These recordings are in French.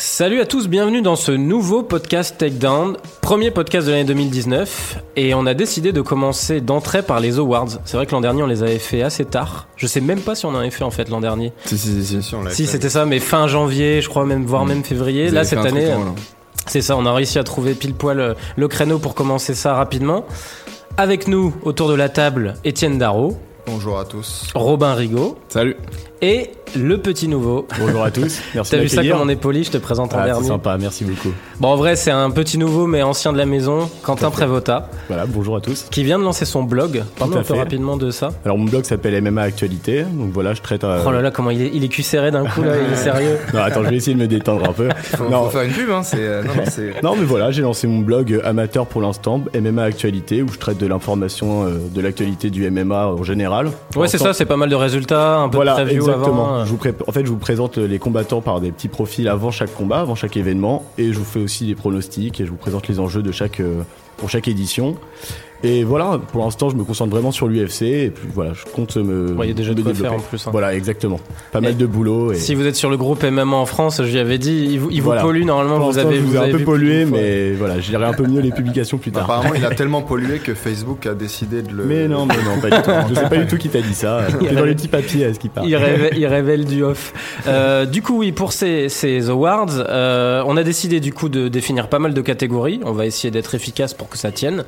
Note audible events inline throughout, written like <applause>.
Salut à tous, bienvenue dans ce nouveau podcast Takedown, premier podcast de l'année 2019, et on a décidé de commencer d'entrée par les awards. C'est vrai que l'an dernier on les avait fait assez tard. Je sais même pas si on en avait fait en fait l'an dernier. Si, si, si, si, Si c'était ça, mais fin janvier, je crois même, voire même février. Vous Là cette année, c'est ça, on a réussi à trouver pile poil euh, le créneau pour commencer ça rapidement. Avec nous autour de la table, Étienne Darro, Bonjour à tous. Robin Rigaud Salut. et le petit nouveau. Bonjour à tous. <laughs> Merci T'as vu ça comme on est poli, je te présente en Ah, c'est dernier. sympa, merci beaucoup. Bon, en vrai, c'est un petit nouveau, mais ancien de la maison, Quentin Prévota, Voilà, bonjour à tous. qui vient de lancer son blog. Parle un peu rapidement de ça. Alors mon blog s'appelle MMA Actualité, donc voilà, je traite. euh, Oh là là, comment il est, il est cul serré d'un coup, là, il est sérieux. <laughs> Non, attends, je vais essayer de me détendre un peu. <laughs> Faut, non, faut faire une pub, hein. C'est, euh, non, non, c'est. non, mais voilà, j'ai lancé mon blog amateur pour l'instant, MMA Actualité, où je traite de l'information, euh, de l'actualité du MMA en général. Ouais, c'est ça, c'est pas mal de résultats, un peu Voilà, de preview exactement. avant. euh. Je vous pré- En fait, je vous présente les combattants par des petits profils avant chaque combat, avant chaque événement, et je vous fais aussi des pronostics et je vous présente les enjeux de chaque euh, pour chaque édition. Et voilà, pour l'instant, je me concentre vraiment sur l'UFC et puis voilà, je compte me. Ouais, il y a déjà de développer. faire en plus. hein. Voilà, exactement. Pas Et mal de boulot. Et Si vous êtes sur le groupe MMA en France, je lui avais dit, il vous, il vous Voilà. pollue normalement, pour vous avez, je vous vous avez un peu pollué, mais voilà, je dirai un peu mieux les publications plus tard. Apparemment, il a <laughs> tellement pollué que Facebook a décidé de le. Mais non, mais non, pas du tout. Je sais pas du tout qui t'a dit ça. <laughs> C'est dans les petits papiers à ce qui parle. Il révèle, il révèle du off. Euh, du coup, oui, pour ces, ces awards, euh, on a décidé du coup de définir pas mal de catégories. On va essayer d'être efficace pour que ça tienne,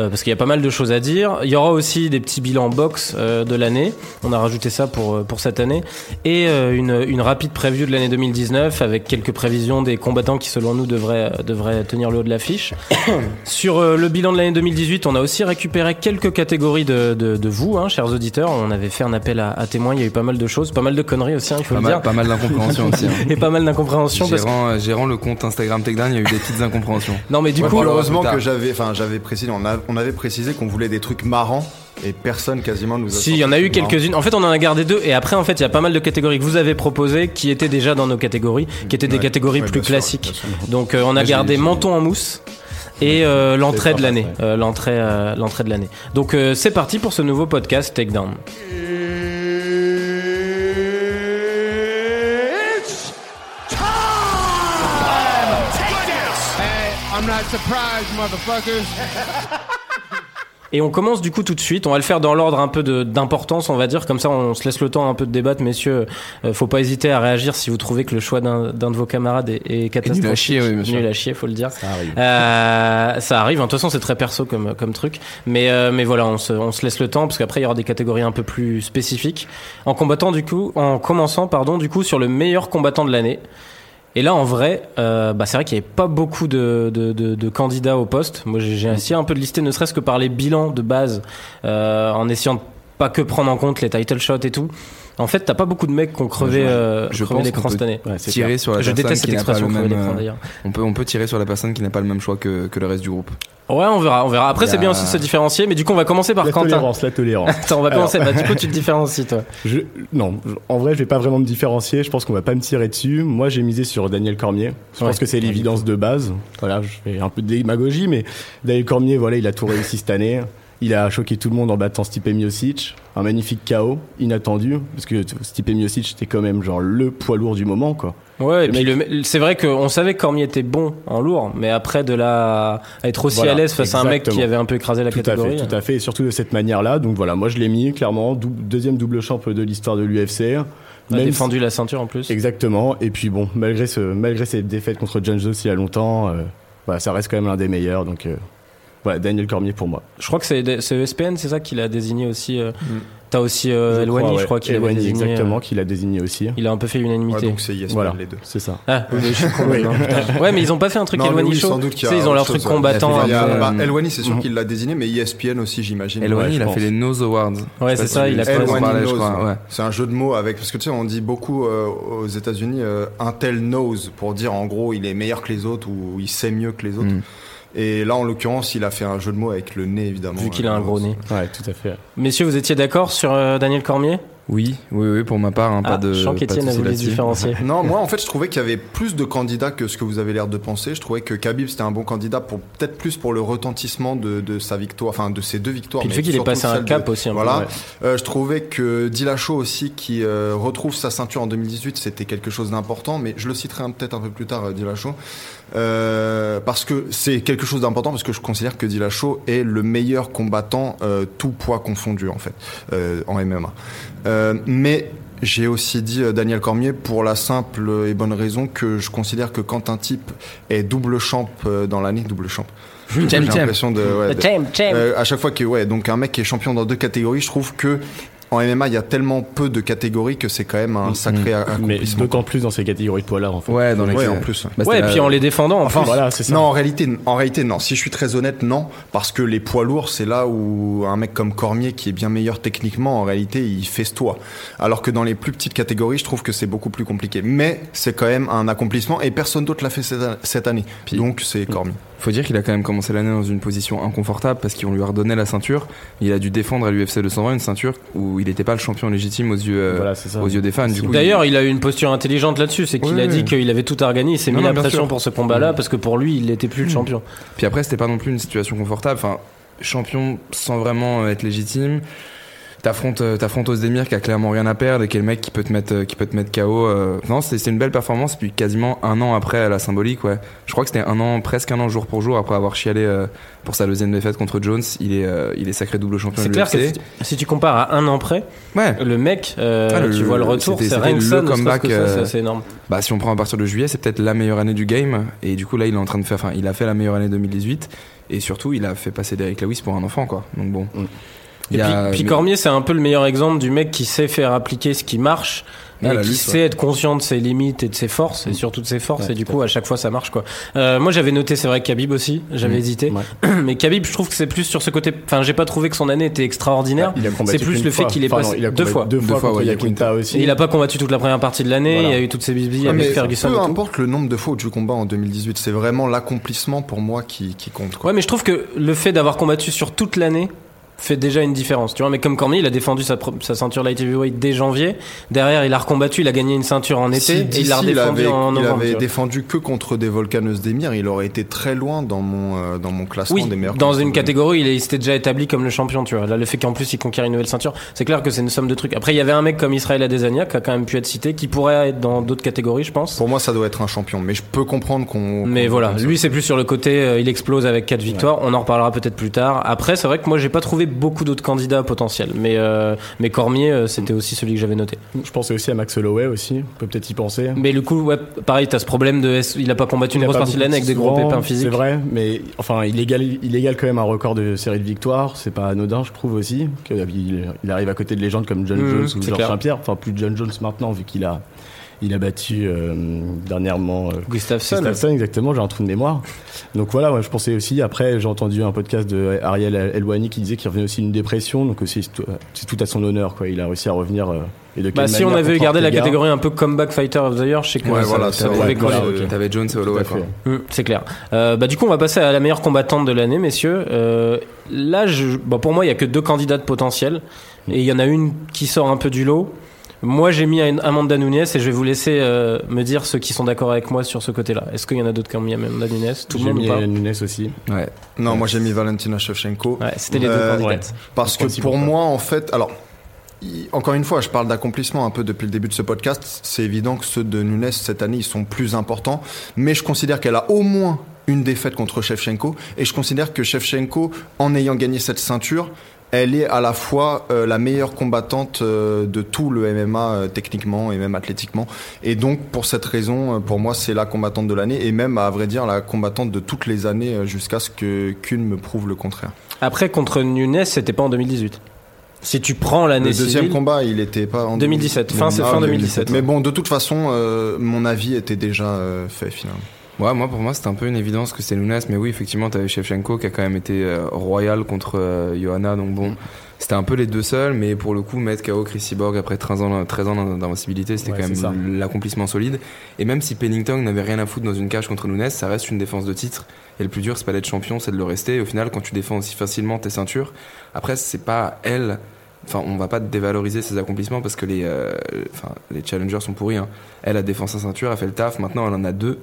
euh, parce qu'il y a pas mal de choses à dire. Il y aura aussi des petits bilans box euh, de l'année. On a rajouté ça pour euh, pour cette année et euh, une, une rapide preview de l'année 2019 avec quelques prévisions des combattants qui, selon nous, devraient devraient tenir le haut de l'affiche. <coughs> Sur euh, le bilan de l'année 2018, on a aussi récupéré quelques catégories de, de, de vous, hein, chers auditeurs. On avait fait un appel à, à témoins. Il y a eu pas mal de choses, pas mal de conneries aussi, hein, il faut Pas le dire, mal, pas mal d'incompréhension aussi. hein. <laughs> et pas mal d'incompréhension. Parce... que- Gérant, euh, gérant le compte Instagram Takedown, il y a eu des petites incompréhensions. Non, mais du Ouais, coup, heureusement plus tard. que j'avais, enfin, j'avais précisé, on, a- on avait précisé qu'on voulait des trucs marrants et personne quasiment nous a. si, il y en a eu quelques-unes. En fait, on en a gardé deux. Et après, en fait, il y a pas mal de catégories que vous avez proposées qui étaient déjà dans nos catégories, qui étaient des Ouais. catégories Ouais, plus classiques. sûr. Donc, euh, on a gardé menton en mousse. Et euh, l'entrée de sympa, l'année, ouais. euh, l'entrée, euh, l'entrée de l'année. Donc euh, c'est parti pour ce nouveau podcast Takedown. Hey, Surprised, motherfuckers. <laughs> Et on commence du coup tout de suite. On va le faire dans l'ordre un peu de- d'importance, on va dire. Comme ça, on se laisse le temps un peu de débattre, messieurs. Euh, faut pas hésiter à réagir si vous trouvez que le choix d'un d'un de vos camarades est, est catastrophique. nul à chier, oui, sûr. Nul à chier, faut le dire. Ça arrive. Euh, ça arrive. De toute façon, c'est très perso comme comme truc. Mais euh, mais voilà, on se, on se laisse le temps parce qu'après il y aura des catégories un peu plus spécifiques. En combattant du coup, en commençant pardon du coup sur le meilleur combattant de l'année. Et là, en vrai, euh, bah, c'est vrai qu'il n'y avait pas beaucoup de, candidats au poste. Moi, j'ai j'ai essayé un peu de lister, ne serait-ce que par les bilans de base, euh, en essayant de pas que prendre en compte les title shots et tout. En fait, t'as pas beaucoup de mecs qui ont crevé, euh, je crevé pense l'écran qu'on cette année. Ouais, c'est Tirer clair. sur la Je personne déteste cette expression, crever l'écran euh, d'ailleurs. On peut, on peut tirer sur la personne qui n'a pas le même choix que, que le reste du groupe. Ouais, on verra, on verra. Après, c'est bien a- aussi de se différencier, mais du coup, on va commencer par La Quentin. tolérance, la tolérance. <laughs> Attends, on va Alors. commencer. Bah, du coup, tu te <laughs> différencies, toi. Je, non, en vrai, je vais pas vraiment me différencier. Je pense qu'on va pas me tirer dessus. Moi, j'ai misé sur Daniel Cormier. Je Ouais. pense que c'est l'évidence de base. Voilà, je fais un peu de démagogie, mais Daniel Cormier, voilà, il a tout réussi cette année. Il a choqué tout le monde en battant Stipe Miocic. Un magnifique KO, inattendu, parce que Stipe Miocic c'était quand même genre le poids lourd du moment, quoi. Ouais, et Le puis c'est vrai qu'on savait que Cormier était bon en lourd, mais après de là à être aussi Voilà, à l'aise face à un mec qui avait un peu écrasé la Tout à fait, tout à fait, et surtout de cette manière-là. Donc voilà, moi je l'ai mis clairement dou- deuxième double champ de l'histoire de l'UFC. On a défendu la ceinture en plus. Exactement. Et puis bon, malgré ce, malgré cette défaite contre John Jones il y a longtemps, euh, ça reste quand même l'un des meilleurs. Donc euh, voilà, Daniel Cormier pour moi. Je crois que c'est c'est ESPN, c'est ça qu'il a désigné aussi. euh, Mm. T'as aussi euh, Elwani, je crois qu'il avait Elwani, désigné. exactement, euh, qu'il a désigné aussi. il a un peu fait Ouais, l'unanimité. donc c'est ESPN Voilà, les deux. c'est ça. Ah, oui, mais je suis con, Oui. non, putain. <laughs> Ouais, mais ils ont pas fait un truc Non, mais Elwani oui, Show. sans doute Tu qu'il y sais, a ils ont leur truc ouais. combattant. Il y a- un peu, bah, euh, Elwani, c'est sûr Mhm. qu'il l'a désigné, mais E ESPN aussi, j'imagine. Elwani, il a fait les Nose Awards. Ouais, c'est ça, il a fait Elwani crois, ouais. C'est un jeu de mots avec parce que tu sais on dit beaucoup aux États-Unis un tel knows pour dire en gros il est meilleur que les autres ou il sait mieux que les autres. Et là en l'occurrence il a fait un jeu de mots avec le nez évidemment. Vu qu'il a un Euh, gros nez. Ouais, tout à fait. Messieurs, vous étiez d'accord sur euh, Daniel Cormier? Oui, oui, oui, pour ma part, hein, pas Ah, de. je sens pas de qu'Étienne a souci voulu se là-dessus. différencier. <laughs> Non, moi en fait, je trouvais qu'il y avait plus de candidats que ce que vous avez l'air de penser. Je trouvais que Khabib c'était un bon candidat pour peut-être plus pour le retentissement de, de sa victoire, enfin de ses deux victoires. Puis le fait qu'il ait surtout passé un cap de- aussi un peu, Voilà. ouais. Euh, je trouvais que Dillashaw aussi, qui euh, retrouve sa ceinture en 2018, c'était quelque chose d'important. Mais je le citerai un- peut-être un peu plus tard, euh, Dillashaw, Euh, parce que c'est quelque chose d'important parce que je considère que Dillashaw est le meilleur combattant euh, tout poids confondu en fait euh, en MMA. Mais j'ai aussi dit Daniel Cormier pour la simple et bonne raison que je considère que quand un type est double champ dans l'année, double champ. <laughs> J'ai l'impression de, ouais, de- à chaque fois que ouais, donc un mec qui est champion dans deux catégories, je trouve que en MMA il y a tellement peu de catégories que c'est quand même un sacré Mais accomplissement. d'autant plus dans ces catégories de poids là en fait. Ouais, dans les Ouais, en plus. ouais. Bah, Ouais, et puis en les défendant, en Enfin, plus. Voilà, c'est ça. Non, en réalité, en réalité, non. Si je suis très honnête, non, parce que les poids lourds, c'est là où un mec comme Cormier, qui est bien meilleur techniquement, en réalité, il festoie. Alors que dans les plus petites catégories, je trouve que c'est beaucoup plus compliqué. Mais c'est quand même un accomplissement et personne d'autre l'a fait cette, année. Puis- Donc c'est Cormier. Faut dire qu'il a quand même commencé l'année dans une position inconfortable parce qu'on lui a redonné la ceinture. Il a dû défendre à l'UFC 220 une ceinture où il n'était pas le champion légitime aux yeux, euh, Voilà, c'est ça. aux yeux des fans. Du coup, D'ailleurs, il a eu une posture intelligente là-dessus, c'est qu'il Oui, a oui. dit qu'il avait tout à regagner, il s'est mis non, la pression sûr. pour ce combat-là, parce que pour lui, il n'était plus le champion. il- puis après, c'était pas non plus une situation confortable. Enfin, champion sans vraiment être légitime. T'affrontes, euh, t'affrontes Ozdemir qui a clairement rien à perdre et qui est le mec qui peut te mettre, euh, qui peut te mettre KO. euh. Non, c'est une belle performance. Puis quasiment un an après la symbolique, ouais. Je crois que c'était un an, presque un an jour pour jour après avoir chialé euh, pour sa deuxième défaite contre Jones. Il est, euh, il est sacré double champion C'est de clair que si- si tu compares à un an près, Ouais. le mec, euh, Ah, le- tu vois le retour, c'est rien que ça, c'est assez énorme. Bah, si on prend à partir de juillet, c'est peut-être la meilleure année du game. Et du coup, là, il est en train de faire, enfin, il a fait la meilleure année 2018. Et surtout, il a fait passer Derek Lewis pour un enfant, quoi. Donc bon. Mm. Et puis, Cormier, c'est un peu le meilleur exemple du mec qui sait faire appliquer ce qui marche. Ah, et qui lutte, sait être conscient de ses limites et de ses forces, et surtout de ses forces, Ouais, et du coup, à chaque fois, ça marche, quoi. Euh, moi, j'avais noté, c'est vrai, Khabib aussi, j'avais Mm. hésité. Ouais. <clears throat> Mais Khabib, je trouve que c'est plus sur ce côté, enfin, j'ai pas trouvé que son année était extraordinaire. Il a combattu C'est plus le fait fois. qu'il est Enfin, passé non, il a deux fois. Deux Deux fois fois, aussi. Et il a pas combattu toute la première partie de l'année, Voilà. il y a eu toutes ces bisbilles Ouais, avec mais Ferguson. peu importe le nombre de fois où tu combats en 2018, c'est vraiment l'accomplissement pour moi qui, qui compte. Quoi. Ouais, mais je trouve que le fait d'avoir combattu sur toute l'année fait déjà une différence. Tu vois, mais comme Cormier, il a défendu sa, sa ceinture light heavyweight dès janvier. Derrière, il a recombattu, il a gagné une ceinture en été et il l'a redéfendu avait, en il novembre. avait tu vois. défendu que contre des Volcanos d'Emir, il aurait été très loin dans mon, euh, dans mon classement Oui, des meilleurs. dans une catégorie, il, il s'était déjà établi comme le champion, tu vois. Là, le fait qu'en plus il conquiert une nouvelle ceinture, c'est clair que c'est une somme de trucs. Après, il y avait un mec comme Israël Adesanya qui a quand même pu être cité, qui pourrait être dans d'autres catégories, je pense. Pour moi, ça doit être un champion, mais je peux comprendre qu'on. Mais voilà, lui c'est plus sur le côté, euh, il explose avec quatre victoires. On en reparlera peut-être plus tard. Après, c'est vrai que moi j'ai pas trouvé beaucoup d'autres candidats potentiels, mais euh, mais Cormier euh, c'était aussi celui que j'avais noté. Je pensais aussi à Max Holloway aussi. On peut peut-être y penser. Mais le coup, ouais, pareil, t'as ce problème de, il a pas combattu une Il grosse partie de l'année avec des gros pépins physiques. C'est vrai, mais enfin, il égale, il égale quand même un record de série de victoires. C'est pas anodin, je trouve aussi. Il, il arrive à côté de légendes comme John Mhm, Jones ou Georges. Saint-Pierre. Enfin, plus John Jones maintenant, vu qu'il a, il a battu euh, dernièrement. euh, Gustafsson. Gustafsson, exactement, j'ai un trou de mémoire. Donc voilà, moi, je pensais aussi, après j'ai entendu un podcast de Ariel Elwani qui disait qu'il revenait aussi d'une dépression, donc aussi c'est tout- c'est tout à son honneur, quoi. Il a réussi à revenir. euh, et de Bah, si on avait gardé la catégorie un peu comeback fighter of the year, je sais que Ouais, ça- voilà. T'avais Jones et Holloway. Hum, c'est clair. Euh, bah, du coup, on va passer à la meilleure combattante de l'année, messieurs. Euh, là, je, bah, pour moi, il y a que deux candidates potentielles. Et il y en a une qui sort un peu du lot. Moi, j'ai mis Amanda Nunes et je vais vous laisser euh, me dire ceux qui sont d'accord avec moi sur ce côté-là. Est-ce qu'il y en a d'autres qui ont mis Amanda Nunes? Tout le J'ai monde ou mis pas? Nunes aussi. Ouais. Non, moi j'ai mis Valentina Shevchenko. Ouais, c'était les deux Euh, candidates. Parce que pour moi, en fait, alors, encore une fois, je parle d'accomplissement un peu depuis le début de ce podcast. C'est évident que ceux de Nunes cette année, ils sont plus importants. Mais je considère qu'elle a au moins une défaite contre Shevchenko. Et je considère que Shevchenko, en ayant gagné cette ceinture, elle est à la fois euh, la meilleure combattante euh, de tout le MMA euh, techniquement et même athlétiquement. Et donc pour cette raison, pour moi, c'est la combattante de l'année et même à vrai dire la combattante de toutes les années jusqu'à ce que qu'une me prouve le contraire. Après, contre Nunes, c'était pas en 2018. Si tu prends l'année Le deuxième civile, combat, il était pas en 2017, fin- c'est fin 2017. Mais bon, de toute façon, mon avis était déjà fait finalement. Ouais, moi pour moi c'était un peu une évidence que c'était Nunes, mais oui effectivement t'avais Shevchenko qui a quand même été euh, royal contre euh, Johanna, donc bon c'était un peu les deux seuls, mais pour le coup mettre KO Chris Cyborg après 13 ans, 13 ans d'invincibilité c'était Ouais, quand c'est même l'accomplissement solide. Et même si Pennington n'avait rien à foutre dans une cage contre Nunes, ça reste une défense de titre. Et le plus dur c'est pas d'être champion, c'est de le rester. Et au final quand tu défends aussi facilement tes ceintures, après c'est pas elle enfin, on va pas dévaloriser ses accomplissements parce que les, euh, enfin, les challengers sont pourris. Hein. Elle a défendu sa ceinture, elle fait le taf. Maintenant, elle en a deux.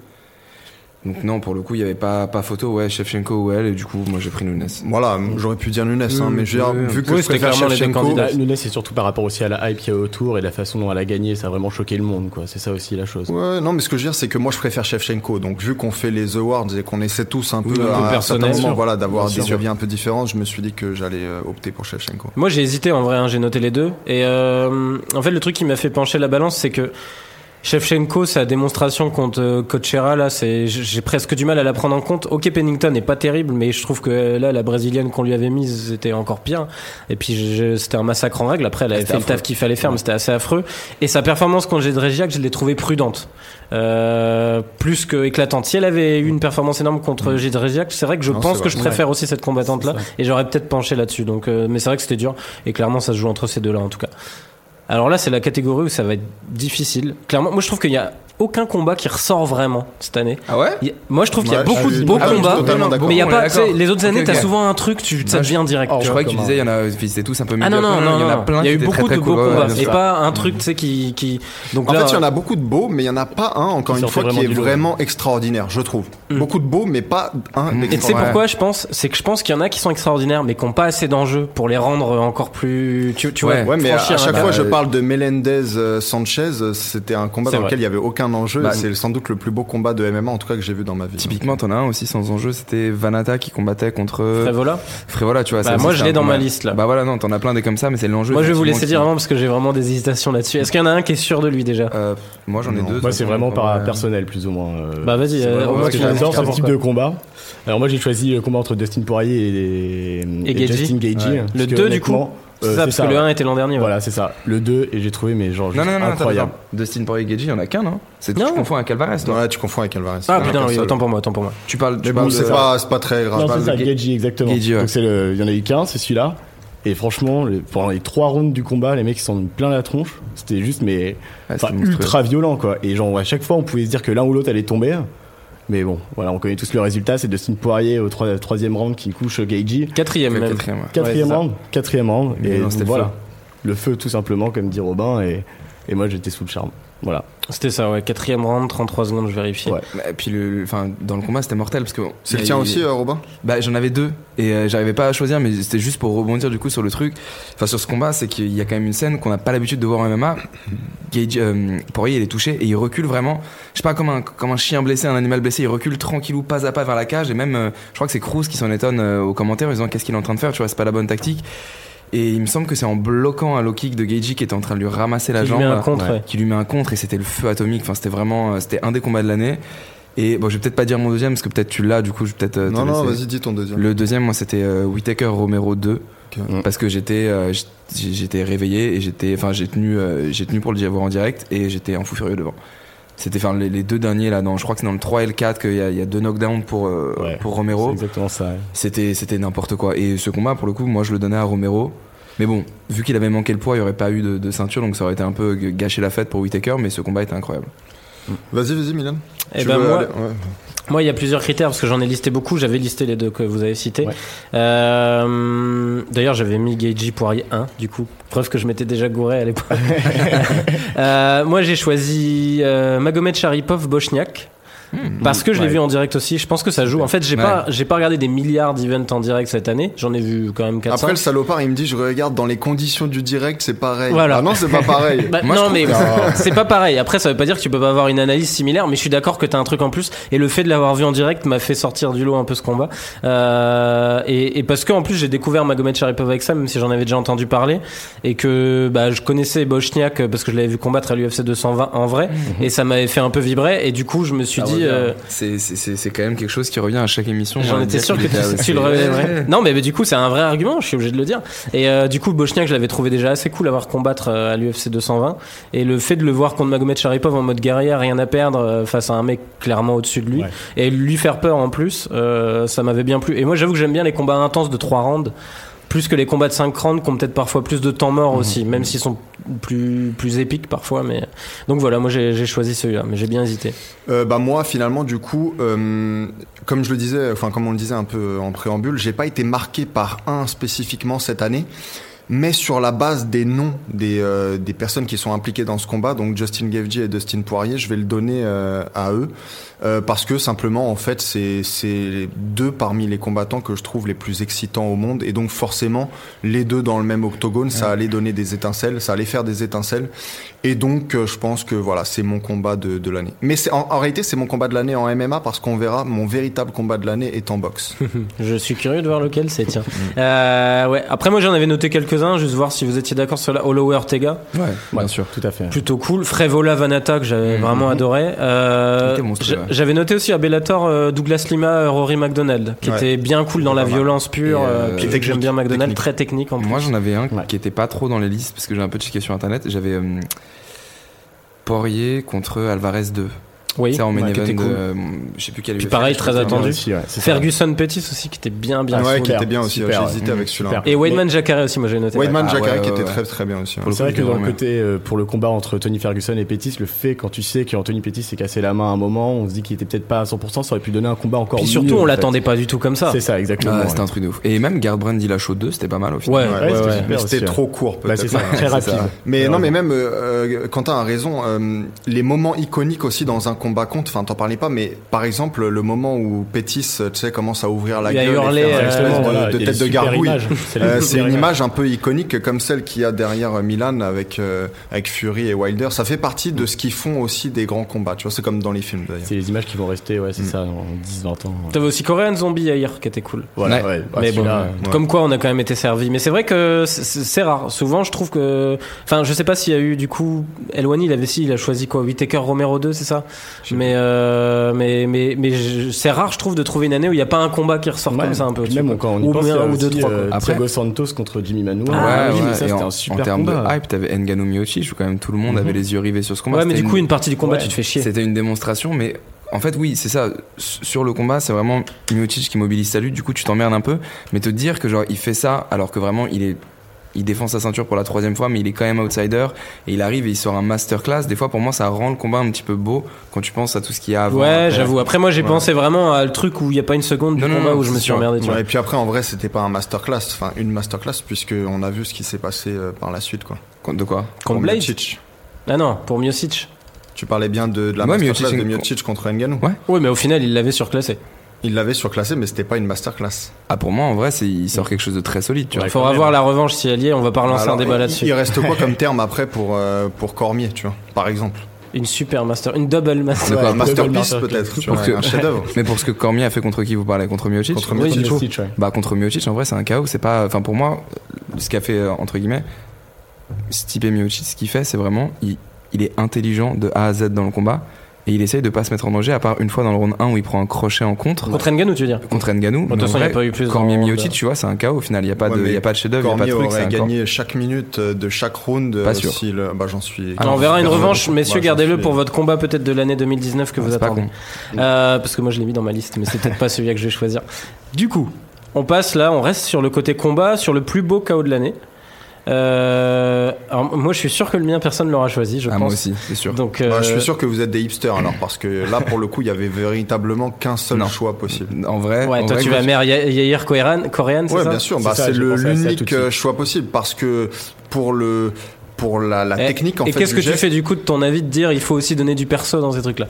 Donc non, pour le coup, il y avait pas pas photo. Ouais, Shevchenko ou elle. Et du coup, moi, j'ai pris Nunes. Voilà, j'aurais pu dire Nunes, hein, Oui, mais je veux dire, oui, vu que oui, je c'était préfère clairement Shevchenko, candidats. Nunes, c'est surtout par rapport aussi à la hype qu'il y a autour et la façon dont elle a gagné, ça a vraiment choqué le monde, quoi. C'est ça aussi la chose. Ouais, non, mais ce que je veux dire, c'est que moi, je préfère Shevchenko. Donc, vu qu'on fait les awards et qu'on essaie tous un peu, à sûr. voilà, d'avoir des avis un peu différents, je me suis dit que j'allais euh, opter pour Shevchenko. Moi j'ai hésité en vrai, hein, j'ai noté les deux. Et euh, en fait le truc qui m'a fait pencher la balance c'est que Shevchenko, sa démonstration contre euh, Coachera, là, c'est, j'ai presque du mal à la prendre en compte. Ok, Pennington n'est pas terrible, mais je trouve que là, la brésilienne qu'on lui avait mise, c'était encore pire. Et puis, c'était un massacre en règle. Après, elle avait fait le taf qu'il fallait faire, mais c'était assez affreux. Et sa performance contre Jedrzejak, je l'ai trouvée prudente. Euh, plus que éclatante. Si elle avait eu une performance énorme contre Jedrzejak, c'est vrai que je Non, pense que je préfère aussi cette combattante-là. Et j'aurais peut-être penché là-dessus. Donc, euh, mais c'est vrai que c'était dur. Et clairement, ça se joue entre ces deux-là, en tout cas. Alors là, c'est la catégorie où ça va être difficile. Clairement, moi, je trouve qu'il y a aucun combat qui ressort vraiment cette année. Ah ouais Il y a- moi, je trouve qu'il y a Ouais, beaucoup je de beaux ah je combats, mais il y a pas. les autres années, Ok, t'as ok. souvent un truc, tu, ça devient direct. Je tu crois vois. que tu disais, il y en a, ils étaient tous un peu Ah non, non, non, Il y en a non. plein Il y a eu beaucoup très, de beaux cool. Combats. Et pas un truc, tu sais, qui, qui. Donc En là, fait, il y en a beaucoup de beaux, mais il y en a pas un, encore une fois, qui est vraiment extraordinaire, je trouve. Mm. Beaucoup de beaux, mais pas un. Mm. Et tu sais pourquoi je pense? C'est que je pense qu'il y en a qui sont extraordinaires, mais qui n'ont pas assez d'enjeux pour les rendre encore plus. Tu, vois, Ouais, mais à, franchir à un chaque fois, je parle de Melendez euh, Sanchez. euh, C'était un combat dans lequel il y avait aucun enjeu. Bah, c'est sans doute le plus beau combat de MMA, en tout cas que j'ai vu dans ma vie. Typiquement, t'en as un aussi sans enjeu, c'était Vanata qui combattait contre Frévola. Frévola, tu vois. Bah, moi, c'est je l'ai dans ma liste, là. Bah voilà, non, t'en as plein des comme ça, mais c'est l'enjeu. Moi, je vais vous laisser dire avant parce que j'ai vraiment des hésitations là-dessus. Est-ce qu'il y en a un qui est sûr de lui déjà? Euh, moi, j'en ai deux. Moi, c'est vraiment par personnel, plus ou moins. euh, Bah vas-y, euh, ce type de combat. Alors moi j'ai choisi le combat entre Dustin Poirier et, Et. Justin Gaethje. Ouais. Le que 2 du coup C'est euh, ça, parce que le 1 était l'an dernier. ouais. Voilà, c'est ça. Le 2 et j'ai trouvé mais genre Non, juste non, non, incroyable. Dustin Poirier Gaethje, il y en a qu'un, non C'est Non. tu confonds avec Alvarez, toi. Ouais, tu confonds avec Alvarez. Ah putain, autant pour moi, autant pour moi. Tu parles, tu Mais parles bon, de- c'est pas, c'est pas très grave. Non, c'est ça, Gaethje exactement. Donc c'est le, il y en a eu qu'un, c'est celui-là. Et franchement, pendant les trois rounds du combat, les mecs ils s'en plein la tronche. C'était juste mais monstrueux. ultra violent quoi. Et genre à chaque fois on pouvait se dire que l'un ou l'autre allait tomber. Mais bon, voilà, on connaît tous le résultat. C'est Dustin Poirier au troi- troisième round qui couche Gaethje. Quatrième Ouais, même. quatrième, ouais. Quatrième ça. round, quatrième round. Et non, donc, voilà, feu. le feu tout simplement, comme dit Robin. Et, et moi j'étais sous le charme. Voilà. C'était ça, ouais. Quatrième round, 33 secondes, je vérifie. Ouais. Et puis, le, le- enfin, dans le combat, c'était mortel parce que. C'est le tien aussi, euh, Robin? Bah j'en avais deux et euh, j'arrivais pas à choisir mais c'était juste pour rebondir du coup sur le truc enfin sur ce combat c'est qu'il y a quand même une scène qu'on n'a pas l'habitude de voir en MMA Gage, euh, Poirier il est touché et il recule vraiment je sais pas comme un, comme un chien blessé un animal blessé il recule tranquillou pas à pas vers la cage et même euh, je crois que c'est Cruz qui s'en étonne euh, aux commentaires en disant qu'est-ce qu'il est en train de faire tu vois c'est pas la bonne tactique et il me semble que c'est en bloquant un low kick de Gagey qui était en train de lui ramasser la Qui lui jambe met un contre, Ouais. ouais. qui lui met un contre et c'était le feu atomique enfin c'était vraiment euh, c'était un des combats de l'année et bon je vais peut-être pas dire mon deuxième parce que peut-être tu l'as du coup je vais peut-être euh, Non, non, vas-y, dis ton deuxième. Le deuxième, moi, c'était euh, Whitaker Romero 2. Ok. Parce que j'étais euh, j'- j'étais réveillé et j'étais enfin j'ai tenu euh, j'ai tenu pour le voir en direct et j'étais en fou furieux devant. C'était enfin les, les deux derniers là dans je crois que c'est dans le 3 et le 4 qu'il y a, il y a deux knockdowns pour euh, Ouais. pour C'est Romero. exactement ça. ouais. C'était c'était n'importe quoi et ce combat pour le coup moi je le donnais à Romero. Mais bon, vu qu'il avait manqué le poids, il n'y aurait pas eu de, de ceinture, donc ça aurait été un peu gâché la fête pour Whitaker, mais ce combat était incroyable. Vas-y, vas-y, Milan. Et Tu ben veux moi, aller- ouais. Moi, il y a plusieurs critères parce que j'en ai listé beaucoup. J'avais listé les deux que vous avez cités. Ouais. Euh, D'ailleurs, j'avais mis Geiji Poirier 1, du coup. Preuve que je m'étais déjà gouré à l'époque. <laughs> Euh, moi, j'ai choisi euh, Magomed Sharipov Bochniak. Parce que je l'ai Ouais. vu en direct aussi, je pense que ça joue. En fait, j'ai Ouais. pas, j'ai pas regardé des milliards d'events en direct cette année. J'en ai vu quand même 4 Après, le salopard, il me dit, je regarde dans les conditions du direct, c'est pareil. Voilà. Ah non, c'est pas pareil. <laughs> Bah, Moi, non, mais que- <laughs> c'est pas pareil. Après, ça veut pas dire que tu peux pas avoir une analyse similaire, mais je suis d'accord que t'as un truc en plus. Et le fait de l'avoir vu en direct m'a fait sortir du lot un peu ce combat. Euh, et, et parce que en plus, j'ai découvert Magomed Sharipov avec ça, même si j'en avais déjà entendu parler, et que bah, je connaissais Bochniak parce que je l'avais vu combattre à l'UFC 220 en vrai, et ça m'avait fait un peu vibrer. Et du coup, je me suis Ah, dit. Euh, C'est c'est- c'est- c'est quand même quelque chose qui revient à chaque émission. J'en étais sûr que tu, le relèverais. Non, mais, mais du coup, c'est un vrai argument, je suis obligé de le dire. Et euh, du coup, Bochniak, je l'avais trouvé déjà assez cool à voir combattre euh, à l'UFC 220. Et le fait de le voir contre Magomed Sharipov en mode guerrier, rien à perdre face à un mec clairement au-dessus de lui, Ouais. et lui faire peur en plus, euh, ça m'avait bien plu. Et moi, j'avoue que j'aime bien les combats intenses de 3 rounds. Plus que les combats de 5 rounds qui ont peut-être parfois plus de temps mort aussi, même s'ils sont plus, plus épiques parfois. Mais... Donc voilà, moi j'ai choisi celui-là, mais j'ai bien hésité. Euh, bah moi finalement du coup euh, comme je le disais enfin comme on le disait un peu en préambule j'ai pas été marqué par un spécifiquement cette année mais sur la base des noms des, euh, des personnes qui sont impliquées dans ce combat, donc Justin Gaethje et Dustin Poirier, je vais le donner euh, à eux euh, parce que simplement en fait c'est c'est deux parmi les combattants que je trouve les plus excitants au monde et donc forcément les deux dans le même octogone, ça allait donner des étincelles, ça allait faire des étincelles et donc euh, je pense que voilà c'est mon combat de, de l'année. Mais en, en réalité c'est mon combat de l'année en MMA parce qu'on verra mon véritable combat de l'année est en boxe. <laughs> Je suis curieux de voir lequel c'est, tiens. <laughs> Euh, ouais. Après, moi, j'en avais noté quelques-uns, juste voir si vous étiez d'accord sur la Holloway Ortega. Ouais, bien Ouais, sûr. Tout à fait. Plutôt cool. Frevola Vanata, que j'avais Mhm. vraiment adoré. Euh, J'avais noté aussi à Bellator euh, Douglas Lima, euh, Rory McDonald, qui Ouais. était bien cool dans la violence pure. Euh, euh, puis technique, j'aime bien McDonald, technique. très technique en plus. Moi, j'en avais un qui était pas trop dans les listes parce que j'ai un peu checké sur internet. J'avais euh, Poirier contre Alvarez 2. Oui, C'est en main ouais, était cool. euh, je sais plus quel Puis pareil, très attendu. Aussi, ouais, c'est ça. Ferguson Pettis aussi, qui était bien, bien Ah, ouais, qui était bien aussi. J'ai hésité ouais. avec celui-là. Et Weidman Jacare aussi, moi j'ai noté. Weidman Ah, Jacare qui était très très bien aussi. hein. C'est vrai que il dans le côté euh, pour le combat entre Tony Ferguson et Pettis, le fait quand tu sais qu'Anthony Pettis s'est cassé la main à un moment, on se dit qu'il était peut-être pas à 100%, ça aurait pu donner un combat encore Puis mieux. surtout, on l'attendait pas du tout comme ça. C'est ça, exactement. Ah, c'était un truc de ouf. Et même Garbrandt Dillashaw 2, c'était pas mal au final. Ouais, c'était ouais. trop court Bah, peut-être. c'est ça, très rapide. ça. Mais non, mais même euh, euh, Quentin a raison. les moments iconiques aussi dans un combat contre. Enfin, t'en parlais pas, mais par exemple le moment où Pétis, tu sais, commence à ouvrir la Il a gueule, hurlé, et faire euh, une espèce Exactement, de, voilà, de tête de gargouille. C'est Euh, c'est une image un peu iconique comme celle qu'il y a derrière euh, Milan avec euh, avec Fury et Wilder. Ça fait partie de ce qui font aussi des grands combats. Tu vois, c'est comme dans les films d'ailleurs. C'est les images qui vont rester, ouais, c'est Mm. ça, dans 10-20 ans. ouais. T'avais aussi Korean Zombie hier, qui était cool. Voilà, Ouais. ouais. Mais bon, comme quoi on a quand même été servi. Mais c'est vrai que c'est rare. Souvent, je trouve que, enfin, je sais pas s'il y a eu du coup, Elwani, il avait si, il a choisi quoi, Whitaker Romero 2, c'est ça? Mais euh, mais mais mais je- c'est rare, je trouve, de trouver une année où il y a pas un combat qui ressort Ouais. comme ça un peu. Même quand on y ou pense, un ou deux trois. euh, Après- Thiago Santos contre Jimmy Manuwa. Ah mais mais ça et c'était en, un en termes combat. de hype, t'avais Ngannou Miocic où quand même tout le monde Mhm. avait les yeux rivés sur ce combat. Ouais, mais du coup, une- partie du combat, Ouais. tu te fais chier. C'était une démonstration, mais en fait, oui, c'est ça. Sur le combat, c'est vraiment Miocic qui mobilise sa lutte. Du coup, tu t'emmerdes un peu. Mais te dire que genre il fait ça alors que vraiment il est, il défend sa ceinture pour la troisième fois, mais il est quand même outsider et il arrive et il sort un masterclass. Des fois, pour moi, ça rend le combat un petit peu beau quand tu penses à tout ce qu'il y a avant. Ouais, après. j'avoue. Après, moi, j'ai Ouais. pensé vraiment à le truc où il y a pas une seconde du Non, combat non, où je me suis sûr. emmerdé. Tu vois. Ouais, et puis après, en vrai, c'était pas un masterclass, enfin une masterclass, puisque on a vu ce qui s'est passé euh, par la suite, quoi. De quoi? Contre Pour Blade? Ah non, pour Miocic. Tu parlais bien de, de la Ouais, masterclass Miocic, de Miocic contre Ngannou. Ouais. Oui, mais au final, il l'avait surclassé. Il l'avait surclassé, mais c'était pas une masterclass. Ah, pour moi, en vrai, c'est il sort quelque chose de très solide. Tu vois. Il faudra voir la revanche si elle y est. On va pas relancer un Alors, débat là-dessus. Il reste quoi <laughs> comme terme après pour, euh, pour Cormier, tu vois, par exemple? Une super master, une double master. Un masterpiece peut-être, tu Pour vois, que- un chef-d'œuvre. <laughs> Mais pour ce que Cormier a fait contre qui vous parlez? Contre Miocic? Contre Oui. Miocic, ouais. Bah contre Miocic en vrai c'est un chaos, c'est pas enfin pour moi ce qu'a fait euh, entre guillemets Stipe Miocic ce qu'il fait c'est vraiment il, il est intelligent de A à Z dans le combat et il essaye de pas se mettre en danger à part une fois dans le round 1 où il prend un crochet en contre Contre Ngannou, tu veux dire contre Ngannou. De toute façon, il n'y a pas eu plus. Cormier Miocic tu vois c'est un chaos au final, il y a pas Ouais, de il a pas de chef-d'œuvre, il y a pas Cormier de truc, c'est aurait chaos. gagné chaque minute euh, de chaque round. Pas euh, sûr. si le- bah, j'en suis. Ah, on verra une revanche, messieurs, Bah, gardez-le suis- pour votre combat peut-être de l'année 2019 que vous C'est pas attendez. Euh, parce que moi je l'ai mis dans ma liste, mais c'est peut-être pas celui que je vais choisir. Du coup, on passe là, on reste sur le côté combat, sur le plus beau KO de l'année. Euh, alors, moi je suis sûr que le mien personne ne l'aura choisi, je Ah, pense. moi aussi, c'est sûr. Donc, Bah, euh, je suis sûr que vous êtes des hipsters alors, parce que là, pour le coup, il y avait véritablement qu'un seul Non. choix possible. En vrai, Ouais, en toi vrai, tu vas mère Ya- Yair Korean, Korean c'est Ouais, ça bien sûr. C'est Bah, c'est l'unique euh, choix possible parce que pour le pour la, la Et- technique en Et fait. qu'est-ce du que tu fais du coup de ton avis de dire il faut aussi donner du perso dans ces trucs-là?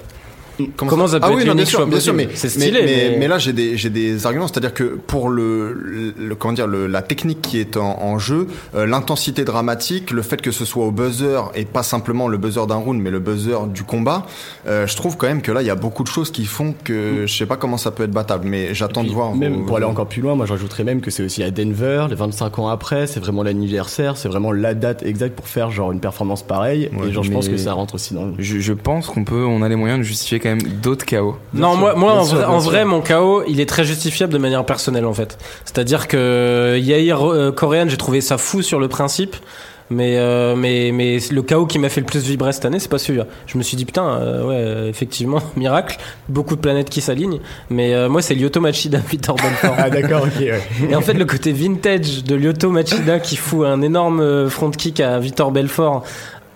Comment, Comment ça peut ah être oui, non, bien sûr, bien sûr, mais C'est stylé, Mais, mais, mais- mais là, j'ai des, j'ai des arguments, c'est-à-dire que pour le, comment dire, le, la technique qui est en, en jeu, euh, l'intensité dramatique, le fait que ce soit au buzzer et pas simplement le buzzer d'un round, mais le buzzer du combat, euh, je trouve quand même que là, il y a beaucoup de choses qui font que je sais pas comment ça peut être battable, mais j'attends de voir. Même vos- pour aller encore plus loin, moi je rajouterais même que c'est aussi à Denver, les 25 ans après, c'est vraiment l'anniversaire, c'est vraiment la date exacte pour faire genre une performance pareille. Ouais, et genre je pense que ça rentre aussi dans le. Je, je pense qu'on peut, on a les moyens de justifier quand même d'autres chaos. Non, sûr, moi, en, sûr, vrai, en mon KO, il est très justifiable de manière personnelle en fait. C'est-à-dire que Yair euh, Korean, j'ai trouvé ça fou sur le principe. Mais, euh, mais, mais le KO qui m'a fait le plus vibrer cette année, c'est pas celui-là. Je me suis dit, putain, euh, ouais, euh, effectivement, <laughs> miracle, beaucoup de planètes qui s'alignent. Mais euh, moi, c'est Lyoto Machida, Victor <laughs> Belfort. Ah d'accord, ok, ouais. Et en fait, le côté vintage de Lyoto Machida qui fout un énorme euh, front kick à Vitor Belfort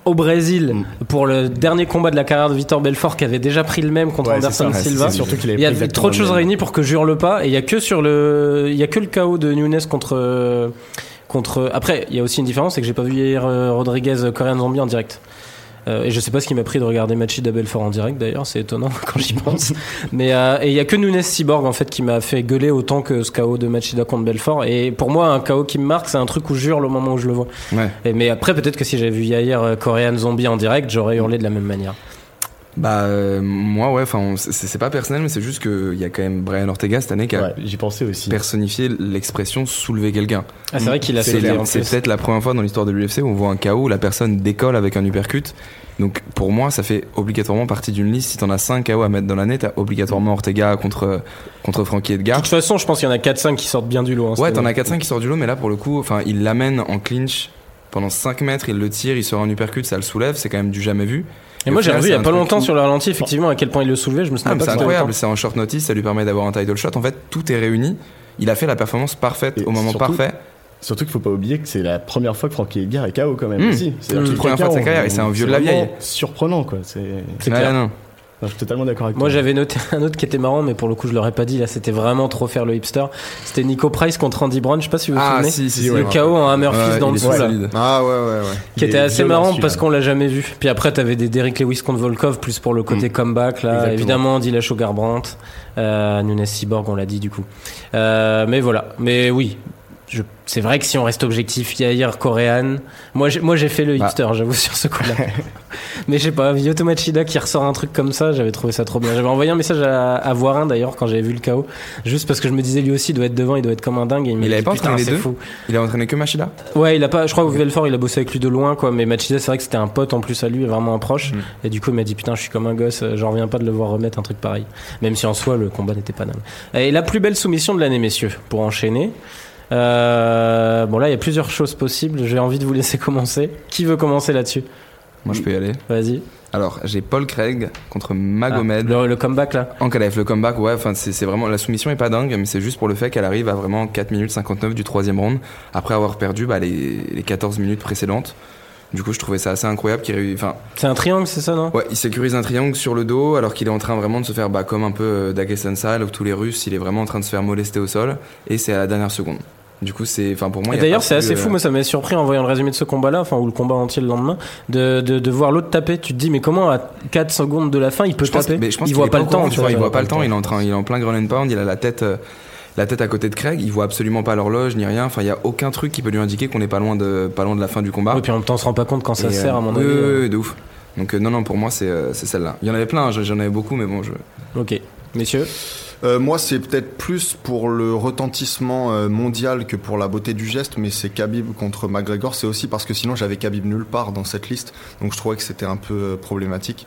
au Brésil Mm. pour le dernier combat de la carrière de Vitor Belfort qui avait déjà pris le même contre Ouais, Anderson ça, Silva. surtout qu'il Il y a trop de le choses réunies pour que je hurle pas et il y a que sur le il y a que le KO de Nunes contre contre. Après, il y a aussi une différence, c'est que j'ai pas vu hier euh, Rodriguez euh, Korean Zombie en direct. Euh, et je sais pas ce qui m'a pris de regarder Machida Belfort en direct d'ailleurs, c'est étonnant <laughs> quand j'y pense. Mais euh, et il y a que Nunes Cyborg en fait qui m'a fait gueuler autant que ce KO de Machida contre Belfort. Et pour moi, un KO qui me marque, c'est un truc où je hurle au moment où je le vois. Ouais. Et, mais après, peut-être que si j'avais vu hier euh, Korean Zombie en direct, j'aurais hurlé de la même manière. Bah, euh, moi, ouais, enfin, c'est pas personnel, mais c'est juste qu'il y a quand même Brian Ortega cette année qui a Ouais, j'y pensais aussi. personnifié l'expression soulever quelqu'un. Ah, c'est vrai qu'il a C'est peut-être la première fois dans l'histoire de l'UFC où on voit un KO où la personne décolle avec un uppercut. Donc pour moi, ça fait obligatoirement partie d'une liste. Si t'en as 5 KO à mettre dans l'année, t'as obligatoirement Ortega contre, contre Frankie De Edgar. toute façon, je pense qu'il y en a 4-5 qui sortent bien du lot. hein, Ouais, t'en as année. 4-5 qui sortent du lot, mais là pour le coup, enfin, il l'amène en clinch pendant 5 mètres, il le tire, il sort un uppercut, ça le soulève, c'est quand même du jamais vu. Et moi, j'ai revu il y c'est a pas longtemps sur le ralenti, effectivement, à quel point il le soulevait. Je me Ah, souviens mais pas c'est incroyable, c'est en short notice, ça lui permet d'avoir un title shot. En fait, tout est réuni. Il a fait la performance parfaite Et au moment surtout- parfait. Surtout qu'il faut pas oublier que c'est la première fois que Frankie Edgar est KO quand même Mmh. aussi. C'est-à-dire Mmh. Première fois de sa carrière, et c'est un vieux de la vieille. Surprenant quoi. C'est. C'est non. Non, je suis totalement d'accord avec Moi, toi. j'avais noté un autre qui était marrant, mais pour le coup, je l'aurais pas dit. Là, c'était vraiment trop faire le hipster. C'était Nico Price contre Andy Brown. Je sais pas si vous vous Ah, souvenez. si, si, Le si, le ouais. KO en Hammer Fist Ouais, dans le dessous, là. solide. Ah ouais, ouais, ouais. Qui Il était assez marrant parce qu'on l'a jamais vu. Puis après, t'avais des Derrick Lewis contre Volkov, plus pour le côté Mm. comeback, là. Exactement. Évidemment, Dillashaw Garbrandt, euh, Nunes Cyborg, on l'a dit, du coup. Euh, mais voilà. Mais oui. Je, c'est vrai que si on reste objectif, Yair, Korean. Moi, j'ai, moi, j'ai fait le Bah. hipster, j'avoue, sur ce coup-là. <laughs> mais je sais pas, Vyoto Machida qui ressort un truc comme ça, j'avais trouvé ça trop bien. J'avais envoyé un message à, à Voirin d'ailleurs quand j'avais vu le chaos. Juste parce que je me disais lui aussi, il doit être devant, il doit être comme un dingue. Et il, Il avait dit, pas entraîné les deux fou. Il a entraîné que Machida Ouais, il a pas. Je crois que Velfort, il a bossé avec lui de loin, quoi. Mais Machida, c'est vrai que c'était un pote en plus à lui, vraiment un proche. Mm. Et du coup, il m'a dit putain, je suis comme un gosse. euh, J'en reviens pas de le voir remettre un truc pareil. Même si en soi, le combat n'était pas dingue. Et la plus belle soumission de l'année, messieurs, pour enchaîner. Euh, bon, là, il y a plusieurs choses possibles. J'ai envie de vous laisser <laughs> commencer. Qui veut commencer là-dessus Moi, je peux y aller. Vas-y. Alors, j'ai Paul Craig contre Ah, Magomed. le, le comeback là. En KLF, le comeback, ouais, enfin, c'est vraiment, la soumission est pas dingue, mais c'est juste pour le fait qu'elle arrive à vraiment 4 minutes 59 du troisième round, après avoir perdu, bah, les, les 14 minutes précédentes. Du coup, je trouvais ça assez incroyable qu'il enfin, C'est un triangle, c'est ça, non? Ouais, il sécurise un triangle sur le dos, alors qu'il est en train vraiment de se faire, bah, comme un peu euh, Dagestan style, où tous les Russes, il est vraiment en train de se faire molester au sol, et c'est à la dernière seconde. Du coup, c'est, enfin, pour moi, D'ailleurs, c'est assez euh, fou. Moi, ça m'a surpris en voyant le résumé de ce combat-là, enfin, ou le combat entier le lendemain, de, de, de voir l'autre taper. Tu te dis, mais comment à 4 secondes de la fin, il peut Je pense, taper mais je pense Il voit pas le temps, tu vois, il voit pas le temps, il est en train, il est en plein ground and pound, il a la tête, euh, la tête à côté de Craig, il voit absolument pas l'horloge ni rien, enfin, il y a aucun truc qui peut lui indiquer qu'on est pas loin de, pas loin de la fin du combat. Et puis en même temps, on se rend pas compte quand ça Et, sert, à euh, mon avis. oui, euh. oui, de ouf. Donc, euh, non, non, pour moi, c'est, euh, c'est celle-là. Il y en avait plein, hein, j'en avais beaucoup, mais bon, je. Ok. Messieurs Euh, moi, c'est peut-être plus pour le retentissement euh, mondial que pour la beauté du geste, mais c'est Khabib contre McGregor. C'est aussi parce que sinon, j'avais Khabib nulle part dans cette liste, donc je trouvais que c'était un peu euh, problématique.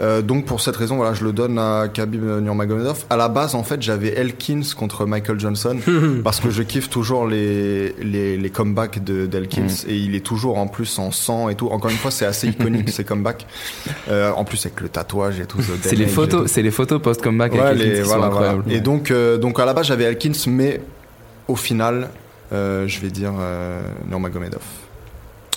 Euh, donc pour cette raison, voilà, je le donne à Khabib Nurmagomedov. À la base, en fait, j'avais Elkins contre Michael Johnson <laughs> parce que je kiffe toujours les les, les comebacks de d'Elkins et il est toujours en plus en sang et tout. Encore une fois, c'est assez iconique <laughs> ces comebacks. Euh, en plus avec le tatouage et tout. The C'est les photos, c'est les photos post-comeback Ouais, avec les- Elkins qui voilà, sont voilà. Et donc, euh, donc à la base j'avais Elkins, mais au final, euh, je vais dire euh, Nurmagomedov.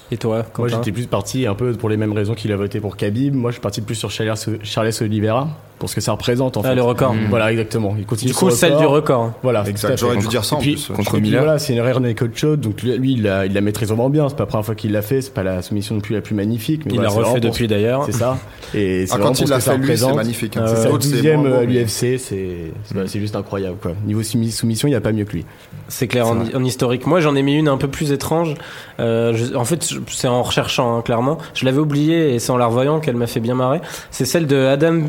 Et toi, Moi j'étais plus parti un peu pour les mêmes raisons qu'il a voté pour Khabib. Moi je suis parti plus sur Charles, Charles Oliveira pour ce que ça représente en Ah, fait. le record. Mm. Voilà exactement. Il continue Du coup, celle record. du record. hein. Voilà. Exact. J'aurais dû dire ça en puis- plus. contre voilà, c'est une rare naked shot, donc lui, il la, il la maîtrise vraiment bien. C'est pas la première fois qu'il l'a fait, c'est pas la soumission non plus la plus magnifique. Mais Il voilà, l'a refait depuis d'ailleurs. C'est ça. Et c'est Ah, quand il l'a fait lui, c'est magnifique. hein. Euh, C'est moins euh, à mais- l'UFC, c'est juste incroyable quoi. Niveau soumis- soumission, il n'y a pas mieux que lui. C'est clair, en, en historique. Moi, j'en ai mis une un peu plus étrange. Euh, je- en fait, c'est en recherchant, hein, clairement. Je l'avais oublié et c'est en la revoyant qu'elle m'a fait bien marrer. C'est celle de Adam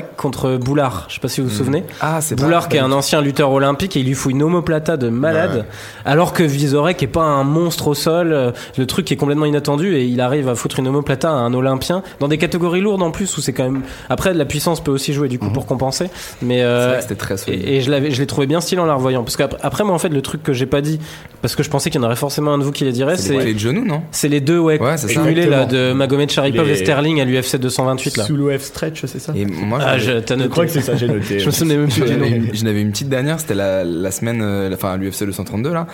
Contre Boulard. Je sais pas si vous vous souvenez. Ah, c'est pas- Boulard, qui est un ancien lutteur olympique, et il lui fout une homoplata de malade, Ouais. alors que Vizorek est pas un monstre au sol. Le truc est complètement inattendu et il arrive à foutre une homoplata à un Olympien dans des catégories lourdes en plus où c'est quand même. Après, la puissance peut aussi jouer du coup pour compenser. Mais C'est euh, vrai que c'était très solide. et, et je l'avais, je l'ai trouvé bien stylé en la revoyant. Parce qu'après, après, moi, en fait, le truc que j'ai pas dit, parce que je pensais qu'il y en aurait forcément un de vous qui les dirait, C'est les de genoux, non c'est les deux, ouais, Ouais, cumulés là, de Magomed Sharipov Les- et Sterling à l'UFC 228 là. Sous l'OF stretch, c'est ça Et moi, Ah, avais- je, t'as Je noté. crois que c'est ça, j'ai noté. Je me souvenais même plus J'en du nom. avais une- petite dernière, c'était la, la semaine, euh, la- enfin l'UFC 232 là.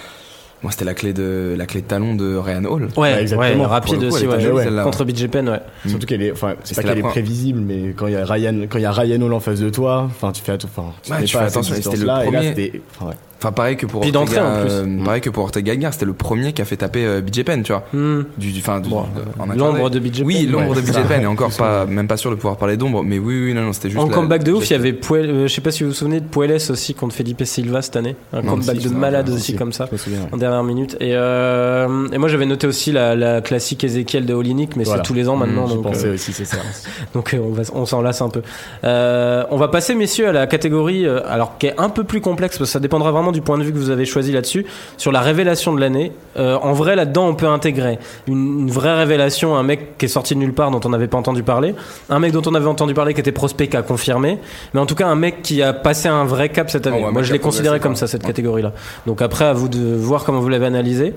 Moi, c'était la clé de la clé de talon de Ryan Hall. Ouais, Ouais, ouais, exactement. rapide coup, aussi, ouais. Contre BJPen, ouais. Surtout qu'elle est, enfin, c'est pas qu'elle est prévisible, mais quand il y a Ryan, quand il y a Ryan Hall en face de toi, enfin, tu fais, enfin, tu Ouais, mets tu pas fais attention, et c'était le et là, premier. c'était, enfin, ouais. Enfin, pareil que pour Puis d'entrée, Ortega, en plus. euh, pareil que pour Ortega Edgar, c'était le premier qui a fait taper euh, BJ Penn, tu vois. Du, du, enfin, du- Bon, de- en L'ombre de BJ Oui, Penn. l'ombre Ouais, de BJ. Penn, et encore pas, même pas sûr de pouvoir parler d'ombre, mais oui, oui, non, non, c'était juste. En la- comeback de ouf, il y avait Puel, euh, je sais pas si vous vous souvenez de Pueles aussi contre Felipe Silva cette année. Un Non, comeback si, de malade si, aussi si. comme ça. En dernière minute. Et, euh, et moi j'avais noté aussi la, la classique Ezekiel de Olinik, mais Voilà. c'est tous les ans maintenant. Mmh, Je donc, pensais aussi, c'est ça. <laughs> donc on, s'en lasse un peu. On va passer, messieurs, à la catégorie, alors qui est un peu plus complexe, parce que ça dépendra vraiment du point de vue que vous avez choisi là-dessus, sur la révélation de l'année. Euh, en vrai, là-dedans, on peut intégrer une, une vraie révélation, un mec qui est sorti de nulle part, dont on n'avait pas entendu parler, un mec dont on avait entendu parler qui était prospect, qui a confirmé, mais en tout cas un mec qui a passé un vrai cap cette année. Oh, un moi, je l'ai considéré comme ça, cette Ouais. catégorie-là. Donc après, à vous de voir comment vous l'avez analysé.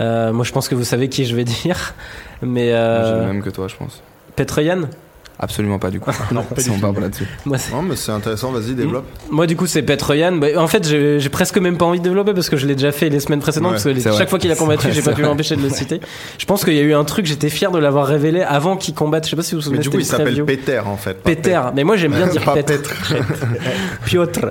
Euh, moi, je pense que vous savez qui je vais <laughs> dire, mais Moi, J'ai euh, le même que toi, je pense. Petroyan? Absolument pas, du coup. <laughs> non, <laughs> pas si du on tout. parle là-dessus. Non, mais c'est intéressant, vas-y, développe. Moi, du coup, c'est Petroyan. Bah, en fait, j'ai presque même pas envie de développer parce que je l'ai déjà fait les semaines précédentes. Ouais, parce que les- c'est chaque vrai. fois qu'il a <laughs> combattu, j'ai pas pu m'empêcher de le citer. Je pense qu'il y a eu un truc, j'étais fier de l'avoir révélé avant qu'il combatte. Je sais pas si vous vous souvenez. Mais du coup, il s'appelle. Peter, en fait. Peter. Mais moi, j'aime bien dire Petre. Piotr.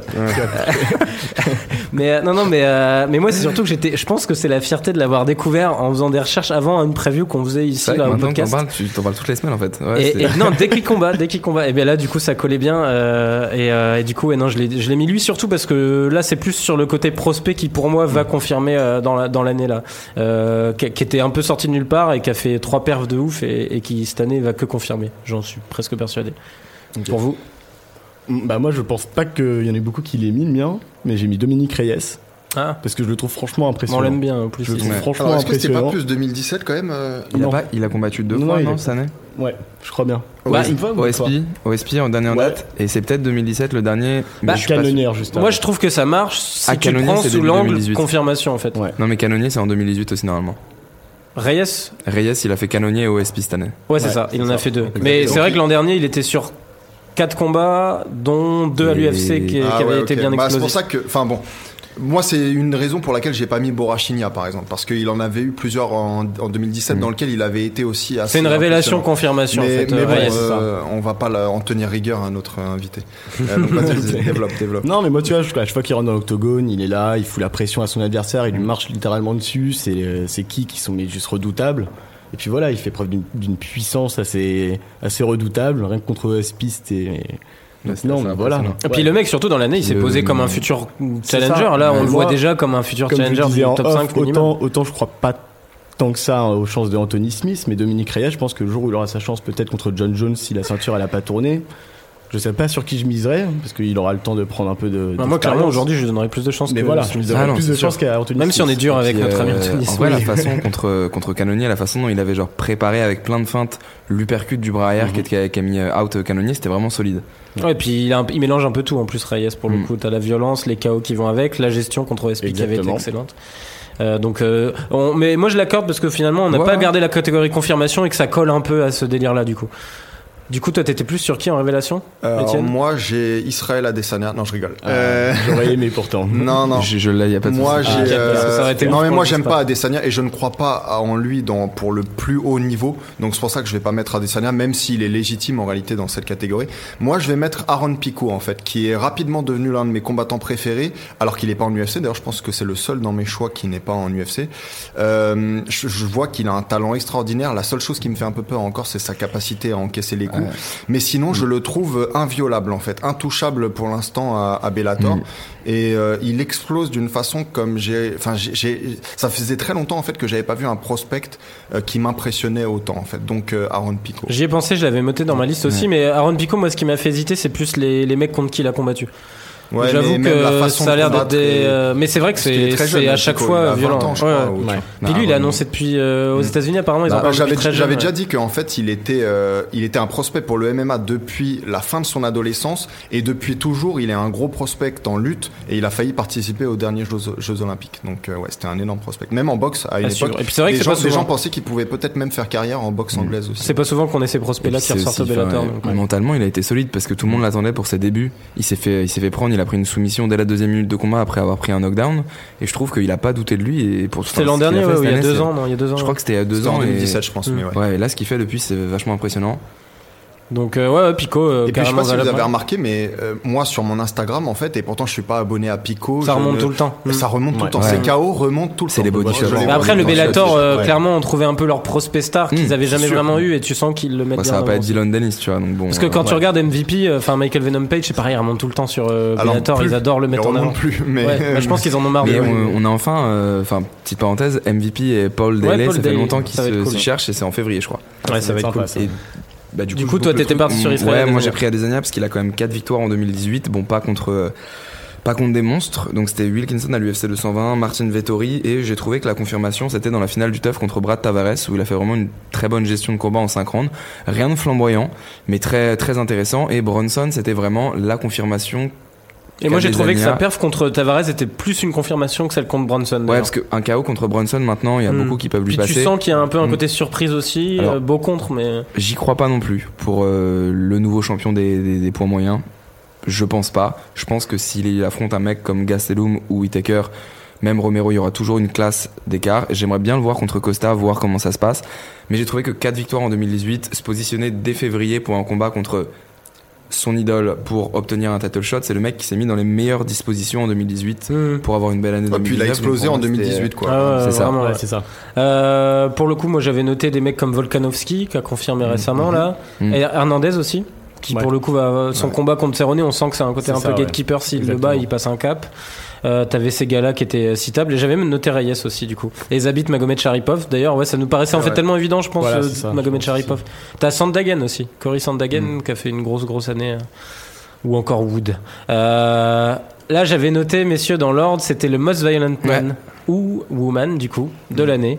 Mais euh, non, non, mais euh, mais moi, c'est surtout que j'étais. Je pense que c'est la fierté de l'avoir découvert en faisant des recherches avant une preview qu'on faisait ici là, au t'en podcast. parles, tu t'en parles toutes les semaines, en fait. Ouais, Et, c'est- et non, dès qu'il combat, dès qu'il combat, et bien là, du coup, ça collait bien. euh, et, euh, et du coup, ouais, non, je l'ai, je l'ai mis lui surtout parce que là, c'est plus sur le côté prospect qui, pour moi, va confirmer euh, dans, la, dans l'année là, euh, qui, qui était un peu sorti de nulle part et qui a fait trois perfs de ouf et, et qui cette année va que confirmer. J'en suis presque persuadé. Ok. Pour vous, Mm, Bah moi je pense pas qu'il y en ait beaucoup qui l'aient mis le mien, mais j'ai mis Dominique Reyes ah, parce que je le trouve franchement on impressionnant. l'aime bien en plus. Je le trouve Ouais. franchement Alors, est-ce que c'était pas plus 2017 quand même euh, il, a non. pas, il a combattu deux Non, fois, il non, est- cette année Ouais, je crois bien. Bah, une fois ou OSP, OSP en dernière Ouais. date, et c'est peut-être 2017 le dernier. Mais Bah, je suis pas sûr. Canonnière juste. Moi, je trouve que ça marche si Ah, tu Canonnier, prends sous l'angle 2018. confirmation en fait. Ouais. Non, mais Canonnier, c'est en 2018 aussi, normalement. Reyes, Reyes, il a fait Canonnier et OSP cette année. ouais, c'est Ouais, ça. Il en a fait deux. Mais c'est vrai il- que l'an dernier, il était sur quatre combats, dont deux à Et- l'UFC qui, qui Ah avaient ouais, été bien Bah, C'est explosifs. pour ça que, enfin bon, moi c'est une raison pour laquelle j'ai pas mis Borachinia par exemple, parce qu'il en avait eu plusieurs en, en 2017 Mm. dans lequel il avait été aussi assez. C'est une révélation confirmation Mais, en fait. mais euh, bon, euh, on va pas la- en tenir rigueur à notre invité. Euh, donc vas-y, <laughs> vas-y, développe, développe. Non, mais moi, tu vois, à chaque fois qu'il rentre dans l'octogone, il est là, il fout la pression à son adversaire, il lui marche littéralement dessus. C'est euh, c'est qui qui sont mais juste redoutables? Et puis voilà, il fait preuve d'une- puissance assez, assez redoutable. Rien que contre. Ouais, c'était non, assez mais voilà. Et puis Ouais. le mec, surtout dans l'année, il s'est Le- posé comme un futur challenger. ça. Là, on Ouais. le voit déjà comme un futur Comme challenger du top off, 5 minimum. autant, autant je crois pas tant que ça hein, aux chances de Anthony Smith, mais Dominique Reyes, je pense que le jour où il aura sa chance, peut-être contre John Jones, si la ceinture elle a pas tourné, je sais pas sur qui je miserais, parce qu'il aura le temps de prendre un peu de. Bah, moi, clairement, aujourd'hui, je lui donnerais plus de chance Mais que voilà, je lui donnerais Ah plus de c'est sûr. chance qu'à Anthony Même si on est dur avec Puis, notre ami euh, Anthony En vrai, la façon contre, contre Canonnier, la façon dont il avait genre préparé avec plein de feintes l'uppercut du bras arrière qui, a, qui a mis euh, out euh, Canonnier, c'était vraiment solide. Ouais, et puis il, a un- il mélange un peu tout en plus, Reyes, pour le Mm. coup. T'as la violence, les chaos qui vont avec, la gestion contre OSP qui avait été excellente. Euh, donc, euh, on- mais moi je l'accorde parce que finalement on n'a Ouais, pas gardé la catégorie confirmation et que ça colle un peu à ce délire-là du coup. Du coup, toi, t'étais plus sur qui en révélation Alors, Étienne moi j'ai Israël Adesanya. Non, je rigole. Ah, Euh, J'aurais aimé pourtant. <laughs> non, non. Je, je l'ai, y a pas de Moi, souci. j'ai. Ah, euh, parce que ça aurait été non, mais moi, j'aime pas Adesanya et je ne crois pas en lui dans, pour le plus haut niveau. Donc, c'est pour ça que je vais pas mettre Adesanya, même s'il est légitime en réalité dans cette catégorie. Moi, je vais mettre Aaron Pico, en fait, qui est rapidement devenu l'un de mes combattants préférés, alors qu'il est pas en UFC. D'ailleurs, je pense que c'est le seul dans mes choix qui n'est pas en UFC. Euh, je, je vois qu'il a un talent extraordinaire. La seule chose qui me fait un peu peur encore, c'est sa capacité à encaisser les coups. Mais sinon, je le trouve inviolable en fait, intouchable pour l'instant à, à Bellator. Mm. Et euh, il explose d'une façon comme j'ai, enfin j'ai- ça faisait très longtemps en fait que j'avais pas vu un prospect euh, qui m'impressionnait autant en fait. Donc euh, Aaron Pico. J'y ai pensé, je l'avais noté dans ma liste aussi, mais Aaron Pico, moi, ce qui m'a fait hésiter, c'est plus les, les mecs contre qui il a combattu. Ouais, J'avoue que ça a l'air d'être des. est- euh, Mais c'est vrai que c'est à chaque fois a 20 violent. ans, je Ouais, crois, ouais. ou- Ouais. Puis lui, il a vraiment. annoncé depuis euh, aux Mm. États-Unis, apparemment, ils Bah, j'avais déjà dit qu'en fait il était euh, il était un prospect pour le MMA depuis la fin de son adolescence et depuis toujours il est un gros prospect en lutte et il a failli participer aux derniers Jeux, Jeux Olympiques donc euh, ouais c'était un énorme prospect même en boxe à une époque. Et puis c'est vrai que c'est gens, souvent. gens pensaient qu'il pouvait peut-être même faire carrière en boxe Mm. anglaise aussi C'est pas souvent qu'on ait ces prospects-là qui ressortent au Bellator. Mentalement, il a été solide parce que tout le monde l'attendait pour ses débuts. Il s'est fait, il s'est fait prendre, il a pris une soumission dès la deuxième minute de combat après avoir pris un knockdown. Et je trouve qu'il a pas douté de lui. Et pour C'était l'an dernier, ouais, il y a deux ans, non, il y a deux ans. Je crois que c'était il y a deux ans. en et- 2017 je pense Mm. mais ouais. Ouais, et là, ce qu'il fait depuis, c'est vachement impressionnant. Donc euh, ouais, ouais, Pico, euh, Et puis je sais pas si vous avez remarqué, mais euh, moi sur mon Instagram en fait, et pourtant je suis pas abonné à Pico. Ça remonte ne- tout le temps. Ça remonte tout le temps. Ouais. Ces KO remontent tout le temps. C'est les body shots. vois après, le Bellator, euh, Ouais. clairement, on trouvait un peu leur prospect star qu'ils Mmh, avaient jamais sûr. vraiment eu, et tu sens qu'ils le mettent Bah, bien ça va pas être. Dylan Dennis, tu vois. Donc bon. Parce que quand tu regardes MVP, enfin Michael Venom Page, c'est pareil, il remonte tout le temps sur Bellator, ils adorent le Ils mettre en remontent avant. plus, mais bah, je pense qu'ils en ont marre. On, a enfin, enfin, petite parenthèse, MVP et Paul Daly, Paul ça fait longtemps qu'ils se, ouais. cherchent et c'est en février, je crois. Ouais, ça va être cool. Bah, Du coup, toi, t'étais parti sur Israël Ouais, moi j'ai pris Adesanya parce qu'il a quand même 4 victoires en 2018. Bon, pas contre, euh, pas contre des monstres. Donc c'était Wilkinson à l'UFC 220, Martin Vettori et j'ai trouvé que la confirmation c'était dans la finale du TUF contre Brad Tavares où il a fait vraiment une très bonne gestion de combat en 5 rounds. Rien de flamboyant, mais très très intéressant. Et Bronson c'était vraiment la confirmation. Et moi, j'ai trouvé que sa perf contre Tavares était plus une confirmation que celle contre Bronson. Ouais, parce qu'un KO contre Bronson maintenant, il y a Hmm. beaucoup qui peuvent lui Puis passer. tu sens qu'il y a un peu un Mm. côté surprise aussi, Alors- euh, beau contre, mais J'y crois pas non plus pour euh, le nouveau champion des, des- des poids moyens. Je pense pas. Je pense que s'il affronte un mec comme Gastelum ou Whitaker, même Romero, il y aura toujours une classe d'écart. J'aimerais bien le voir contre Costa, voir comment ça se passe. Mais j'ai trouvé que 4 victoires en 2018, se positionner dès février pour un combat contre son idole pour obtenir un title shot, c'est le mec qui s'est mis dans les meilleures dispositions en 2018 Hmm. pour avoir une belle année Ouais, puis il a 2019. explosé en pour moi, c'était- 2018 quoi. Ah c'est ça. vraiment, Ouais, ouais. c'est ça. Euh, pour le coup, moi j'avais noté des mecs comme Volkanovski qui a confirmé récemment là, Mhm. et Hernandez aussi. Qui Ouais. pour le coup va son Ouais. combat contre Cerrone, on sent que c'est un côté C'est un ça, peu ouais. gatekeeper. S'il le bat, il passe un cap. Euh, T'avais ces gars-là qui étaient citables et j'avais même noté Reyes aussi du coup. Et Zabit Magomed Sharipov. D'ailleurs, ouais, ça nous paraissait en fait tellement évident, je pense, Voilà, euh, ça, Magomed je pense Sharipov. T'as Sandagen aussi, Cory Sandagen Mm. qui a fait une grosse grosse année. euh, ou encore Wood. Euh, là, j'avais noté, messieurs, dans l'ordre, c'était le Most Violent Man ou Woman, du coup, de l'année.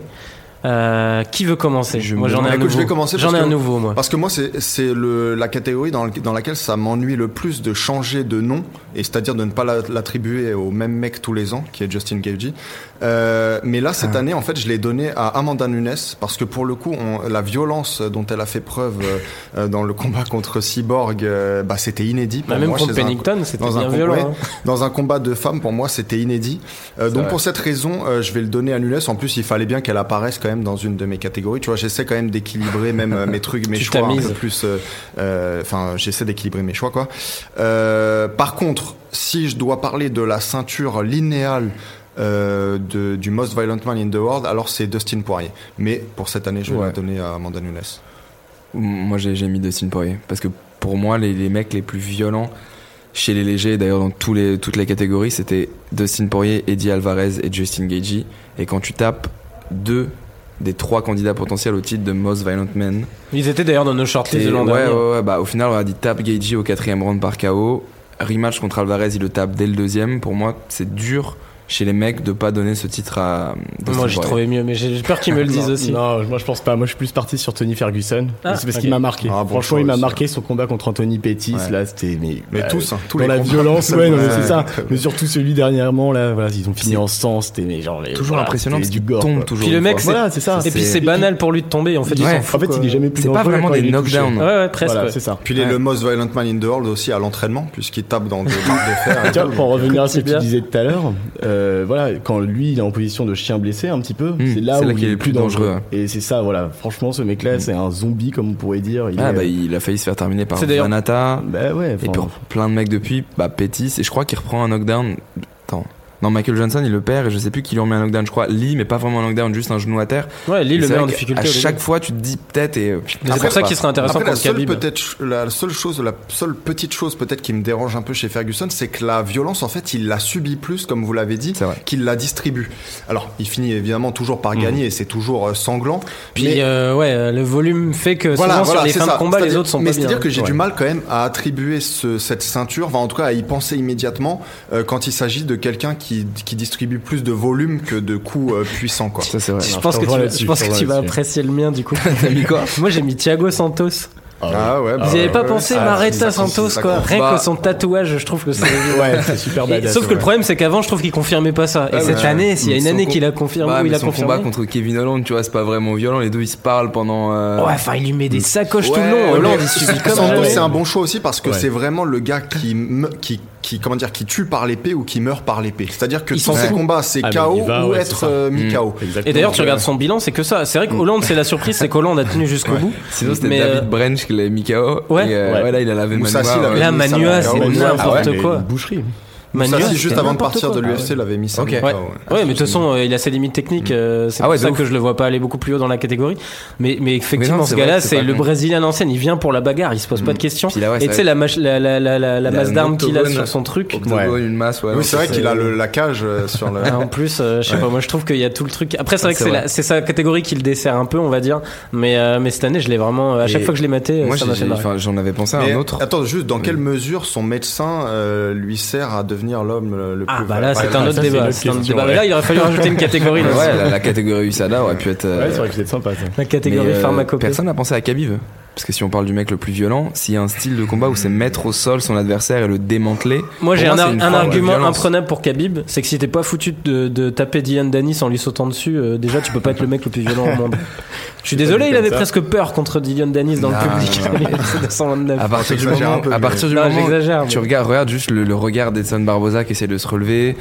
Euh, qui veut commencer Je Moi, j'en ai un nouveau. je vais commencer J'en ai un nouveau, moi. Parce que moi, c'est c'est le- la catégorie dans, le- dans laquelle ça m'ennuie le plus de changer de nom, et c'est-à-dire de ne pas la- l'attribuer au même mec tous les ans, qui est Justin Gagey. Euh, mais là, cette année, en fait, je l'ai donné à Amanda Nunes, parce que pour le coup, on- la violence dont elle a fait preuve euh, euh, dans le combat contre Cyborg, euh, bah, c'était inédit. Pour Bah, même moi, contre Pennington, c'était bien violent. hein. dans un combat de femmes, pour moi, c'était inédit. Euh, donc vrai. pour cette raison, euh, je vais le donner à Nunes. En plus, il fallait bien qu'elle apparaisse quand même dans une de mes catégories. Tu vois, j'essaie quand même d'équilibrer même mes trucs, mes <laughs> Tu choix un peu plus. Enfin, j'essaie d'équilibrer mes choix, quoi. Euh, par contre, si je dois parler de la ceinture linéale. Euh, de, du Most Violent Man in the World, alors c'est Dustin Poirier. Mais pour cette année, je vais Ouais. la donner à Amanda Nunes. Moi, j'ai j'ai mis Dustin Poirier. Parce que pour moi, les, les mecs les plus violents chez les légers, d'ailleurs dans tous les, toutes les catégories, c'était Dustin Poirier, Eddie Alvarez et Justin Gagey. Et quand tu tapes deux des trois candidats potentiels au titre de Most Violent Men, Ils étaient d'ailleurs dans nos shortlists de l'an ouais, dernier. ouais, ouais, bah, au final, on a dit tape Gagey au quatrième round par KO. Rematch contre Alvarez, il le tape dès le deuxième. Pour moi, c'est dur chez les mecs de pas donner ce titre à Dustin Moi, j'ai trouvé mieux, mais j'ai peur qu'ils me le disent aussi. Non, moi je pense pas. Moi je suis plus parti sur Tony Ferguson. Ah, c'est parce qu'il m'a marqué. Ah, bon Franchement, il m'a marqué son combat contre Anthony Pettis. Ouais. Là, c'était. Mais, Mais bah, tous, hein, tous dans les la violence, ouais, Ouais, c'est ça. Mais surtout celui dernièrement, là, voilà, ils ont fini en sang. C'était mais genre. les- Toujours voilà, impressionnant parce du gore. tombe toujours. Puis le mec, c'est- Voilà, c'est ça. Et puis c'est- banal pour lui de tomber, en fait, il En fait, il est jamais plus C'est pas vraiment des knockdowns. Ouais, ouais, presque. C'est ça. Puis il est Ouais. le Most Violent Man in the World aussi à l'entraînement, puisqu'il tape dans des <laughs> barres de fer. Tiens, pour revenir à ce que tu disais tout à l'heure, euh, voilà, quand lui il est en position de chien blessé un petit peu, c'est là c'est où là il est le plus dangereux. dangereux. Et c'est ça, voilà. Franchement, ce mec-là, c'est un zombie comme on pourrait dire. Il Ah, est- bah, il a failli se faire terminer par Vanata. bah ouais. Et puis plein de mecs depuis, bah Pettis, et je crois qu'il reprend un knockdown. Attends. Non, Michael Johnson, il le perd, et je sais plus qui lui remet un knockdown, je crois. Lee, mais pas vraiment un knockdown, juste un genou à terre. Ouais, Et le met en difficulté. À chaque fois, tu te dis peut-être, et. Mais C'est pour ça qu'il serait intéressant Après, la seule, peut-être, la seule chose, la seule petite chose peut-être qui me dérange un peu chez Ferguson, c'est que la violence, en fait, il la subit plus, comme vous l'avez dit, qu'il la distribue. Alors, il finit évidemment toujours par gagner et c'est toujours euh, sanglant. Puis, mais euh, ouais, euh, le volume fait que voilà, souvent voilà, sur les c'est fins ça. de combat, les autres sont Mais pas bien. c'est-à-dire que j'ai Ouais. du mal quand même à attribuer ce- cette ceinture, enfin en tout cas à y penser immédiatement euh, quand il s'agit de quelqu'un qui, qui distribue plus de volume que de coups euh, puissants, quoi. Ça, c'est vrai. Je Non, pense je que tu, je pense que tu vas apprécier le mien du coup. <laughs> T'as mis quoi? Moi j'ai mis Thiago Santos. Ah ouais, bah, Vous n'y avez ouais, pas ouais, pensé ça- Santos ça- quoi Rien Bah- que son tatouage, je trouve que c'est. Ouais, <laughs> c'est super Et- badass. sauf que ouais. le problème c'est qu'avant je trouve qu'il confirmait pas ça. Et Ouais, cette ouais. année, s'il y a une année com- qu'il a confirmé Ouais, où il a son confirmé. combat contre Kevin Holland, tu vois, c'est pas vraiment violent. Les deux, ils se parlent pendant. euh, Ouais, enfin il lui met des sacoches tout le long. mais il subit comme Santos, c'est un bon choix aussi parce que Ouais. c'est vraiment le gars qui, me- qui qui comment dire qui tue par l'épée ou qui meurt par l'épée. C'est-à-dire que Ils tous sont ces fous. combats, c'est Ah, mais KO il va, ou ouais, être ça. euh, mis Mm. KO. Exactement. Et d'ailleurs, tu regardes son bilan, c'est que ça. C'est vrai qu'Hollande, c'est la surprise, c'est qu'Hollande a tenu jusqu'au bout. Sinon, c'était Mais, David euh, Branch qui l'avait mis KO. Ouais. Et, euh, Ouais. ouais, là, il a lavé Moussa Manua, ouais. l'avait Manua, c'est n'importe ouais, quoi. une boucherie. Moussa Manua, Sy, juste avant de partir de l'UFC, l'avait mis ça. Ok. dans le Ouais. Ouais, mais de toute façon, euh, il a ses limites techniques. euh, c'est Ah ouais, pour ça de que ouf. je le vois pas aller beaucoup plus haut dans la catégorie. Mais, mais effectivement, Mais non, ce gars-là, c'est le. Brésilien ancienne. Il vient pour la bagarre, il se pose pas de questions. Là, ouais, Et tu sais, la, mach- la, la, la, la, la Il a masse d'armes qu'il a sur son truc. Ouais. une masse, ouais. Oui, c'est vrai qu'il a le- la cage euh, sur le. <laughs> Ah, en plus, je sais pas, moi je trouve qu'il y a tout le truc. Après, c'est vrai que C'est sa catégorie qui le dessert un peu, on va dire. Mais, cette année, je l'ai vraiment. À chaque fois que je l'ai maté, ça m'a fait j'en avais pensé à un autre. Attends, juste dans quelle mesure son médecin lui sert à devenir l'homme le, Ah, plus bah là, c'est Ah, un ça, autre c'est débat. un autre débat. Là, il aurait fallu rajouter une catégorie. là, Ouais, la, la catégorie USADA aurait pu être. euh, Ouais, c'est vrai que c'est sympa ça. La catégorie euh, pharmacopée. Personne n'a pensé à Khabib. Parce que si on parle du mec le plus violent, s'il y a un style de combat où c'est mettre au sol son adversaire et le démanteler. Moi, j'ai un, ar- argument imprenable pour Khabib, c'est que si t'es pas foutu de, de taper Dylan Danis en lui sautant dessus, euh, déjà tu peux pas être le mec le plus violent au monde. Je suis désolé, il avait ça. presque peur contre Dylan Danis dans Non, le public. non, 229. <laughs> À partir du moment, peu, à partir du Non, moment tu regardes, regarde juste le, le regard d'Edson Barboza qui essaie de se relever,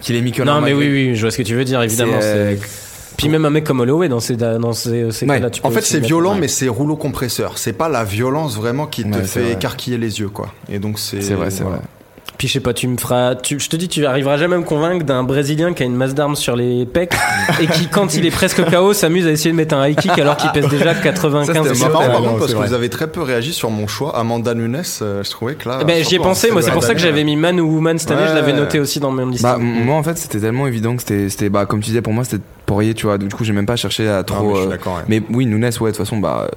qu'il est mis que Non, mais oui, oui, je vois ce que tu veux dire, évidemment. Puis même un mec comme Holloway dans ces, dans ces, ces Ouais. cas-là, tu peux En fait, c'est violent, Ouais. mais c'est rouleau compresseur. C'est pas la violence vraiment qui te fait vrai. écarquiller les yeux, quoi. Et donc c'est. C'est vrai, c'est voilà. vrai. Puis je sais pas, tu me feras. Tu, je te dis, tu arriveras jamais à me convaincre d'un Brésilien qui a une masse d'armes sur les pecs et qui, quand il est presque KO, s'amuse à essayer de mettre un high kick alors qu'il pèse déjà 95 Ça, c'était C'est kilos. marrant Ah, par non, contre parce que vous avez très peu réagi sur mon choix. Amanda Nunes, euh, je trouvais que là. Eh ben, j'y ai pensé, moi, c'est pour ça que j'avais mis Man ou Woman cette année, je l'avais noté aussi dans mon Bah, listing. m- moi en fait c'était tellement évident que c'était, c'était bah comme tu disais pour moi c'était Poirier tu vois donc du coup j'ai même pas cherché à Non, mais trop. je suis euh, d'accord. ouais. mais oui Nunes ouais de toute façon bah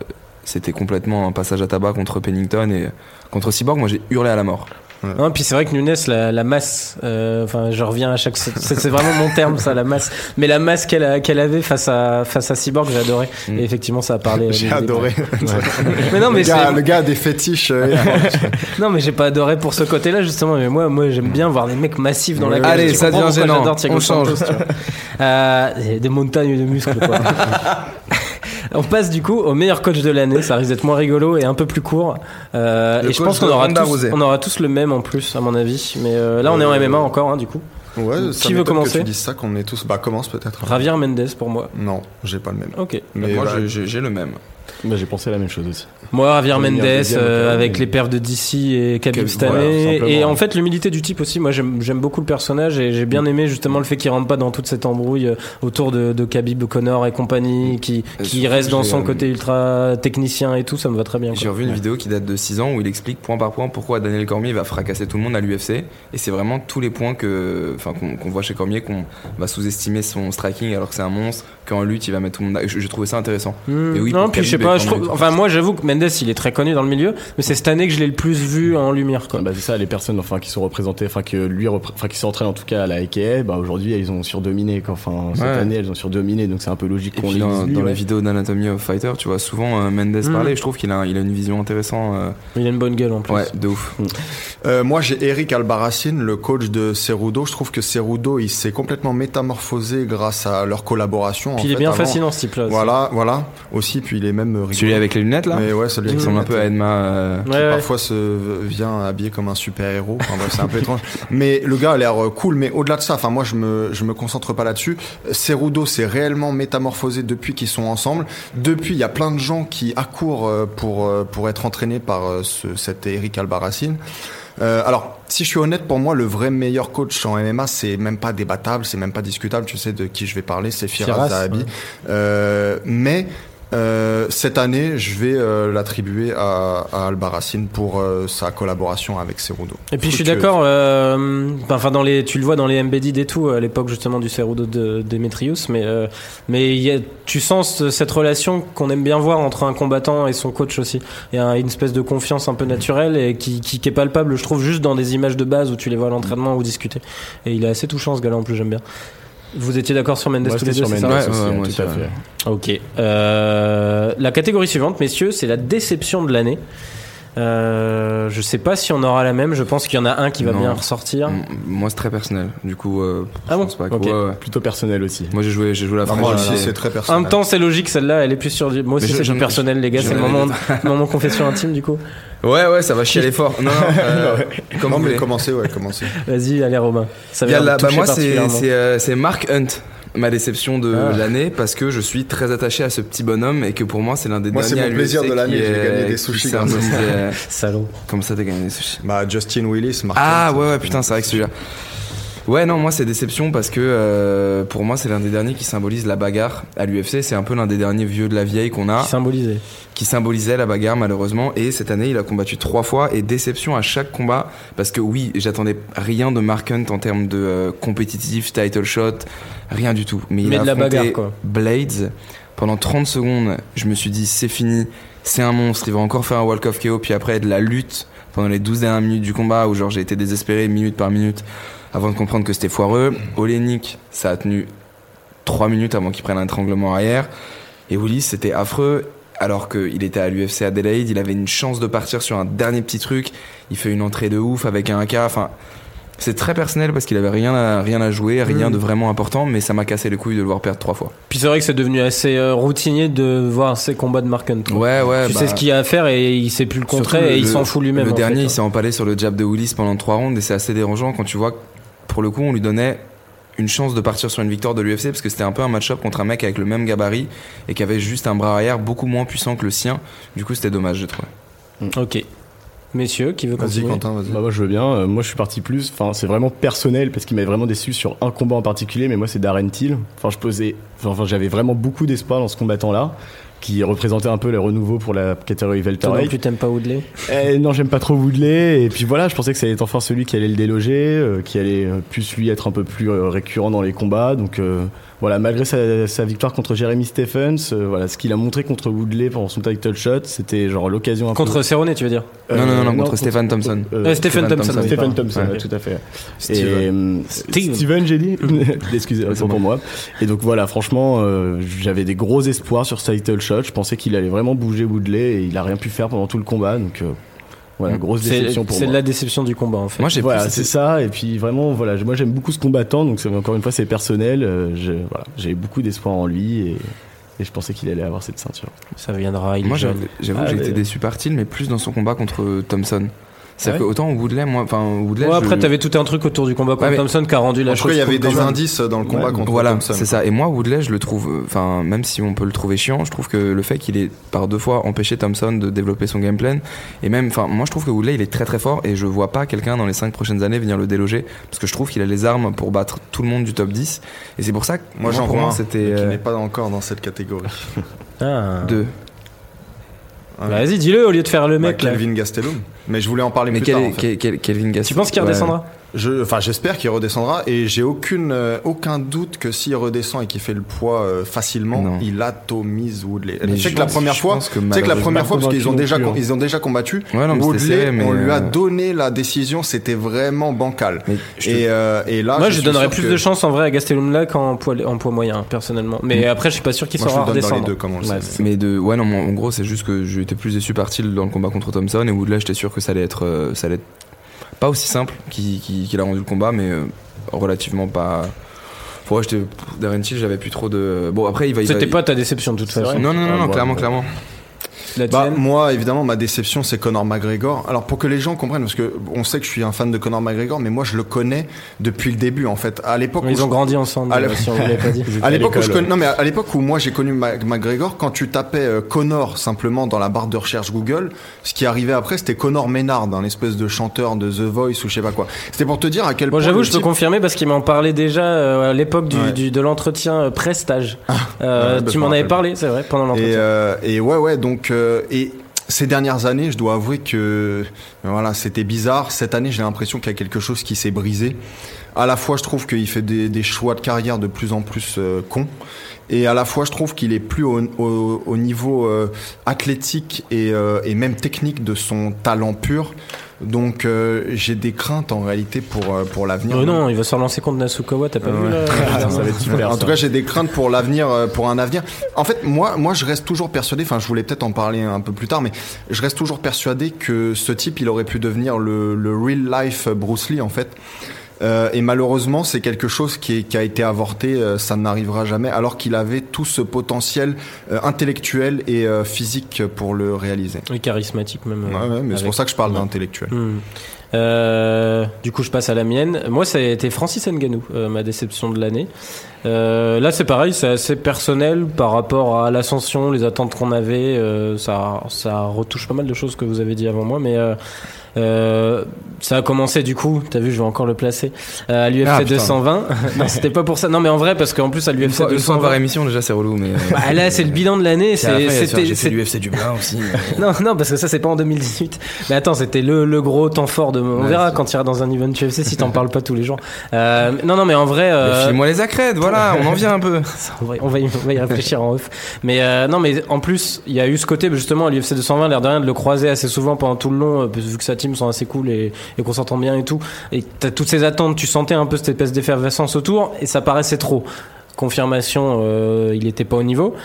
c'était complètement un passage à tabac contre Pennington et contre Cyborg moi j'ai hurlé à la mort. Non, puis c'est vrai que Nunes, la, la masse, euh, enfin, je reviens à chaque, c'est vraiment mon terme, ça, la masse. Mais la masse qu'elle avait face à face à Cyborg, j'ai adoré. Mm. Et effectivement, ça a parlé. J'ai des- adoré. <laughs> Mais non, mais le, gars, le gars a des fétiches. euh, <laughs> non, mais j'ai pas adoré pour ce côté-là justement. Mais moi, moi, j'aime bien voir des mecs massifs dans la. Allez, ça devient gênant. On change. Santos. Euh, des montagnes de muscles. Quoi. <laughs> On passe du coup au meilleur coach de l'année. Ça risque d'être moins rigolo et un peu plus court. Euh, et je pense qu'on aura tous, on aura tous le même en plus, à mon avis. Mais euh, là, on est en Euh, MMA encore, hein, du coup. Ouais, Qui ça veut m'étonne commencer que tu dises ça, qu'on est tous. Bah, commence peut-être. Javier Mendes pour moi. Non, j'ai pas le même. Ok. Mais moi bah, j'ai- le même. Bah, j'ai pensé à la même chose aussi. Moi, Javier Mendes, euh, avec les perfs de DC et Khabib cette année. et en fait, l'humilité du type aussi. Moi, j'aime beaucoup le personnage et j'ai bien aimé justement le fait qu'il rentre pas dans toute cette embrouille euh, autour de, de Khabib, Connor et compagnie, qui, Et qui reste dans j'ai, son euh, côté ultra technicien et tout. Ça me va très bien. J'ai revu une vidéo qui date de 6 ans où il explique point par point pourquoi Daniel Cormier va fracasser tout le monde à l'UFC. Et c'est vraiment tous les points que, enfin, qu'on, voit chez Cormier, qu'on va sous-estimer son striking alors que c'est un monstre, qu'en lutte il va mettre tout le monde. je trouvais ça intéressant. Hmm. Et oui, non, puis je sais pas. Je trouve, enfin, moi, j'avoue que Mendes, il est très connu dans le milieu, mais c'est cette année que je l'ai le plus vu en lumière. Quoi. Bah, c'est ça, les personnes enfin, qui sont représentées, enfin, que lui, enfin, qui s'entraînent en tout cas à la AKA, bah, aujourd'hui, elles ont surdominé, quoi. Enfin, cette Ouais. année, elles ont surdominé, donc c'est un peu logique qu'on les dans, lui, dans la vidéo d'Anatomy of Fighter, tu vois souvent euh, Mendes Mm. parler. Je trouve qu'il a, il a une vision intéressante. euh, Il a une bonne gueule en plus. ouais, de ouf. Euh, moi, j'ai Eric Albarracin, le coach de Cerudo. Je trouve que Cerudo, il s'est complètement métamorphosé grâce à leur collaboration. Puis en il est bien avant. fascinant ce type-là. aussi. Voilà, voilà. Aussi, puis il est même rigolo. Celui avec les lunettes là, Mais ouais, celui avec ressemble un peu à Edma. euh, qui parfois se vient habillé comme un super héros. Enfin, bref, c'est un peu étrange. Mais le gars a l'air euh, cool. Mais au-delà de ça, enfin moi je me je me concentre pas là-dessus. Cerudo s'est réellement métamorphosé depuis qu'ils sont ensemble. Depuis, il y a plein de gens qui accourent euh, pour pour être entraînés par ce, cet Eric Albarracin. Euh, alors, si je suis honnête, pour moi, le vrai meilleur coach en MMA, c'est même pas débattable, c'est même pas discutable. Tu sais de qui je vais parler, c'est Firas Firas, Zahabi. ouais. Euh, mais euh, cette année, je vais euh, l'attribuer à, à Albarracin pour euh, sa collaboration avec Cerudo. Et puis je suis d'accord, enfin dans les, tu le vois dans les embedded et tout à l'époque justement du Cerudo de Demetrius, mais mais il y a, tu sens ce- cette relation qu'on aime bien voir entre un combattant et son coach aussi. Il y a une espèce de confiance un peu naturelle et qui, qui, qui est palpable, je trouve, juste dans des images de base où tu les vois à l'entraînement ou discuter. Et il est assez touchant ce gars-là en plus, j'aime bien. Vous étiez d'accord sur Mendes Moi, tous les c'était deux, sur c'est Mendes ça Ouais, aussi, ouais, moi tout à fait. Ok. Euh, la catégorie suivante, messieurs, c'est la déception de l'année. Euh, je sais pas si on aura la même. Je pense qu'il y en a un qui va Non. bien ressortir. M- Moi, c'est très personnel. Du coup, euh, Ah je bon pense pas que- Ok. ouais, ouais. Plutôt personnel aussi. Moi, j'ai joué, j'ai joué la moi euh, aussi, c'est très En personnel. même temps, c'est logique, celle-là, elle est plus sur du. Moi aussi, c'est personnel, les gars. C'est le moment, moment confession intime, du coup. Ouais, ouais, ça va chialer fort. Non, non, <laughs> euh, comme non, mais commencez, ouais, commencez. Vas-y, allez, Romain. Ça Il y a va la- bah, moi, euh, c'est Mark Hunt, ma déception de Ah. l'année, parce que je suis très attaché à ce petit bonhomme et que pour moi, c'est l'un des Moi, c'est derniers. mon à plaisir l'UFC de l'année, j'ai gagné des sushis imposé, ça. euh, <laughs> Salaud. Comme ça, t'as gagné des sushis. Bah, Justin Willis, Mark Ah ouais ouais putain c'est vrai que celui-là. Ouais non moi c'est déception parce que euh, pour moi c'est l'un des derniers qui symbolise la bagarre à l'UFC c'est un peu l'un des derniers vieux de la vieille qu'on a. Qui symbolisait. qui symbolisait la bagarre malheureusement. Et cette année il a combattu trois fois. Et déception à chaque combat. Parce que oui j'attendais rien de Mark Hunt en termes de euh, compétitif title shot. Rien du tout. Mais il Mais a de la bagarre, quoi. Blades. Pendant 30 secondes je me suis dit c'est fini. C'est un monstre. Il va encore faire un walk of KO puis après de la lutte pendant les 12 dernières minutes du combat où genre j'ai été désespéré minute par minute avant de comprendre que c'était foireux Olenik ça a tenu 3 minutes avant qu'il prenne un étranglement arrière et Willis c'était affreux alors qu'il était à l'UFC Adelaide, il avait une chance de partir sur un dernier petit truc, il fait une entrée de ouf avec un AK, enfin c'est très personnel parce qu'il avait rien à, rien à jouer, rien Mm. de vraiment important, mais ça m'a cassé les couilles de le voir perdre trois fois. Puis c'est vrai que c'est devenu assez euh, routinier de voir ces combats de Mark Hunt. Ouais, ouais. tu bah, sais ce qu'il y a à faire et il sait plus le contrer et il s'en fout lui-même. Le dernier, fait. il s'est empalé sur le jab de Willis pendant trois rounds et c'est assez dérangeant quand tu vois pour le coup, on lui donnait une chance de partir sur une victoire de l'UFC parce que c'était un peu un match-up contre un mec avec le même gabarit et qui avait juste un bras arrière beaucoup moins puissant que le sien. Du coup, c'était dommage, je trouve. Ok. Messieurs, qui veut Vas-y, continuer Quentin, vas-y. Bah moi je veux bien. Euh, moi je suis parti plus. Enfin c'est vraiment personnel parce qu'il m'avait vraiment déçu sur un combat en particulier. Mais moi c'est Darren Till. Enfin je posais. Enfin j'avais vraiment beaucoup d'espoir dans ce combattant là qui représentait un peu les renouveaux pour la catégorie welterweight. plus t'aimes pas Woodley Eh, non, j'aime pas trop Woodley. Et puis voilà, je pensais que ça allait être enfin celui qui allait le déloger, euh, qui allait euh, plus lui être un peu plus euh, récurrent dans les combats. Donc euh, voilà, malgré sa, sa victoire contre Jeremy Stephens, euh, voilà, ce qu'il a montré contre Woodley pendant son title shot, c'était genre l'occasion un Contre peu. Cerrone, tu veux dire Euh, Non, non, non, contre Stephen Thompson. euh, Stephen Thompson. Stephen. Thompson, tout à fait. Steven. Et, Steven. Steven, j'ai dit. <laughs> Excusez, c'est pour moi. Et donc voilà, franchement, euh, j'avais des gros espoirs sur ce title shot. Je pensais qu'il allait vraiment bouger Woodley et il a rien pu faire pendant tout le combat. Donc euh, voilà, grosse C'est déception pour c'est moi. la déception du combat en fait. Moi, j'ai Voilà, c'est ça. Et puis vraiment, voilà, moi j'aime beaucoup ce combattant. Donc c'est- encore une fois, c'est personnel. Euh, je- voilà, j'ai beaucoup d'espoir en lui et, et je pensais qu'il allait avoir cette ceinture. Ça viendra. Il Moi, j'avoue Ah, que j'ai été déçu par Till, mais plus dans son combat contre Thompson. C'est-à-dire Ah ouais que autant Woodley, moi, enfin, Woodley. Ouais, je- après, t'avais tout un truc autour du combat contre Ouais, Thompson qui a rendu la En chose. il y avait des indices dans le combat Ouais, contre Voilà, Thompson. c'est ça. Et moi, Woodley, je le trouve, euh, enfin, même si on peut le trouver chiant, je trouve que le fait qu'il ait par deux fois empêché Thompson de développer son game plan, et même, enfin, moi, je trouve que Woodley, il est très très fort, et je vois pas quelqu'un dans les cinq prochaines années venir le déloger, parce que je trouve qu'il a les armes pour battre tout le monde du top 10, et c'est pour ça que Moi, j'en pour vois moi, un, c'était qui euh, n'est pas encore dans cette catégorie. Ah. deux. Bah, Vas-y, dis-le au lieu de faire le Bah, mec là. Kelvin Gastelum. Mais je voulais en parler Mais plus quel, tard. en fait. quel- quel- Kelvin Gastelum. Tu penses qu'il ouais. redescendra Je, enfin, j'espère qu'il redescendra et j'ai aucune, euh, aucun doute que s'il redescend et qu'il fait le poids euh, facilement, Non. il atomise Woodley. Mais tu sais que la première fois, que tu sais que la première fois parce qu'ils ont convaincu déjà, non plus, hein. ils ont déjà combattu. Ouais, non, mais c'était Woodley, serré, mais, on lui a euh, donné la décision, c'était vraiment bancal. Mais je te- Et, euh, et là, Moi, je donnerais plus que- de chance en vrai à Gastelum là qu'en poids, en poids moyen, personnellement. Mais après, je suis pas sûr qu'il saura redescendre. deux, comme on le Ouais, sait. c'est- Mais de, ouais, non, en gros, c'est juste que j'étais plus déçu par Till dans le combat contre Thompson et Woodley, j'étais sûr que ça allait être, ça allait être pas aussi simple qu'il qu'il- qu'il a rendu le combat, mais euh, relativement pas. Ouais, j'étais Darren Till, j'avais plus trop de. Bon, après, il va. il va- C'était pas ta déception de toute façon. Non, non, non, Ah, non, clairement, clairement. La Bah, moi, évidemment, ma déception, c'est Conor McGregor. Alors, pour que les gens comprennent, parce que on sait que je suis un fan de Conor McGregor, mais moi, je le connais depuis le début, en fait. À l'époque, où Ils je- ont grandi ensemble, Ah, si. <laughs> À l'époque où je l'école. connais, non mais à l'époque où moi j'ai connu McGregor, quand tu tapais euh, Connor simplement dans la barre de recherche Google, ce qui arrivait après c'était Connor Maynard, un espèce de chanteur de The Voice ou je sais pas quoi. C'était pour te dire à quel Bon, point. j'avoue, je peux type- confirmer parce qu'il m'en parlait déjà euh, à l'époque du, Ouais. du- de l'entretien euh, pré-stage. Euh, ouais, bah, tu m'en me avais parlé, c'est vrai, pendant Et, l'entretien. euh, et ouais ouais donc euh, et ces dernières années, je dois avouer que c'était bizarre. Cette année, j'ai l'impression qu'il y a quelque chose qui s'est brisé. À la fois, je trouve qu'il fait des, choix de carrière de plus en plus euh, cons. Et à la fois, je trouve qu'il est plus au, au- au niveau euh, athlétique euh, et même technique de son talent pur. Donc euh, j'ai des craintes en réalité pour euh, pour l'avenir. Euh, non, il va se relancer contre Nasukawa, t'as pas vu là Ah, <laughs> ça va être super. en tout cas, j'ai des craintes pour l'avenir, euh, pour un avenir. En fait, moi, moi, je reste toujours persuadé. Enfin, je voulais peut-être en parler un peu plus tard, mais je reste toujours persuadé que ce type, il aurait pu devenir le, le real life Bruce Lee, en fait. Euh, et malheureusement, c'est quelque chose qui, est- qui a été avorté. euh, ça n'arrivera jamais, alors qu'il avait tout ce potentiel euh, intellectuel et euh, physique pour le réaliser. Oui, charismatique même. Ouais, ouais, mais c'est pour ça que je parle Ouais. d'intellectuel. Hmm. Du coup, je passe à la mienne. Moi, ça a été Francis Ngannou, euh, ma déception de l'année. Là, c'est pareil, c'est assez personnel par rapport à l'ascension, les attentes qu'on avait. ça, ça retouche pas mal de choses que vous avez dit avant moi, mais euh, ça a commencé du coup. T'as vu, je vais encore le placer euh, à l'UFC Ah, putain. 220. <laughs> non, c'était pas pour ça. Non, mais en vrai, parce qu'en plus à l'UFC fois, une fois 220. par émission, déjà, c'est relou, mais. euh, Bah, là, c'est le bilan de l'année. C'est, c'était, l'UFC du Blas aussi. <laughs> non, non, parce que ça, c'est pas en 2018. Mais attends, c'était le, le gros temps fort de. On Ouais, verra quand tu iras dans un event UFC si t'en parles pas tous les jours. Euh, non, non, mais en vrai. File-moi les accrèdes, voilà, <laughs> on en vient un peu. on va, y, on va y réfléchir en off. Mais non, mais en plus, il y a eu ce côté, justement, à l'UFC 220, l'air de rien, de le croiser assez souvent pendant tout le long, vu que sa team sont assez cool et, et qu'on s'entend bien et tout. Et t'as toutes ces attentes, tu sentais un peu cette espèce d'effervescence autour, et ça paraissait trop. Confirmation, euh, il était pas au niveau.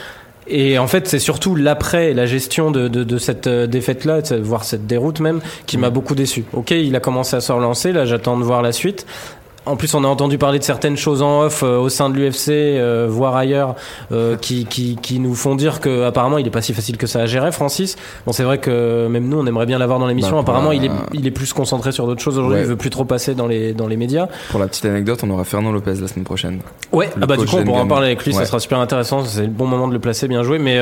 Et en fait, c'est surtout l'après, la gestion de, de, de cette euh, défaite-là, voire cette déroute même, qui m'a beaucoup déçu. Ok, il a commencé à se relancer, là j'attends de voir la suite. En plus, on a entendu parler de certaines choses en off euh, au sein de l'UFC, euh, voire ailleurs, euh, qui, qui, qui nous font dire que apparemment il est pas si facile que ça à gérer, Francis. Bon, c'est vrai que même nous, on aimerait bien l'avoir dans l'émission. Bah, apparemment, bah, il est, il est plus concentré sur d'autres choses aujourd'hui. Ouais. Il veut plus trop passer dans les dans les médias. Pour la petite anecdote, on aura Fernand Lopez la semaine prochaine. Ouais, ah bah du coup on pourra en parler avec lui, ça Ouais. sera super intéressant, c'est le bon moment de le placer, bien joué. Mais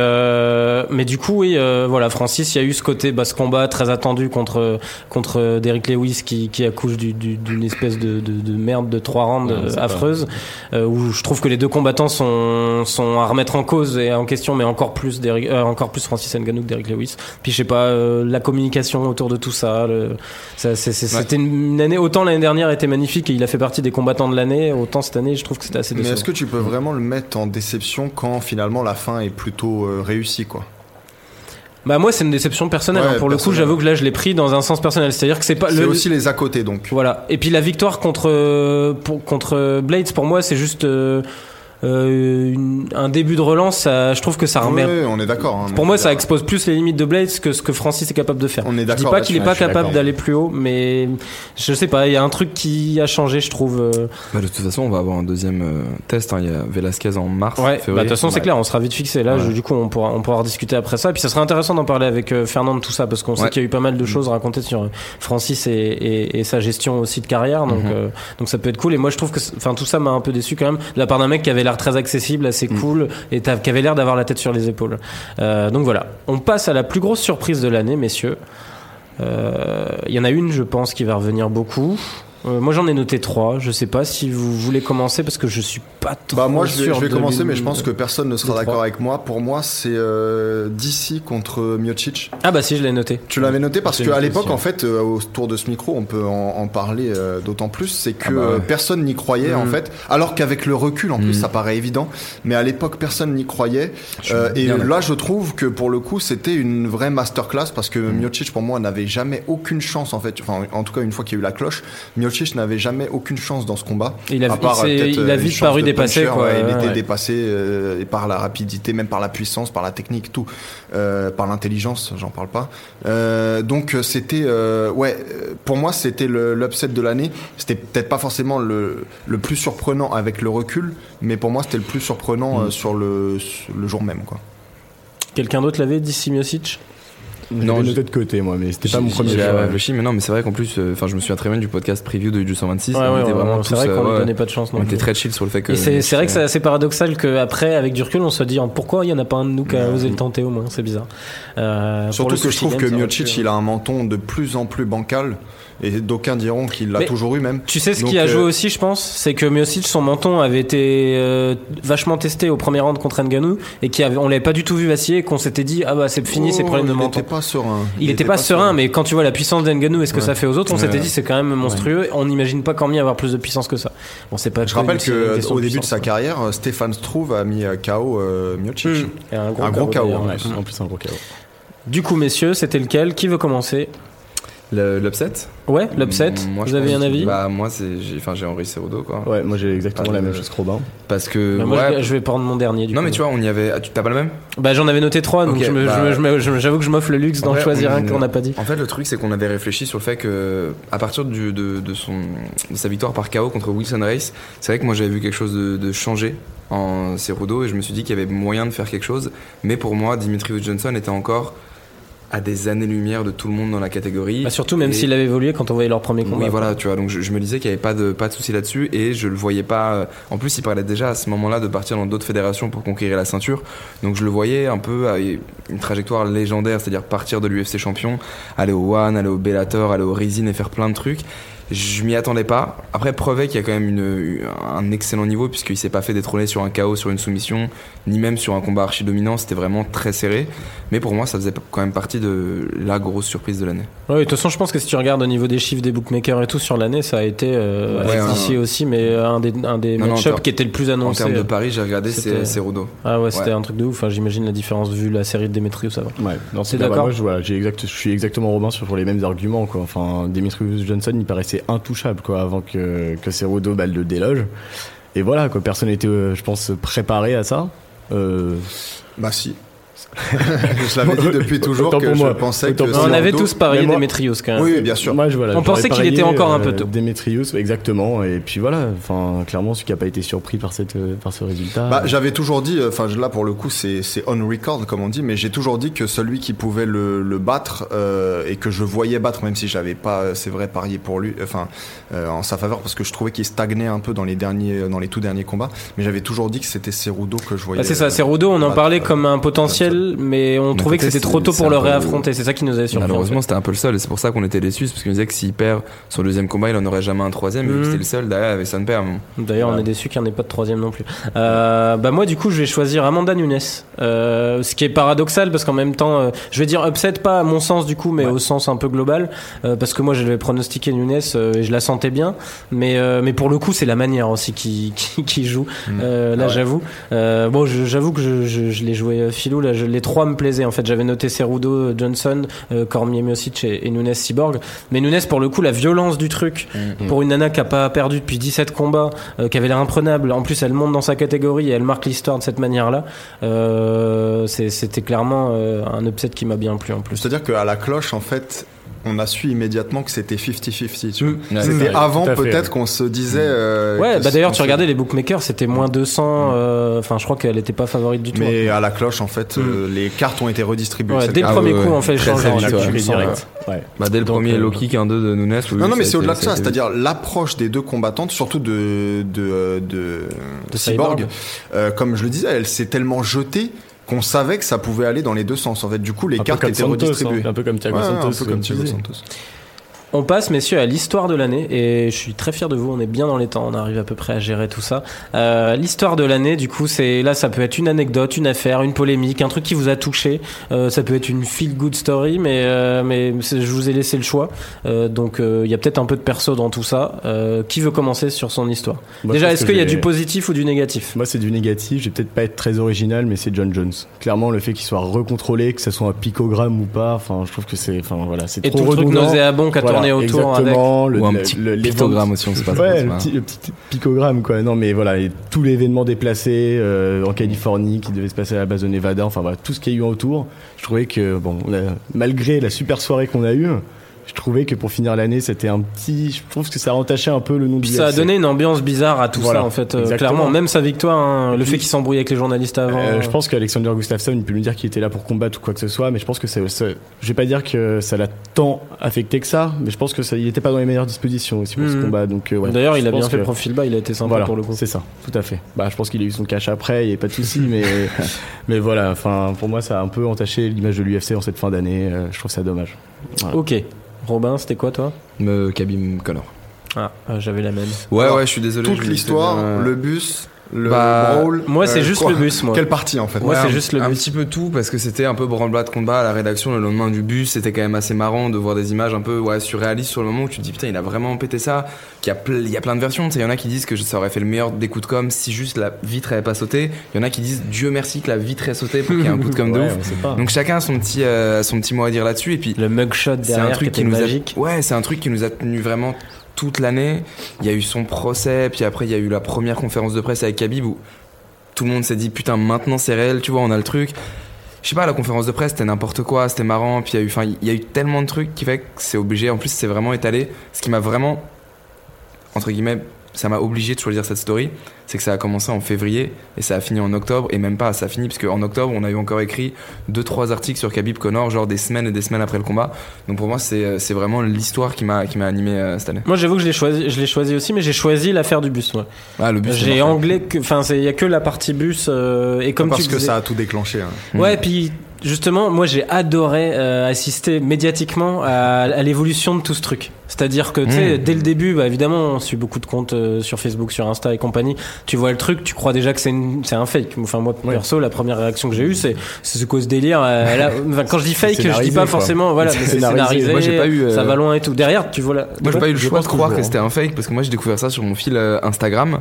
mais du coup oui, voilà Francis, il y a eu ce côté basse combat très attendu contre contre Derrick Lewis qui, qui accouche du- du- d'une espèce de, de, de merde de trois rounds Ouais, affreuse, euh, où je trouve que les deux combattants sont sont à remettre en cause et en question, mais encore plus euh, encore plus Francis Ngannou que Derrick Lewis. Puis je sais pas euh, la communication autour de tout ça, le- ça c'est- c'est- Ouais. c'était une année autant l'année dernière était magnifique et il a fait partie des combattants de l'année, autant cette année je trouve que c'était assez Mais décevant. est-ce que tu peux vraiment le mettre en déception quand finalement la fin est plutôt euh, réussie, quoi? Bah moi c'est une déception personnelle. Ouais, hein. Pour le coup j'avoue que là je l'ai pris dans un sens personnel. C'est-à-dire que c'est pas C'est le aussi les à côté, donc. voilà. Et puis la victoire contre pour, contre Blades pour moi c'est juste euh, euh, une- un début de relance. Ça, je trouve que ça remet. Ouais, on est d'accord. hein, Pour moi ça expose plus les limites de Blades que ce que Francis est capable de faire. On est Je dis pas qu'il est pas capable d'aller plus haut, mais je sais pas. Il y a un truc qui a changé je trouve. euh. Bah, de toute façon, on va avoir un deuxième euh, test. hein. Il y a Velasquez en mars. Ouais. Bah, de toute façon c'est Ouais. clair. On sera vite fixé. Là Ouais. je- du coup on pourra on pourra rediscuter après ça. Et puis ça serait intéressant d'en parler avec euh, Fernand de tout ça parce qu'on sait qu'il y a eu pas mal de choses racontées sur Francis et, et, et sa gestion aussi de carrière. Donc Mhm. euh, donc ça peut être cool. Et moi je trouve que enfin tout ça m'a un peu déçu quand même de la part d'un mec qui avait l'air très accessible, assez Mhm. cool et qui avait l'air d'avoir la tête sur les épaules. Euh, donc voilà. On passe à la plus grosse surprise de l'année, messieurs. Euh, Il y en a une, je pense, qui va revenir beaucoup. Euh, moi, j'en ai noté trois. Je sais pas si vous voulez commencer parce que je suis pas trop Bah moi je vais, sûr je vais commencer mais je pense que personne ne sera d'accord avec moi. Pour moi c'est euh, DC contre Miocic. Ah bah si, je l'ai noté. Tu l'avais noté parce qu'à l'époque en fait euh, autour de ce micro on peut en, en parler euh, d'autant plus c'est que Ah bah ouais. euh, personne n'y croyait en Mhm. fait alors qu'avec le recul en plus Mhm. ça paraît évident mais à l'époque personne n'y croyait et là je trouve que pour le coup c'était une vraie masterclass parce que Mhm. Miocic pour moi n'avait jamais aucune chance en fait enfin en tout cas une fois qu'il y a eu la cloche Miocic n'avait jamais aucune chance dans ce combat Il a, à part, il, s'est- peut-être, il euh, a une vite chance paru de dépassé. puncher, Quoi. ouais, il était ouais. dépassé euh, et par la rapidité, même par la puissance, par la technique, tout, euh, par l'intelligence, j'en parle pas. Euh, donc euh, c'était, euh, ouais, euh, pour moi c'était le- l'upset de l'année. C'était peut-être pas forcément le, le plus surprenant avec le recul, mais pour moi c'était le plus surprenant Mm. euh, sur le, sur le jour même. Quelqu'un d'autre l'avait dit Miocic Je Non, je- noté de côté, moi, mais c'était pas mon premier j'ai réfléchi, mais non, mais c'est vrai qu'en plus, euh, enfin, je me souviens très bien du podcast preview de du 126. Ouais, on ouais, était ouais, vraiment c'est vrai qu'on euh, donnait pas de chance. non On était très chill sur le fait que. Et c'est c'est vrai que c'est assez paradoxal qu'après, avec du recul, on se dit pourquoi il y en a pas un de nous qui a osé le tenter au moins. C'est bizarre. Euh, Surtout que je trouve que Miocic il a un menton de plus en plus bancal, et d'aucuns diront qu'il l'a toujours eu même. Tu sais ce Donc, qui a euh, joué aussi, je pense, c'est que Miocic, son menton avait été euh, vachement testé au premier round contre Ngannou et qui avait, on l'avait pas du tout vu vaciller et qu'on s'était dit ah bah c'est fini, c'est Oh, problème de il menton. était pas serein. Il était pas serein, mais quand tu vois la puissance d'Ngannou et ce que Ouais. ça fait aux autres, on Ouais. s'était dit c'est quand même monstrueux. On n'imagine pas qu'en avoir plus de puissance que ça. Bon, c'est pas. Je rappelle que au début de sa carrière, euh, Stéphane Struve a mis euh, KO euh, Miocic. Et un gros, KO, KO, en plus, un gros chaos. Du coup, messieurs, c'était lequel? Qui veut commencer? L'upset Ouais, l'upset. Mm, Vous avez un avis Bah, moi, c'est, j'ai, enfin, j'ai Henri Cerudo, quoi. Ouais, moi j'ai exactement la je- même chose que Robin. Parce que, Bah, moi, ouais. je, vais prendre mon dernier. Du non, coup. mais tu vois, on y avait. ah, tu t'as pas le même? Bah, j'en avais noté trois, donc bah- j'avoue que je m'offre le luxe En d'en choisir on- un qu'on n'a pas dit. En fait, le truc, c'est qu'on avait réfléchi sur le fait que, à partir du, de, de son, de sa victoire par KO contre Wilson Race, c'est vrai que moi j'avais vu quelque chose de, de changer en Cerudo et je me suis dit qu'il y avait moyen de faire quelque chose. Mais pour moi, Dimitrius Johnson était encore à des années-lumière de tout le monde dans la catégorie. Bah, surtout, même s'il avait évolué quand on voyait leur premier combat. Oui, voilà, tu vois. Donc je, je me disais qu'il n'y avait pas de, pas de souci là-dessus et je le voyais pas. euh, En plus, il parlait déjà à ce moment-là de partir dans d'autres fédérations pour conquérir la ceinture. Donc je le voyais un peu à une trajectoire légendaire, c'est-à-dire partir de l'UFC champion, aller au One, aller au Bellator, aller au Rizin et faire plein de trucs. Je m'y attendais pas. Après, preuve qu'il y a quand même une, un excellent niveau puisqu'il s'est pas fait détrôner sur un KO, sur une soumission, ni même sur un combat archi dominant. C'était vraiment très serré. Mais pour moi, ça faisait quand même partie de la grosse surprise de l'année. Ouais, de toute façon, je pense que si tu regardes au niveau des chiffres des bookmakers et tout sur l'année, ça a été euh, Ouais, avec un- ici aussi, mais euh, un des, un des Non, non, en match termes- qui était le plus En annoncé. termes de paris, j'ai regardé, c'est Cerudo. Ah ouais, c'était Ouais. un truc de ouf. Enfin, J'imagine la différence vu la série de Demetrius avant. Ouais, non, C'est d'accord. Moi, je, voilà, exact, je suis exactement Robin sur les mêmes arguments, quoi. Enfin, Demetrius Johnson, il paraissait intouchable, quoi, avant que, que Cerudo bah, le déloge. Et voilà, quoi. Personne n'était, euh, je pense, préparé à ça. Euh, Bah si. <laughs> je l'avais dit depuis toujours Autant que pour je moi. pensais Autant que on avait tous parié moi- Demetrius quand même. Oui, bien sûr. Moi, je, voilà, On pensait qu'il était encore un peu euh, tôt. Demetrius, exactement. Et puis voilà, enfin, clairement, celui qui a pas été surpris par cette, euh, par ce résultat. Bah, j'avais toujours dit, enfin là pour le coup c'est on record comme on dit, mais j'ai toujours dit que celui qui pouvait le, le battre euh, et que je voyais battre, même si j'avais pas, c'est vrai, parié pour lui, enfin euh, en sa faveur parce que je trouvais qu'il stagnait un peu dans les derniers, dans les tout derniers combats, mais j'avais toujours dit que c'était Cerudo que je voyais. Ah, c'est ça, euh, Cerudo, on en parlait euh, comme un potentiel, mais on Mais trouvait que c'était trop tôt pour le réaffronter. C'est ça qui nous avait surpris. en Malheureusement, c'était un peu le seul, et c'est pour ça qu'on était déçus, parce qu'on disait que s'il perd son deuxième combat, il en aurait jamais un troisième, Mhm. que c'était le seul, derrière, avec son père. D'ailleurs, on est déçu qu'il n'y en ait pas de troisième non plus. Euh, bah moi, du coup, je vais choisir Amanda Nunes. Euh, ce qui est paradoxal parce qu'en même temps, euh, je vais dire upset pas à mon sens du coup, mais au sens un peu global, parce que moi, j'avais pronostiqué Nunes et je la sentais bien. Mais mais pour le coup, c'est la manière aussi qui <laughs> qui, joue. Euh, là, Ah j'avoue. Bon, j'avoue que je, je, l'ai joué filou. Là, je, les trois me plaisaient. En fait, j'avais noté Cerudo, Johnson, euh, Cormier, Miocic et, et Nunes Cyborg. Mais Nunes, pour le coup, la violence du truc pour une nana qui a pas perdu depuis 17 combats, euh, qui avait l'air imprenable. En plus, elle monte dans sa catégorie et elle marque l'histoire de cette manière-là. Euh, C'était clairement un upset qui m'a bien plu en plus. C'est-à-dire qu'à la cloche, en fait, on a su immédiatement que c'était 50-50. tu vois. Mm. Ouais, C'était ouais, avant peut-être qu'on se disait. euh, Ouais, bah d'ailleurs, tu regardais les bookmakers, c'était moins 200. euh, Enfin, je crois qu'elle était pas favorite du tout. Mais à la cloche, en fait, euh, les cartes ont été redistribuées. Ouais, dès le. Ah premier ouais, coup, on fait le Très, direct. Ouais. Bah, dès le Donc, premier low kick, un 2 de Nunes. oui, Non, non, mais c'est au-delà de ça, c'est-à-dire l'approche des deux combattantes, surtout de de de, De Cyborg. Cyborg. Euh, comme je le disais, elle s'est tellement jetée qu'on savait que ça pouvait aller dans les deux sens. En fait, du coup, les Un cartes étaient Santos, redistribuées. hein, un peu comme Thiago Ouais, Santos. un peu comme Thiago. Santos. On passe, messieurs, à l'histoire de l'année et je suis très fier de vous. On est bien dans les temps, on arrive à peu près à gérer tout ça. Euh, l'histoire de l'année, du coup, c'est là, ça peut être une anecdote, une affaire, une polémique, un truc qui vous a touché. Euh, ça peut être une feel good story, mais euh, mais je vous ai laissé le choix. Donc il y a peut-être un peu de perso dans tout ça. Qui veut commencer sur son histoire? Moi, Déjà, est-ce qu'il y a du positif ou du négatif? Moi, c'est du négatif. Je vais peut-être pas être très original, mais c'est John Jones. Clairement, le fait qu'il soit recontrôlé, que ça soit un picogramme ou pas, enfin, je trouve que c'est, enfin, voilà, c'est Et trop le truc nauséabond qui a Voilà, autour avec. exactement, le, Ou un le- petit le- pictogramme aussi, on sait pas. Ouais, le pas- petit, le petit picogramme, quoi. Non, mais voilà, et tout l'événement déplacé euh, en Californie qui devait se passer à la base de Nevada, enfin voilà, tout ce qu'il y a eu autour. Je trouvais que, bon, on a- malgré la super soirée qu'on a eue, je trouvais que pour finir l'année, c'était un petit. Je trouve que ça entachait un peu le nom Puis du ça a donné une ambiance bizarre à tout Voilà, ça en fait. Euh, clairement, même sa victoire, hein, le Puis- fait qu'il s'embrouille avec les journalistes avant. Euh, je pense qu'Alexander Gustafsson, il peut nous dire qu'il était là pour combattre ou quoi que ce soit, mais je pense que c'est, c'est- je vais pas dire que ça l'a tant affecté que ça, mais je pense que ça, il était pas dans les meilleures dispositions aussi pour ce Mhm. combat, donc euh, ouais. D'ailleurs, il a bien fait que- le profil bas, il a été sympa Voilà, pour le coup. c'est ça, tout à fait. Bah, je pense qu'il a eu son cash après, il n'y a pas de souci, mais, <laughs> mais voilà, enfin, pour moi, ça a un peu entaché l'image de l'UFC en cette fin d'année, je trouve ça dommage. Voilà. Ok. Robin, c'était quoi toi? Me Khabib Connor. Ah, euh, j'avais la même. Ouais, Alors, ouais, je suis désolé. Toute l'histoire, le bus, Le Bah, brawl moi, c'est juste quoi le bus, moi. Quelle partie en fait Moi, Ouais, c'est un- juste le un petit peu tout parce que c'était un peu branle-bas de combat à la rédaction le lendemain du bus. C'était quand même assez marrant de voir des images un peu ouais, surréalistes sur le moment où tu te dis putain, il a vraiment pété ça. Qu'il y a, il y a plein de versions. Tu sais, Il y en a qui disent que ça aurait fait le meilleur des coups de com si juste la vitre avait pas sauté. Il y en a qui disent Dieu merci que la vitre ait sauté pour qu'il y ait un coup de com <laughs> de Ouais, ouf. Donc chacun a son petit, euh, son petit mot à dire là-dessus. Et puis Le mugshot c'est un derrière truc qui nous magique. a ouais c'est un truc qui nous a tenu vraiment toute l'année. Il y a eu son procès puis après il y a eu la première conférence de presse avec Khabib où tout le monde s'est dit putain maintenant c'est réel tu vois on a le truc. Je sais pas la conférence de presse c'était n'importe quoi c'était marrant puis il y a eu y a eu tellement de trucs qui fait que c'est obligé. En plus c'est vraiment étalé ce qui m'a vraiment entre guillemets ça m'a obligé de choisir cette story c'est que ça a commencé en février et ça a fini en octobre et même pas ça a fini parce qu'en octobre on a eu encore écrit deux trois articles sur Khabib Connor genre des semaines et des semaines après le combat donc pour moi c'est c'est vraiment l'histoire qui m'a qui m'a animé euh, cette année Moi, j'avoue que je l'ai choisi, je l'ai choisi aussi, mais j'ai choisi l'affaire du bus. Moi. ah le c'est J'ai anglais que, enfin, c'est- il y a que la partie bus euh, et comme Parce tu que disais- ça a tout déclenché. hein. Ouais, puis justement, moi j'ai adoré euh, assister médiatiquement à, à l'évolution de tout ce truc. C'est-à-dire que, tu sais, Mm. dès le début, bah, évidemment, on suit beaucoup de comptes euh, sur Facebook, sur Insta et compagnie. Tu vois le truc, tu crois déjà que c'est une- c'est un fake. Enfin, moi, Ouais. perso, la première réaction que j'ai eue, c'est c'est ce cause délire. euh, là, <laughs> enfin, quand je dis fake, je dis pas quoi. forcément, voilà, C'est <laughs> c'est scénarisé. scénarisé. Moi, j'ai pas eu, euh, Ça va loin et tout. Derrière, tu vois là. Moi, j'ai pas eu le choix de croire toujours, que c'était un fake parce que moi, j'ai découvert ça sur mon fil euh, Instagram.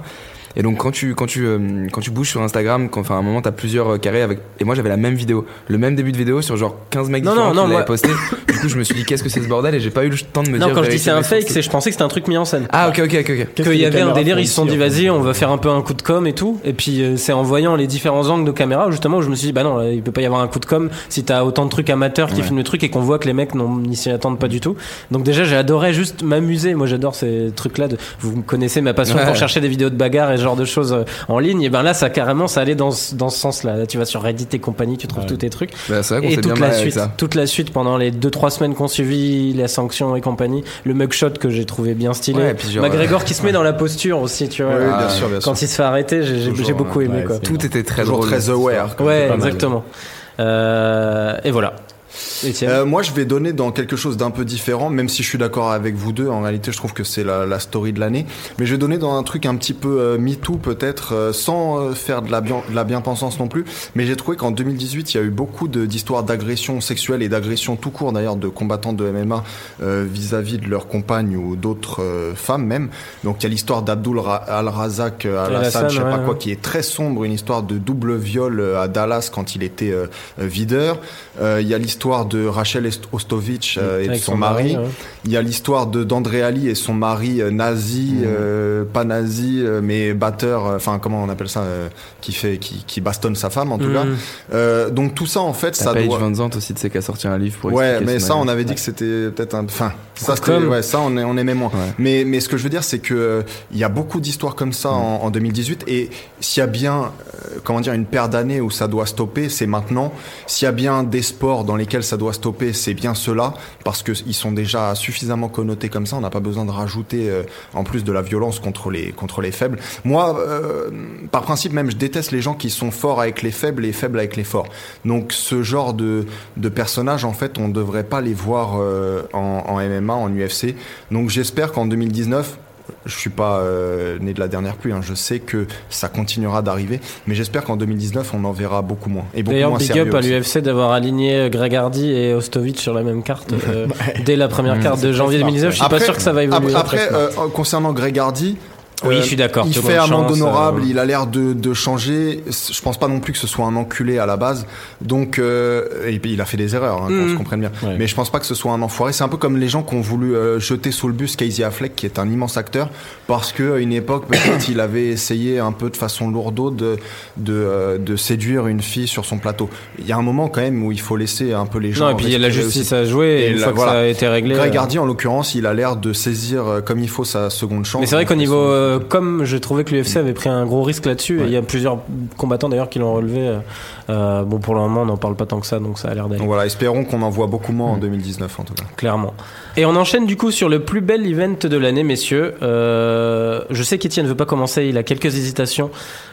Et donc, quand tu, quand tu, euh, quand tu bouges sur Instagram, quand, enfin, à un moment, t'as plusieurs euh, carrés avec, et moi, j'avais la même vidéo, le même début de vidéo sur genre 15 mecs Non, différents non, qui non, l'avaient posté. du coup, je me suis dit, qu'est-ce que c'est ce bordel? Et j'ai pas eu le temps de me Non, dire. quand je dis c'est un fake, c'est je pensais que c'était un truc mis en scène. Ah, ok, ok, ok, ok. Qu'est-ce que qu'il y avait un délire, ils se sont dit vas-y, on va faire un peu un coup de com et tout. Et puis euh, c'est en voyant les différents angles de caméra justement où je me suis dit bah non, là, il peut pas y avoir un coup de com si t'as autant de trucs amateurs qui Ouais. filment le truc et qu'on voit que les mecs n'y s'y attendent pas du tout. Donc déjà j'ai adoré juste m'amuser. Moi j'adore ces trucs-là. De... Vous connaissez ma passion pour chercher des vidéos de bagarre et genre de choses euh, en ligne. Et ben là ça carrément ça allait dans ce, dans ce sens-là. Là, tu vas sur Reddit et compagnie, tu trouves Ouais. tous tes trucs. Bah, c'est vrai Et toute la suite, ça. toute la suite pendant les 2-3 semaines qu'on suivi la sanction et compagnie, le mugshot que j'ai trouvé bien stylé. Ouais, et puis genre, McGregor qui se met dans la posture aussi, tu vois. Ah, bien sûr, bien sûr. Quand il se fait arrêter, j'ai- j'ai beaucoup aimé ouais, quoi. Tout était très Toujours drôle. très aware. Ouais, exactement. Euh, et voilà. Euh, moi, je vais donner dans quelque chose d'un peu différent, même si je suis d'accord avec vous deux. En réalité, je trouve que c'est la, la story de l'année. Mais je vais donner dans un truc un petit peu euh, MeToo, peut-être, euh, sans euh, faire de la, bien, de la bien-pensance non plus. Mais j'ai trouvé qu'en 2018, il y a eu beaucoup d'histoires d'agression sexuelle et d'agression tout court, d'ailleurs, de combattants de MMA vis-à-vis de leurs compagnes ou d'autres femmes même. Donc, il y a l'histoire d'Abdul Ra- Al-Razak Al-Assad, je sais pas ouais, quoi, qui est très sombre, une histoire de double viol à Dallas quand il était videur. Il y a l'histoire de Rachel Ostovich euh, et de son, mari. ouais. Il y a l'histoire de d'André Ali et son mari euh, nazi, euh, pas nazi, euh, mais batteur. euh, Enfin, comment on appelle ça, euh, qui fait, qui, qui bastonne sa femme en tout Mhm. cas. Euh, donc tout ça en fait, ça Paige doit. Van Zandt aussi, tu sais, qui a sorti un livre pour Ouais, expliquer mais ça, on avait dit que c'était peut-être un. Enfin, ça. Ouais, ça, on, est- on aimait moins. Ouais. Mais, mais ce que je veux dire, c'est que euh, il y a beaucoup d'histoires comme ça en, en 2018. Et s'il y a bien, euh, comment dire, une paire d'années où ça doit stopper, c'est maintenant. S'il y a bien des sports dans lesquels ça doit stopper, c'est bien ceux-là, parce que ils sont déjà suffisamment connotés comme ça. On n'a pas besoin de rajouter euh, en plus de la violence contre les contre les faibles. Moi, euh, par principe même, je déteste les gens qui sont forts avec les faibles et faibles avec les forts. Donc ce genre de de personnages, en fait, on ne devrait pas les voir euh, en MMA, en UFC. Donc j'espère qu'en 2019, je suis pas euh, né de la dernière pluie, hein, je sais que ça continuera d'arriver, mais j'espère qu'en 2019, on en verra beaucoup moins. Et beaucoup D'ailleurs, big sérieux up à l'UFC d'avoir aligné Greg Hardy et Ostovic sur la même carte euh, <laughs> dès la première carte de janvier smart, 2019. Je suis pas sûr que ça va évoluer. Après, après, euh, concernant Greg Hardy, Oui, euh, je suis d'accord. Il fait amende honorable, euh, il a l'air de, de changer. Je pense pas non plus que ce soit un enculé à la base. Donc, euh, il a fait des erreurs, hein, qu'on Mhm. se comprenne bien. Ouais. Mais je pense pas que ce soit un enfoiré. C'est un peu comme les gens qui ont voulu euh, jeter sous le bus Casey Affleck, qui est un immense acteur, parce que à une époque peut-être il avait essayé un peu de façon lourdeau de de, euh, de séduire une fille sur son plateau. Il y a un moment quand même où il faut laisser un peu les gens. Non, et puis il y a la justice aussi. à jouer. Et, Et une fois que voilà. ça a été réglé. Greg Hardy, en l'occurrence, il a l'air de saisir comme il faut sa seconde chance. Mais c'est vrai qu'au niveau, euh, comme je trouvais que l'UFC avait pris un gros risque là-dessus, et il y a plusieurs combattants d'ailleurs qui l'ont relevé. euh, euh, bon, pour le moment, on n'en parle pas tant que ça, donc ça a l'air d'aller. Donc voilà, espérons qu'on en voit beaucoup moins en Mm. 2019 en tout cas. clairement. Et on enchaîne du coup sur le plus bel event de l'année, messieurs. Euh, je sais qu'Etienne ne veut pas commencer, il a quelques hésitations.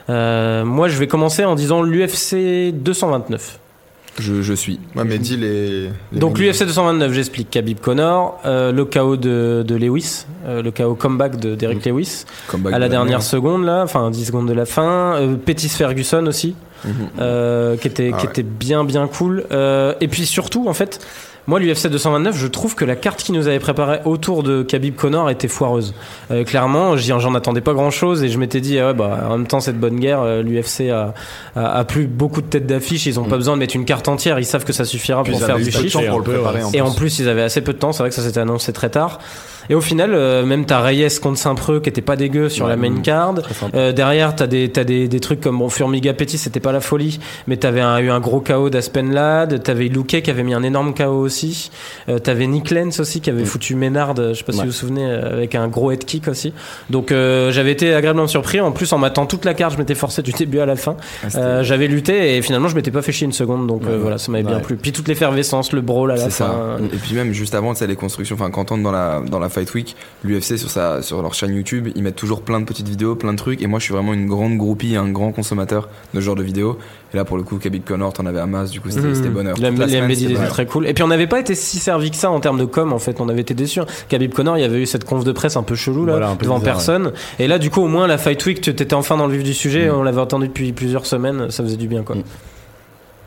Moi, je vais commencer en disant l'UFC 229. Je, je suis. Ouais, mais dis les. les Donc l'UFC 229, j'explique Khabib Connor, euh, le KO de, de Lewis, euh, le KO comeback de Derek Lewis Comeback à la de dernière seconde là, enfin 10 secondes de la fin, euh, Pettis Ferguson aussi, Mhm. euh, qui était Ah qui ouais. était bien bien cool. Euh, et puis surtout en fait, moi l'UFC 229, je trouve que la carte qui nous avait préparée autour de Khabib Connor était foireuse. Euh, clairement, j'en attendais pas grand chose et je m'étais dit ah ouais bah en même temps cette bonne guerre, euh, l'UFC a, a, a plus beaucoup de têtes d'affiche, ils ont pas besoin de mettre une carte entière, ils savent que ça suffira Puis pour faire du chiffre. Et en plus. plus, ils avaient assez peu de temps. C'est vrai que ça s'était annoncé très tard. Et au final, euh, même t'as Reyes contre Saint-Preux qui était pas dégueu sur la main card. Euh, derrière, t'as des t'as des, des trucs comme bon Furmiga Petit, c'était pas la folie, mais t'avais un- eu un gros KO d'Aspenlad. T'avais Luque qui avait mis un énorme KO aussi. Euh, t'avais Nick Lenz aussi qui avait foutu Ménard. Je sais pas si vous vous souvenez euh, avec un gros head kick aussi. Donc euh, j'avais été agréablement surpris. En plus, en m'attendant toute la carte, je m'étais forcé du début à la fin. Ah, Euh, j'avais lutté et finalement, je m'étais pas fait chier une seconde. Donc euh, Ouais. voilà, ça m'avait bien plu. Puis toute l'effervescence, le brawl à la C'est fin. ça. Et puis même juste avant, tu sais, les constructions, enfin, quand on est dans la, dans la Fight Week, l'UFC sur sa, sur leur chaîne YouTube, ils mettent toujours plein de petites vidéos, plein de trucs. Et moi, je suis vraiment une grande groupie, un grand consommateur de ce genre de vidéos. Et là, pour le coup, Khabib Connor, t'en avais à masse, du coup, c'était Mmh. bonheur. La, la les semaine, étaient bonheur. très cool. Et puis on n'avait pas été si servi que ça en termes de com en fait. On avait été déçus. Khabib Connor, il y avait eu cette conf de presse un peu chelou là, Voilà, un peu devant bizarre, personne. Et là, du coup, au moins la Fight Week, tu étais enfin dans le vif du sujet. Mm. On l'avait entendu depuis plusieurs semaines. Ça faisait du bien quoi. Mm.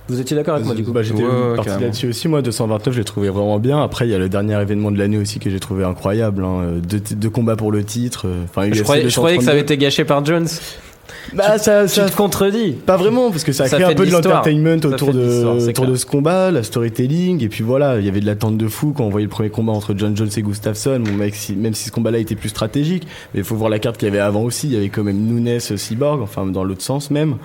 Vous étiez d'accord avec moi du coup Bah, J'étais Ouais, parti là-dessus aussi. Moi, 229, je l'ai trouvé vraiment bien. Après, il y a le dernier événement de l'année aussi que j'ai trouvé incroyable. Hein. Deux, deux combats pour le titre. euh, Enfin, Je croyais, je croyais que ça avait 232. été gâché par Jones. Bah, ça, Tu ça, te contredis. Pas vraiment, parce que ça a Ça créé fait un peu de l'entertainment autour, de autour ce combat, la storytelling, et puis voilà, il y avait de l'attente de fou quand on voyait le premier combat entre John Jones et Gustafsson, bon, mec, si- même si ce combat-là était plus stratégique, mais il faut voir la carte qu'il y avait avant aussi, il y avait quand même Nunes Cyborg, enfin dans l'autre sens même.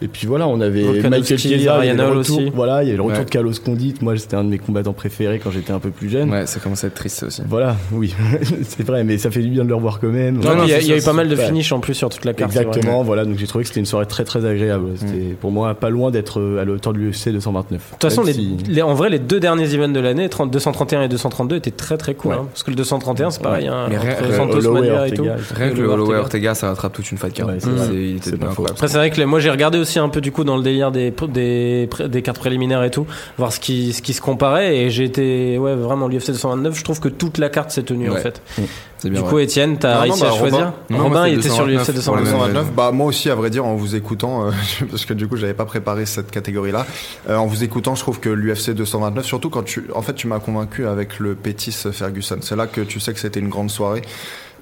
Et puis voilà, on avait Volkanovski, Michael Chiesa, il y avait Ryan le retour, aussi. voilà, il y avait le retour Ouais. de Carlos Condit, moi c'était un de mes combattants préférés quand j'étais un peu plus jeune. Ouais, ça commence à être triste aussi. Voilà, <laughs> oui, c'est vrai, mais ça fait du bien de le revoir quand même. Non, puis il y a, y a eu pas mal de super. finish en plus sur toute la carte. Exactement, voilà, donc j'ai trouvé que c'était une soirée très très agréable. C'était pour moi pas loin d'être euh, à la hauteur de l'UFC 229. De toute façon, les, si- les- en vrai, les deux derniers events de l'année, 30 231 et 232, étaient très très cool. Ouais. hein. parce que le 231, c'est pareil. Hein, Mais rien- entre rien- Santos Holloway, Mania et tout. Ortega, Rien que le Holloway, Ortega. Ça rattrape toute une fight card. Faux. incroyable. Après, c'est vrai que moi j'ai regardé aussi un peu du coup dans le délire des, des, cartes préliminaires et tout, voir ce qui, ce qui se comparait. Et j'ai été, ouais, vraiment, l'UFC 229, je trouve que toute la carte s'est tenue en fait. Bien Du vrai. coup, Étienne, t'as Non, non, réussi bah, à choisir Robin. Non, Robin, moi, c'est il était sur l'UFC 229 pour la 229. même 229, bah moi aussi à vrai dire en vous écoutant euh, <laughs> parce que du coup j'avais pas préparé cette catégorie là en vous écoutant je trouve que l'UFC 229 surtout quand tu en fait tu m'as convaincu avec le Pétis Ferguson c'est là que tu sais que c'était une grande soirée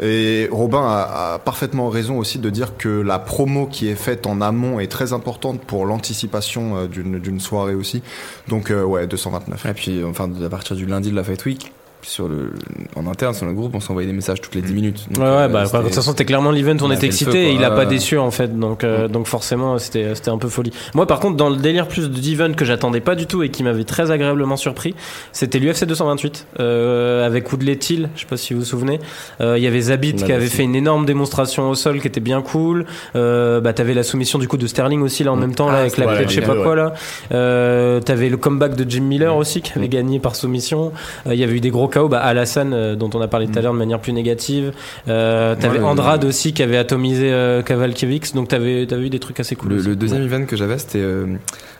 et Robin a, parfaitement raison aussi de dire que la promo qui est faite en amont est très importante pour l'anticipation euh, d'une d'une soirée aussi. Donc euh, ouais 229 Et puis, enfin, à partir du lundi de la Fight Week, sur le, en interne, sur le groupe, on s'envoyait des messages toutes les 10 minutes. Donc, Ouais, ouais, euh, bah, de toute façon, c'était clairement l'event, on était excité et il a pas déçu en fait, donc, euh, donc forcément, c'était, c'était un peu folie. Moi, par contre, dans le délire plus d'event que j'attendais pas du tout et qui m'avait très agréablement surpris, c'était l'UFC 228, euh, avec Woodley Till, je sais pas si vous vous souvenez. Euh, Il y avait Zabit qui avait fait une énorme démonstration au sol qui était bien cool. Euh, bah, t'avais la soumission du coup de Sterling aussi là en même temps, là, Ah, avec la clé de je sais pas ouais. quoi là. Euh, t'avais le comeback de Jim Miller aussi qui avait gagné par soumission. Euh, Il y avait eu des gros Bah, Alassane, euh, dont on a parlé tout à l'heure de manière plus négative. Euh, t'avais Ouais, le- Andrade aussi qui avait atomisé euh, Kavalkiewicz, donc t'avais t'avais eu des trucs assez cool. Le, aussi. le deuxième event que j'avais, c'était euh,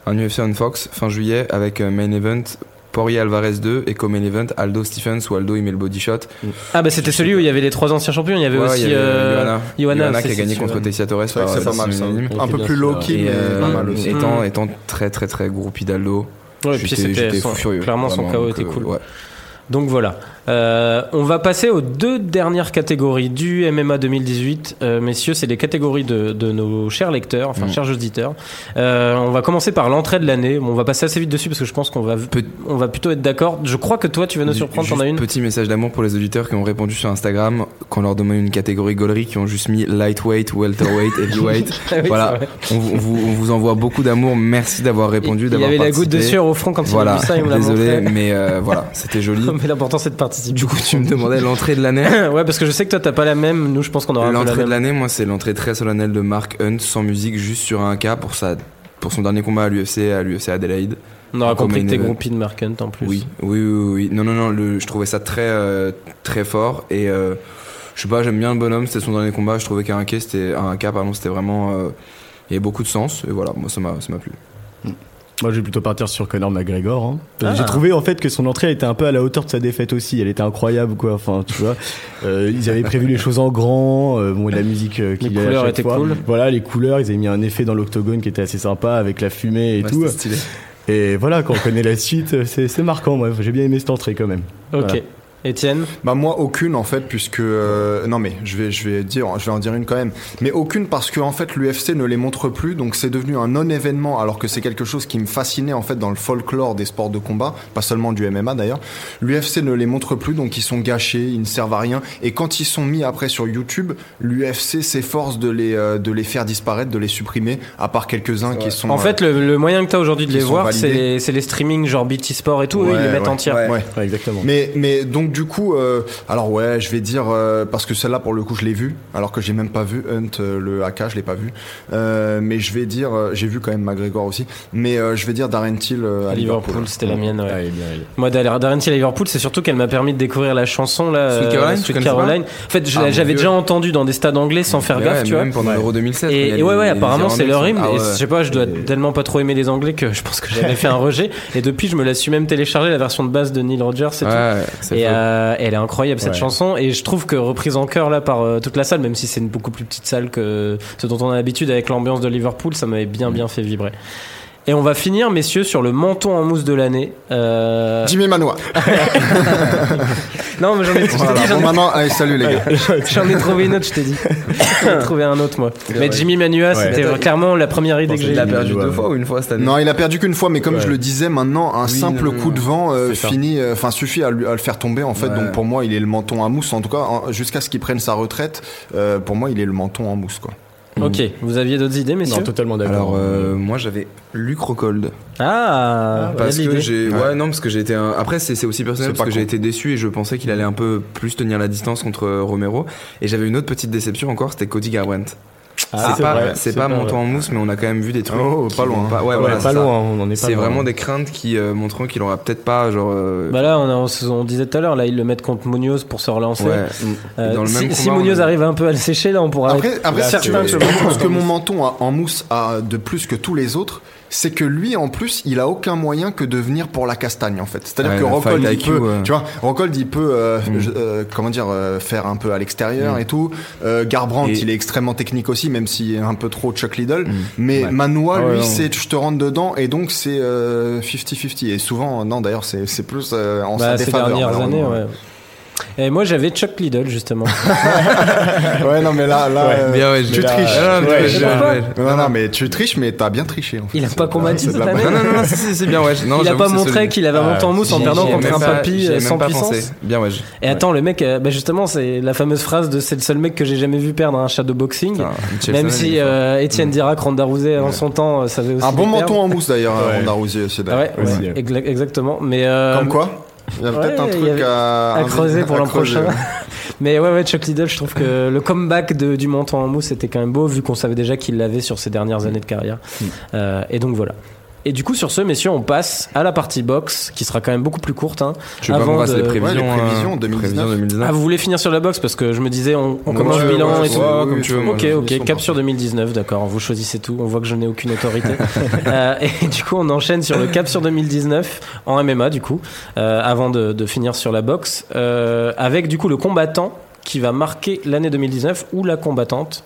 un UFC on Fox fin juillet avec euh, main event Poirier Alvarez 2 et co-main event Aldo Stephens où Aldo il met le body shot. Ah bah c'était celui où il y avait les trois anciens champions. Il y avait Ouais, aussi y avait euh, qui a gagné contre. Tessia Torres c'est pas mal un peu plus low key Et mais euh, pas mal aussi étant, Mm. étant très très très groupie d'Aldo, Ouais, et puis j'étais- c'était furieux. clairement son KO était euh, cool. Donc voilà. Euh, on va passer aux deux dernières catégories du MMA 2018. Euh, messieurs, c'est les catégories de, de nos chers lecteurs, enfin Mm. chers auditeurs. Euh, on va commencer par l'entrée de l'année. Bon, on va passer assez vite dessus parce que je pense qu'on va, Pe- on va plutôt être d'accord. Je crois que toi, tu vas nous surprendre. T'en as une Petit message d'amour pour les auditeurs qui ont répondu sur Instagram quand on leur demande une catégorie gaulerie qui ont juste mis lightweight, welterweight, heavyweight. <laughs> Ah oui, voilà, on, vous- on vous, envoie beaucoup d'amour. Merci d'avoir répondu, Il y d'avoir avait la goutte de sueur au front quand il a Voilà, vu ça. Il me <laughs> désolé, mais voilà, c'était joli. <laughs> Mais l'important, c'est de participer. Du coup, tu me demandais l'entrée de l'année. <laughs> ouais, parce que je sais que toi, t'as pas la même. Nous, je pense qu'on aura peu la L'entrée de l'année, moi, c'est l'entrée très solennelle de Mark Hunt, sans musique, juste sur un cas pour sa, pour son dernier combat à l'UFC, à l'UFC Adelaide. On aura compris que t'es groupie de Mark Hunt en plus. Oui, oui, oui, oui. Non, non, non. Le, je trouvais ça très, euh, très fort et euh, je sais pas, j'aime bien le bonhomme. C'était son dernier combat. Je trouvais qu'un cas, c'était un cas, pardon, c'était vraiment, euh, il y avait beaucoup de sens et voilà, moi, ça m'a, ça m'a plu. Moi, je vais plutôt partir sur Conor McGregor. Hein. Ah. J'ai trouvé en fait que son entrée était un peu à la hauteur de sa défaite aussi. Elle était incroyable, quoi. Enfin, tu vois, <laughs> euh, ils avaient prévu les choses en grand. Euh, bon, et la musique euh, qu'il y a à couleurs chaque étaient fois. cool. Voilà, les couleurs. Ils avaient mis un effet dans l'octogone qui était assez sympa avec la fumée et Ouais, tout. stylé. Et voilà, quand on connaît la suite, c'est c'est marquant. Moi, j'ai bien aimé cette entrée quand même. Ok. Voilà. Étienne Bah moi aucune en fait puisque euh, non mais je vais je vais dire je vais en dire une quand même mais aucune parce que en fait l'UFC ne les montre plus donc c'est devenu un non événement alors que c'est quelque chose qui me fascinait en fait dans le folklore des sports de combat pas seulement du MMA d'ailleurs l'UFC ne les montre plus donc ils sont gâchés ils ne servent à rien et quand ils sont mis après sur YouTube l'UFC s'efforce de les euh, de les faire disparaître de les supprimer à part quelques-uns qui sont En euh, fait, le, le moyen que tu as aujourd'hui de les voir, c'est les, c'est les streamings genre BT Sport et tout, ils les mettent ouais, entières. ouais. ouais. Ouais, exactement. Mais, mais donc du coup, euh, alors ouais, je vais dire euh, parce que celle-là pour le coup je l'ai vue, alors que j'ai même pas vu Hunt euh, le AK, je l'ai pas vu. Euh, mais je vais dire, euh, j'ai vu quand même McGregor aussi. Mais euh, je vais dire Darren Till euh, À Liverpool, Liverpool. c'était la mienne. ouais. Ah, il est bien, il est- Moi, d'aller- Darren Till à Liverpool, c'est surtout qu'elle m'a permis de découvrir la chanson là, Sweet Caroline, Sweet. En fait, je Ah, j'avais déjà entendu dans des stades anglais sans faire gaffe, tu vois. Même pendant Ouais. l'Euro 2016. quand il y Et, et ouais, ouais, apparemment c'est leur hymne. Ah et ouais. je sais pas, je dois tellement pas trop aimer les Anglais que je pense que j'avais <laughs> fait un rejet. Et depuis, je me la suis même téléchargé la version de base de Neil Rogers et tout. Euh, elle est incroyable cette Ouais. chanson et je trouve que reprise en chœur là par euh, toute la salle, même si c'est une beaucoup plus petite salle que ce dont on a l'habitude avec l'ambiance de Liverpool, ça m'avait bien bien fait vibrer. Et on va finir, messieurs, sur le menton en mousse de l'année. Euh... Jimmy Manoa. Non, mais j'en ai, Voilà. Bon, ai- maintenant, allez, salut les gars. j'en ai trouvé une autre, je t'ai dit. <laughs> J'en ai trouvé un autre, moi. Mais Jimmy Manua, c'était clairement la première idée que j'ai Il a perdu deux fois ou une fois cette année Non, il a perdu qu'une fois, mais comme Ouais. je le disais, maintenant un Oui, simple non, non, coup de vent euh, finit, euh, enfin suffit à, lui- à le faire tomber en fait. Ouais. Donc pour moi, il est le menton à mousse. En tout cas, en- jusqu'à ce qu'il prenne sa retraite, euh, pour moi, il est le menton en mousse quoi. Ok, vous aviez d'autres idées, messieurs Non, totalement d'accord. Alors, euh, moi j'avais Luc Rockhold. Ah, il y a Parce que j'ai. Ouais. Ouais. non, parce que j'ai été. un- Après, c'est c'est aussi personnel C'est parce pas que j'ai con. été déçu et je pensais qu'il allait un peu plus tenir la distance contre euh, Romero. Et j'avais une autre petite déception encore, c'était Cody Garbrandt. Ah, c'est pas, vrai, c'est pas en mousse, mais on a quand même vu des trucs. Oh, qui pas loin. Pas, ouais, voilà, pas c'est ça. loin, on en est pas C'est loin. vraiment des craintes qui euh, montreront qu'il aura peut-être pas, genre. euh, Bah là, on, a- on, disait tout à l'heure, là, ils le mettent contre Munoz pour se relancer. ouais. Euh, Dans le si même si combat, Munoz on arrive un peu à le sécher, là, on pourra. Après, après là, certains c'est- que, <laughs> ce que mon menton a- en mousse a de plus que tous les autres, c'est que lui, en plus, il a aucun moyen que de venir pour la castagne, en fait. C'est-à-dire Ouais, que le Rockhold, il IQ, peut, ouais. tu vois, Rockhold, il peut, euh, Mm. euh, comment dire, euh, faire un peu à l'extérieur Mm. et tout. Euh, Garbrandt, Et- il est extrêmement technique aussi, même s'il est un peu trop Chuck Liddell. Mm. Mais Ouais. Manoa, Ah lui, c'est je te rentre dedans, et donc c'est euh, 50-50. Et souvent, non, d'ailleurs, c'est c'est plus euh, en Bah, sa ces défaveur. dernières années, ouais. Et moi, j'avais Chuck Liddell, justement. <laughs> Ouais, non, mais là, là, Ouais, euh, Bien, ouais, tu triches. Ah, non, Ouais, je-. Non, non, mais tu triches, mais t'as bien triché. En fait. Il a C'est pas combattu c'est cette année Non, non, non, c'est bien, ouais. Non, il a pas c'est montré qu'il avait un Ah, montant en mousse en perdant contre un papy euh, sans puissance. Bien, ouais. Et attends, le mec, euh, bah justement, c'est la fameuse phrase de c'est le seul mec que j'ai jamais vu perdre un shadow boxing. Mitchell Même si euh, Étienne Dirac, Ronda Rousey, en son temps, savait aussi. Un bon menton en mousse d'ailleurs. Ronda Rousey aussi. Ah ouais, exactement. Mais Comme quoi Il y a ouais, peut-être un truc à, à creuser pour l'an prochain. <laughs> Mais ouais, ouais, Chuck Liddell, je trouve que le comeback de, du menton en mousse était quand même beau, vu qu'on savait déjà qu'il l'avait sur ses dernières années de carrière. Euh, et donc voilà. Et du coup, sur ce, messieurs, on passe à la partie box, qui sera quand même beaucoup plus courte. Hein. Tu veux pas avant de- les Ouais, prévisions les prévisions euh, 2019. prévisions 2019. Ah, vous voulez finir sur la box parce que je me disais, on, on Ouais, commence le ouais, bilan ouais, et tout. ouais, comme tu veux, Ok, ok, cap sur 2019, d'accord, vous choisissez tout, on voit que je n'ai aucune autorité. <laughs> Euh, et du coup, on enchaîne sur le cap sur 2019, en MMA du coup, euh, avant de, de finir sur la boxe, euh, avec du coup le combattant qui va marquer l'année 2019 ou la combattante.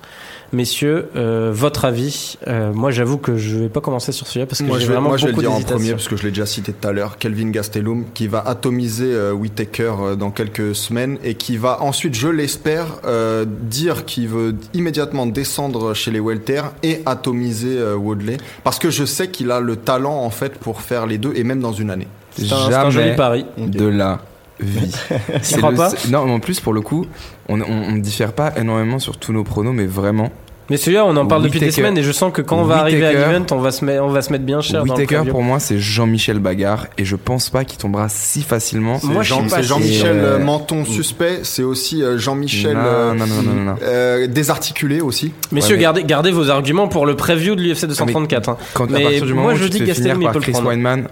Messieurs, euh, votre avis Euh, Moi, j'avoue que je vais pas commencer sur celui-là parce que Moi, j'ai je vais, vraiment moi, je vais le dire en premier parce que je l'ai déjà cité tout à l'heure. Kelvin Gastelum qui va atomiser euh, Whittaker euh, dans quelques semaines et qui va ensuite, je l'espère, euh, dire qu'il veut immédiatement descendre chez les welter et atomiser euh, Woodley parce que je sais qu'il a le talent en fait pour faire les deux et même dans une année. C'est un, c'est un joli pari. de la vie. <laughs> C'est crois le- pas? c'est- Non, mais en plus, pour le coup, on, on diffère pas énormément sur tous nos pronos, mais vraiment. Mais celui-là, on en parle depuis des semaines et je sens que quand on va arriver à l'event, on va se mettre, on va se mettre bien cher. dans le Whittaker, pour moi, c'est Jean-Michel Bagarre, et je pense pas qu'il tombera si facilement. Moi, je Jean- c'est. Jean-Michel euh, Menton suspect, c'est aussi euh, Jean-Michel Non, euh, non, non, non, non, non. euh, désarticulé aussi. Messieurs, mais- gardez, gardez vos arguments pour le preview de l'UFC 234. hein. Quand, Mais à partir du moi, moment je où tu dis te fais Gastelum, finir il par peut le Chris prendre. Weinman,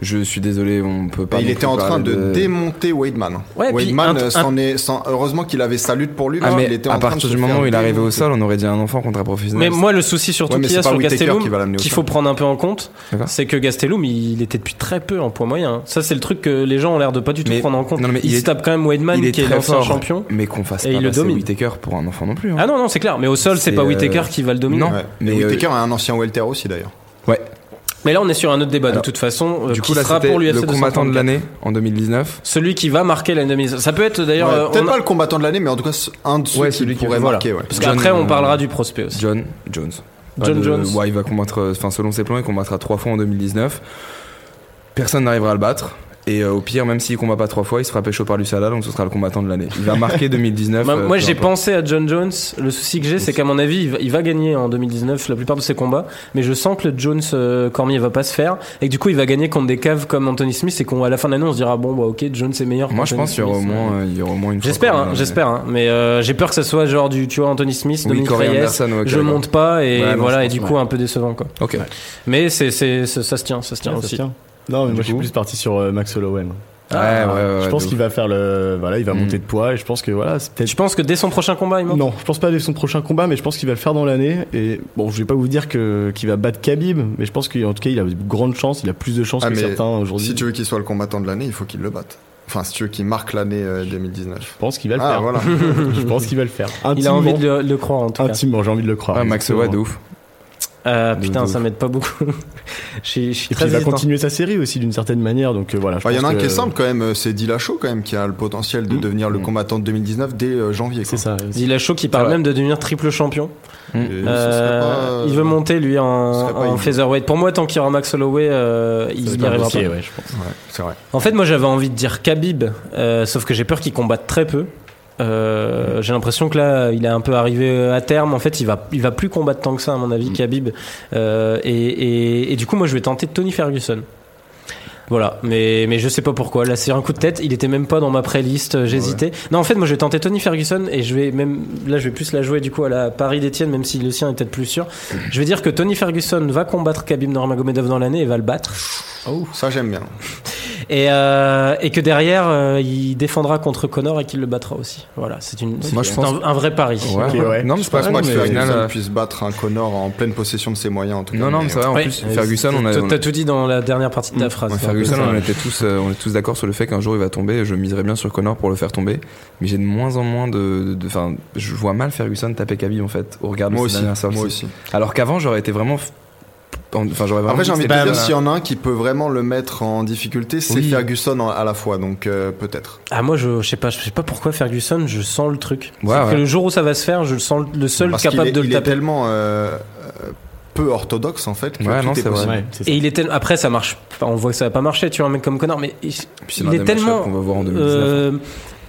Je suis désolé, on peut pas. Il était en train de, démonter Weidman. Ouais, un- euh, est, heureusement qu'il avait sa lutte pour lui. Ah, mais qu'il était en à train partir du moment où il est arrivé au sol, on aurait dit un enfant contre un professionnel. Mais moi, le souci surtout Ouais, qu'il y a sur Gastelum, qu'il faut prendre un peu en compte, c'est que Gastelum, il était depuis très peu en poids moyen. Ça, c'est le truc que les gens ont l'air de pas du tout Mais- prendre en compte. non, mais il, il se tape quand même est qui est l'ancien champion. mais qu'on fasse Et pas. Whittaker pour un enfant non plus. hein. Ah non, non, c'est clair. Mais au sol, c'est pas euh, Whittaker qui va le dominer. non. Mais, Mais euh, Whittaker est un ancien welter aussi d'ailleurs. Mais là, on est sur un autre débat de toute façon. euh, du qui coup, là, sera pour l'UFC le combattant de 234. l'année en 2019. Celui qui va marquer l'année 2019. Ça peut être d'ailleurs. Ouais, euh, Peut-être a- pas le combattant de l'année, mais en tout cas un de ceux Ouais, qui celui qui- pourrait voilà. marquer. Ouais. Parce qu'après, on euh, parlera du prospect aussi. John Jones. John de- Jones. Ouais, il va combattre, enfin, selon ses plans, il combattra trois fois en 2019. Personne n'arrivera à le battre. Et euh, au pire, même s'il combat pas trois fois, il se fera pécho par Lucala, donc ce sera le combattant de l'année. Il va marquer <laughs> 2019. Moi, euh, moi, j'ai pensé à John Jones. Le souci que j'ai, c'est qu'à mon avis, il va, il va gagner en 2019 la plupart de ses combats. Mais je sens que le Jones euh, Cormier va pas se faire et que du coup, il va gagner contre des caves comme Anthony Smith et qu'à la fin de l'année, on se dira bon, bah ok, Jones est meilleur. Moi, je pense qu'il y aura au moins, euh, il y aura au moins une. fois J'espère, hein, j'espère. hein. Mais euh, j'ai peur que ça soit genre du, tu vois, Anthony Smith, Oui, Dominique Reyes. Anderson, ouais, je monte pas et Ouais, voilà et du coup un peu décevant quoi. Ok. Mais c'est c'est c'est- ça se tient, ça se tient aussi. Non, mais Du moi je suis plus parti sur euh, Max Holloway. moi. Ouais, ouais, ouais. je pense qu'il va faire le. Voilà, il va Mm. monter de poids et je pense que voilà, c'est peut-être. Tu penses que dès son prochain combat, il monte Non, je pense pas dès son prochain combat, mais je pense qu'il va le faire dans l'année. Et bon, je vais pas vous dire que qu'il va battre Khabib, mais je pense qu'en tout cas, il a de grandes chances, il a plus de chances Ah, que mais certains aujourd'hui. Si tu veux qu'il soit le combattant de l'année, il faut qu'il le batte. Enfin, si tu veux qu'il marque l'année euh, 2019. Je pense qu'il va le Ah faire. voilà. <laughs> je pense qu'il va le faire. Intimement, Il a envie de le, croire en tout cas. intimement, j'ai envie de le croire. Ouais, Max Holloway, de ouf. Euh, putain, ça m'aide pas beaucoup. <laughs> Je suis je suis Et puis très il va continuer sa série aussi d'une certaine manière, donc euh, voilà. Enfin, Il y en a un qui est simple quand même, c'est Dillashaw quand même, qui a le potentiel de Mm. devenir le Mm. combattant de 2019 dès euh, janvier. C'est ça. Dillashaw qui parle même de devenir triple champion. Ce Euh, pas, il veut monter lui en, en featherweight. Pour moi, tant qu'il y aura Max Holloway, euh, il y arrivera pas. ouais, je pense. Ouais, c'est vrai. En fait, moi, j'avais envie de dire Khabib, euh, sauf que j'ai peur qu'il combatte très peu. Euh, j'ai l'impression que là, il est un peu arrivé à terme. En fait, il va, il va plus combattre tant que ça, à mon avis, Khabib. Euh, et, et, et du coup, moi, je vais tenter Tony Ferguson. Voilà, mais, mais je sais pas pourquoi. Là, c'est un coup de tête. Il était même pas dans ma playlist. euh, J'hésitais. Non, en fait, moi, je vais tenter Tony Ferguson et je vais même. Là, je vais plus la jouer du coup à la Paris d'Etienne, même si le sien est peut-être plus sûr. Je vais dire que Tony Ferguson va combattre Khabib Nurmagomedov dans l'année et va le battre. Ça j'aime bien. Et, euh, et que derrière, euh, il défendra contre Connor et qu'il le battra aussi. Voilà, c'est une, c'est Moi, je un, pense- un vrai pari. Ouais. Ok, ouais. Non, mais c'est pas Pas moi que Ferguson euh, puisse battre un Connor en pleine possession de ses moyens en tout cas. Non, non, mais c'est vrai. En Ouais. plus, Ferguson, on a. T'as- on a- T'as tout dit dans la dernière partie de ta phrase. Ouais, un peu Ferguson, on était tous, euh, on est tous d'accord sur le fait qu'un jour il va tomber. Je miserais bien sur Connor pour le faire tomber, mais j'ai de moins en moins de, de, enfin, je vois mal Ferguson taper Khabib en fait au regard de Moi ses aussi, dernières sorties. moi aussi. Alors qu'avant, j'aurais été vraiment, f- enfin, j'aurais vraiment. Après, j'ai envie de dire, s'il y en a un qui peut vraiment le mettre en difficulté, c'est Oui. Ferguson à la fois, donc euh, peut-être. Ah moi je, je sais pas, je sais pas pourquoi Ferguson, je sens le truc. Ouais, que le jour où ça va se faire, je le sens le seul Parce capable est, de le il est taper. tellement euh, euh, peu orthodoxe en fait que Ouais, tout non, est c'est vrai. Et il est tel- après ça marche, on voit que ça va pas marcher, tu vois un mec comme Connor, mais il, Puis c'est il l'un est tellement qu'on va voir en 2019. euh,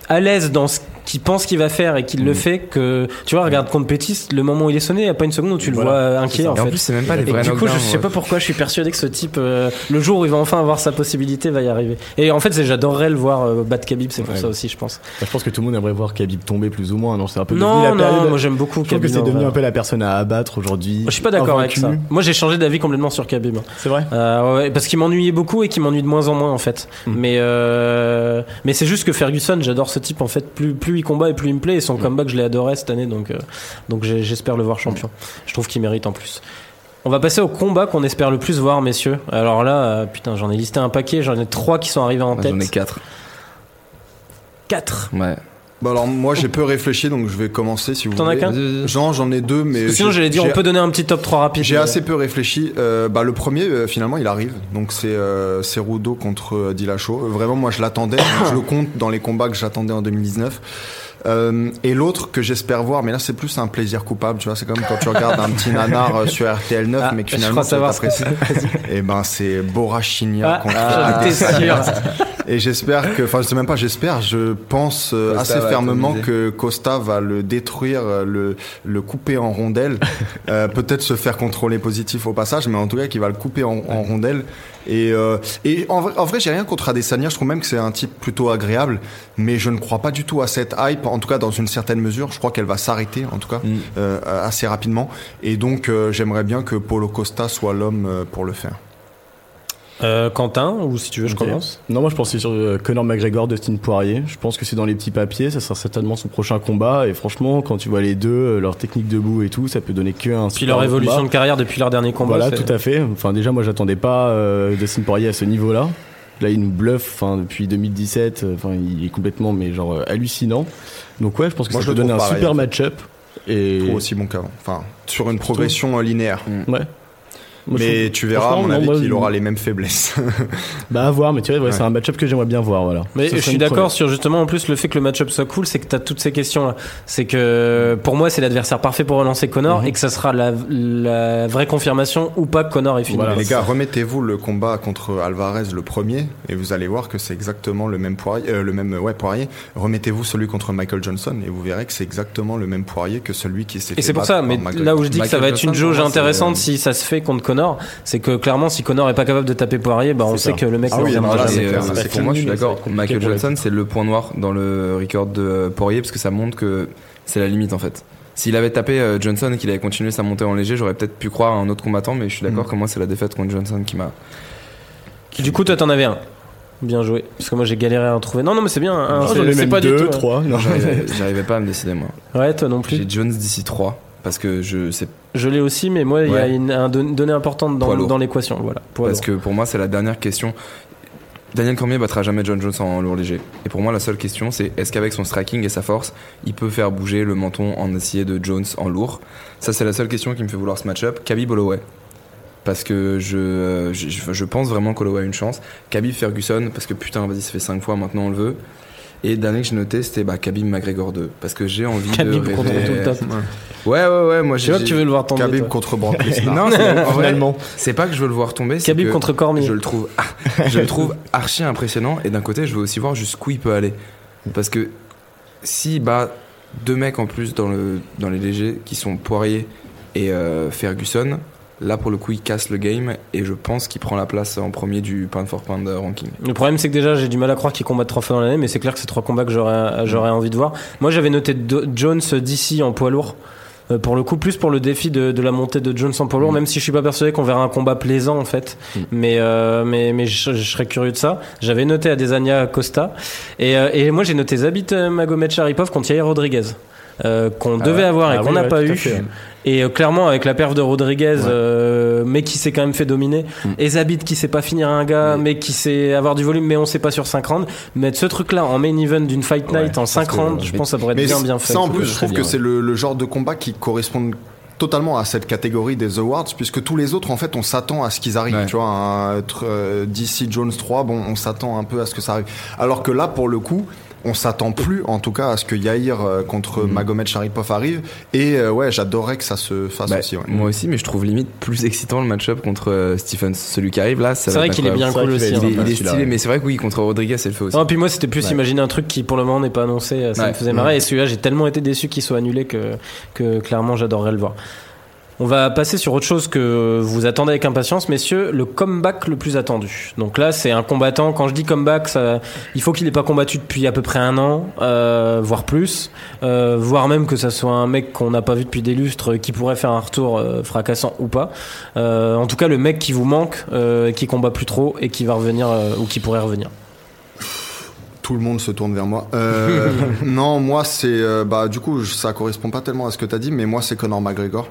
à l'aise dans ce qu'il pense qu'il va faire et qu'il le Mm. fait que tu vois regarde contre Pétis, le moment où il est sonné, il y a pas une seconde où tu le vois inquiet en Et en fait. plus, c'est même pas les Et vrais du coup, je sais pas pourquoi je suis persuadé que ce type, euh, le jour où il va enfin avoir sa possibilité, va y arriver. Et en fait, j'adorerais le voir euh, battre Khabib, c'est pour Ouais. ça aussi, je pense. Bah, je pense que tout le monde aimerait voir Khabib tomber plus ou moins. Non, c'est un peu Non, la non, période. moi j'aime beaucoup je que c'est en devenu un peu la personne à abattre aujourd'hui. Je suis pas d'accord avec ça. Moi, j'ai changé d'avis complètement sur Khabib. C'est vrai. Euh, ouais, parce qu'il m'ennuyait beaucoup et qu'il m'ennuie de moins en moins en fait. Mm. Mais euh, mais c'est juste que Ferguson, j'adore ce type en fait. Plus plus il combat et plus il me plaît. Et son Mm. comeback, je l'ai adoré cette année, donc euh, donc j'espère le voir champion. Je trouve qu'il mérite en plus. On va passer au combat qu'on espère le plus voir, messieurs. Alors là, euh, putain, j'en ai listé un paquet. J'en ai trois qui sont arrivés en tête. J'en ai 4 Quatre. Ouais. Bah alors moi j'ai peu réfléchi donc je vais commencer si vous T'en as voulez. qu'un Jean j'en ai deux mais sinon, j'allais dire, on peut donner un petit top 3 rapide. J'ai assez peu réfléchi. Euh, bah, le premier, euh, finalement, il arrive. Donc, c'est euh, c'est Rudo contre euh, Dillashaw. Euh, Vraiment, moi, je l'attendais. je le compte dans les combats que j'attendais en 2019. Euh, et l'autre que j'espère voir, mais là, c'est plus un plaisir coupable. Tu vois, c'est comme quand tu regardes un petit nanar euh, sur RTL 9, Ah, mais que finalement, tu t'apprécies. Et ben, c'est Borachinia Ah, sûr. et j'espère que, enfin, je sais même pas, j'espère, je pense euh, Costa assez fermement que Costa va le détruire, le, le couper en rondelles, <laughs> euh, peut-être se faire contrôler positif au passage, mais en tout cas qu'il va le couper en, en rondelles. Et, euh, et en vrai, en vrai j'ai rien contre Adesanya, je trouve même que c'est un type plutôt agréable, mais je ne crois pas du tout à cette hype, en tout cas dans une certaine mesure, je crois qu'elle va s'arrêter, en tout cas, Mm. euh, assez rapidement. Et donc, euh, j'aimerais bien que Paulo Costa soit l'homme euh, pour le faire. Euh, Quentin, ou si tu veux, je commence. Non, moi je pensais sur euh, Conor McGregor, Dustin Poirier. Je pense que c'est dans les petits papiers, ça sera certainement son prochain combat. Et franchement, quand tu vois les deux, euh, leur technique debout et tout, ça peut donner que un Puis leur évolution combat. de carrière depuis leur dernier combat. Voilà, tout à fait. Enfin, déjà, moi j'attendais pas euh, Dustin Poirier à ce niveau-là. Là, il nous bluffe enfin, depuis 2017. euh, Enfin, il est complètement, mais genre euh, hallucinant. Donc ouais, je pense que Moi, ça je peut donner un pareil, super match-up. Et aussi bon qu'avant. Enfin, sur une progression linéaire. ouais. Moi, Mais trouve- tu verras, à mon non, avis, moi, qu'il aura les mêmes faiblesses. <laughs> Bah à voir, mais tu vois, ouais, Ouais. c'est un match-up que j'aimerais bien voir, voilà. Mais Ça je suis d'accord sur justement en plus le fait que le match-up soit cool, c'est que tu as toutes ces questions là. C'est que pour moi c'est l'adversaire parfait pour relancer Connor Mhm. et que ça sera la, la vraie confirmation ou pas que Connor est fini. Voilà. les gars, remettez-vous le combat contre Alvarez le premier et vous allez voir que c'est exactement le même poirier, euh, le même ouais poirier. Remettez-vous celui contre Michael Johnson et vous verrez que c'est exactement le même poirier que celui qui s'est. Et fait c'est pour ça, mais là où je dis que ça Michael va être une Johnson, jauge intéressante si ça se fait contre Connor, c'est que clairement si Connor est pas capable de taper Poirier, bah on sait ça. que le mec Ah oui, non, là, c'est pour moi, je suis d'accord. Michael Johnson, c'est le point noir dans le record de Poirier parce que ça montre que c'est la limite en fait. S'il avait tapé euh, Johnson et qu'il avait continué sa montée en léger, j'aurais peut-être pu croire à un autre combattant, mais je suis d'accord Mm. que moi, c'est la défaite contre Johnson qui m'a. Du coup toi t'en avais un. Bien joué. Parce que moi j'ai galéré à en trouver. Non non mais c'est bien. hein, Ah, c'est- ai c'est pas du deux, tout. hein. trois. Non, J'arrivais <laughs> j'arrivais pas à me décider, moi. Ouais toi non plus. J'ai Jones d'ici 3 parce que je sais Je l'ai aussi, mais moi il y a une, un don- donnée importante dans, l'équation. Voilà. Parce que pour moi, c'est la dernière question. Daniel Cormier battra jamais John Jones en lourd léger. Et pour moi, la seule question, c'est est-ce qu'avec son striking et sa force, il peut faire bouger le menton en acier de Jones en lourd? Ça, c'est la seule question qui me fait vouloir ce match-up. Khabib Holloway. Parce que je, je, je- je pense vraiment qu'Holloway a une chance. Khabib Ferguson, parce que putain, vas-y, ça fait 5 fois, maintenant on le veut. Et le dernier que j'ai noté, c'était bah, Khabib McGregor 2. Parce que j'ai envie Khabib de. contre rêver- tout le top. Ouais, ouais, ouais, moi Je vois que tu veux le voir tomber. Khabib toi. contre Brock <laughs> Lesnar. Non, Finalement. c'est pas que je veux le voir tomber. c'est Khabib que contre Cormier. Je le trouve, je le trouve <laughs> archi impressionnant. Et d'un côté, je veux aussi voir jusqu'où il peut aller. Parce que s'il bat deux mecs en plus dans, le, dans les légers qui sont Poirier et euh, Ferguson, là pour le coup, il casse le game. Et je pense qu'il prend la place en premier du pound for pound ranking. Le problème, c'est que déjà, j'ai du mal à croire qu'il combatte trois fois dans l'année, mais c'est clair que c'est trois combats que j'aurais, j'aurais envie de voir. Moi, j'avais noté Do- Jones d'ici en poids lourd. Euh, pour le coup, plus pour le défi de, de la montée de Jones en poids lourd, Mm. même si je suis pas persuadé qu'on verra un combat plaisant en fait. Mm. Mais, euh, mais, mais je, je serais curieux de ça. J'avais noté Adesanya Costa. Et, euh, et moi, j'ai noté Zabit euh, Magomed Sharipov contre Yair Rodriguez. euh, qu'on Ah devait ouais avoir et Ah qu'on oui, n'a ouais, pas eu. Et euh, clairement, avec la perf de Rodriguez, Ouais. euh, mais qui s'est quand même fait dominer, Mm. et Zabit qui sait pas finir un gars, Mm. mais qui sait avoir du volume, mais on sait pas sur 5 rounds. Mettre ce truc-là en main event d'une fight Ouais, night en je 5 pense que- rounds, je pense que ça pourrait être Mais bien bien fait. ça en plus, je trouve bien, que ouais. c'est le, le genre de combat qui correspond totalement à cette catégorie des awards puisque tous les autres en fait on s'attend à ce qu'ils arrivent Ouais. tu vois un euh, DC Jones 3 bon on s'attend un peu à ce que ça arrive alors que là pour le coup on s'attend plus en tout cas à ce que Yair euh, contre Mhm. Magomed Sharipov arrive et euh, ouais j'adorerais que ça se fasse Bah, aussi ouais. Moi aussi, mais je trouve limite plus excitant le match-up contre euh, Stephens. Celui qui arrive là, ça C'est va vrai être qu'il est bien incroyable. cool aussi. hein. Il est, il est celui-là, stylé, ouais. mais c'est vrai que oui, contre Rodriguez, elle le fait aussi. Non, puis moi c'était plus Ouais. imaginer un truc qui pour le moment n'est pas annoncé, ça me faisait marrer. Et celui-là, j'ai tellement été déçu qu'il soit annulé que, que clairement j'adorerais le voir. On va passer sur autre chose que vous attendez avec impatience, messieurs, le comeback le plus attendu. Donc là, c'est un combattant. Quand je dis comeback, il faut qu'il n'ait pas combattu depuis à peu près un an, euh, voire plus, euh, voire même que ça soit un mec qu'on n'a pas vu depuis des lustres, qui pourrait faire un retour euh, fracassant ou pas. Euh, en tout cas, le mec qui vous manque, qui combat plus trop et qui va revenir ou qui pourrait revenir. Tout le monde se tourne vers moi. Euh, <laughs> non, moi c'est euh, bah du coup ça correspond pas tellement à ce que t'as dit, mais moi c'est Conor McGregor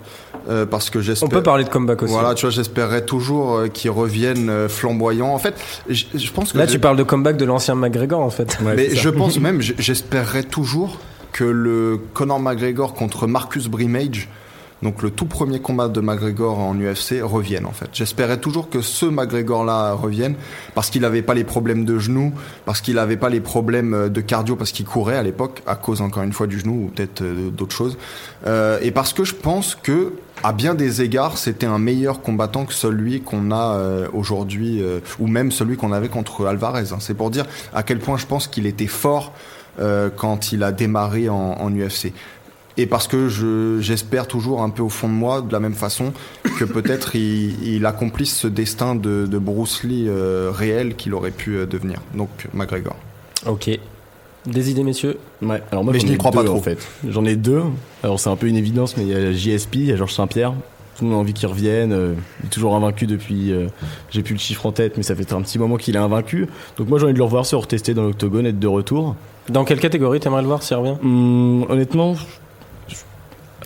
euh, parce que On j'espère. peut parler de comeback aussi. Voilà, tu vois, j'espérerais toujours qu'il revienne flamboyant. En fait, je pense que Là, tu parles de comeback de l'ancien McGregor, en fait. Ouais, mais je pense <laughs> même, j- j'espérerais toujours que le Conor McGregor contre Marcus Brimage, donc le tout premier combat de McGregor en UFC, revienne en fait. J'espérais toujours que ce McGregor-là revienne parce qu'il n'avait pas les problèmes de genoux, parce qu'il n'avait pas les problèmes euh, de cardio, parce qu'il courait à l'époque à cause encore une fois du genou ou peut-être euh, d'autres choses, Euh, et parce que je pense que à bien des égards, c'était un meilleur combattant que celui qu'on a aujourd'hui, ou même celui qu'on avait contre Alvarez. hein. C'est pour dire à quel point je pense qu'il était fort quand il a démarré en UFC. Et parce que je, j'espère toujours un peu au fond de moi, de la même façon, que peut-être il, il accomplisse ce destin de, de Bruce Lee euh, réel qu'il aurait pu euh, devenir. Donc McGregor. Ok. Des idées, messieurs? Ouais, alors moi Mais j'en je n'y ai crois pas deux, trop. en fait. J'en ai deux. Alors c'est un peu une évidence, mais il y a JSP, il y a Georges Saint-Pierre. tout le monde a envie qu'il revienne. euh, il est toujours invaincu depuis. euh, J'ai plus le chiffre en tête, mais ça fait un petit moment qu'il est invaincu. Donc moi j'ai envie de le revoir se retester dans l'octogone, être de retour. Dans quelle catégorie t'aimerais le voir s'il revient? Hum, honnêtement,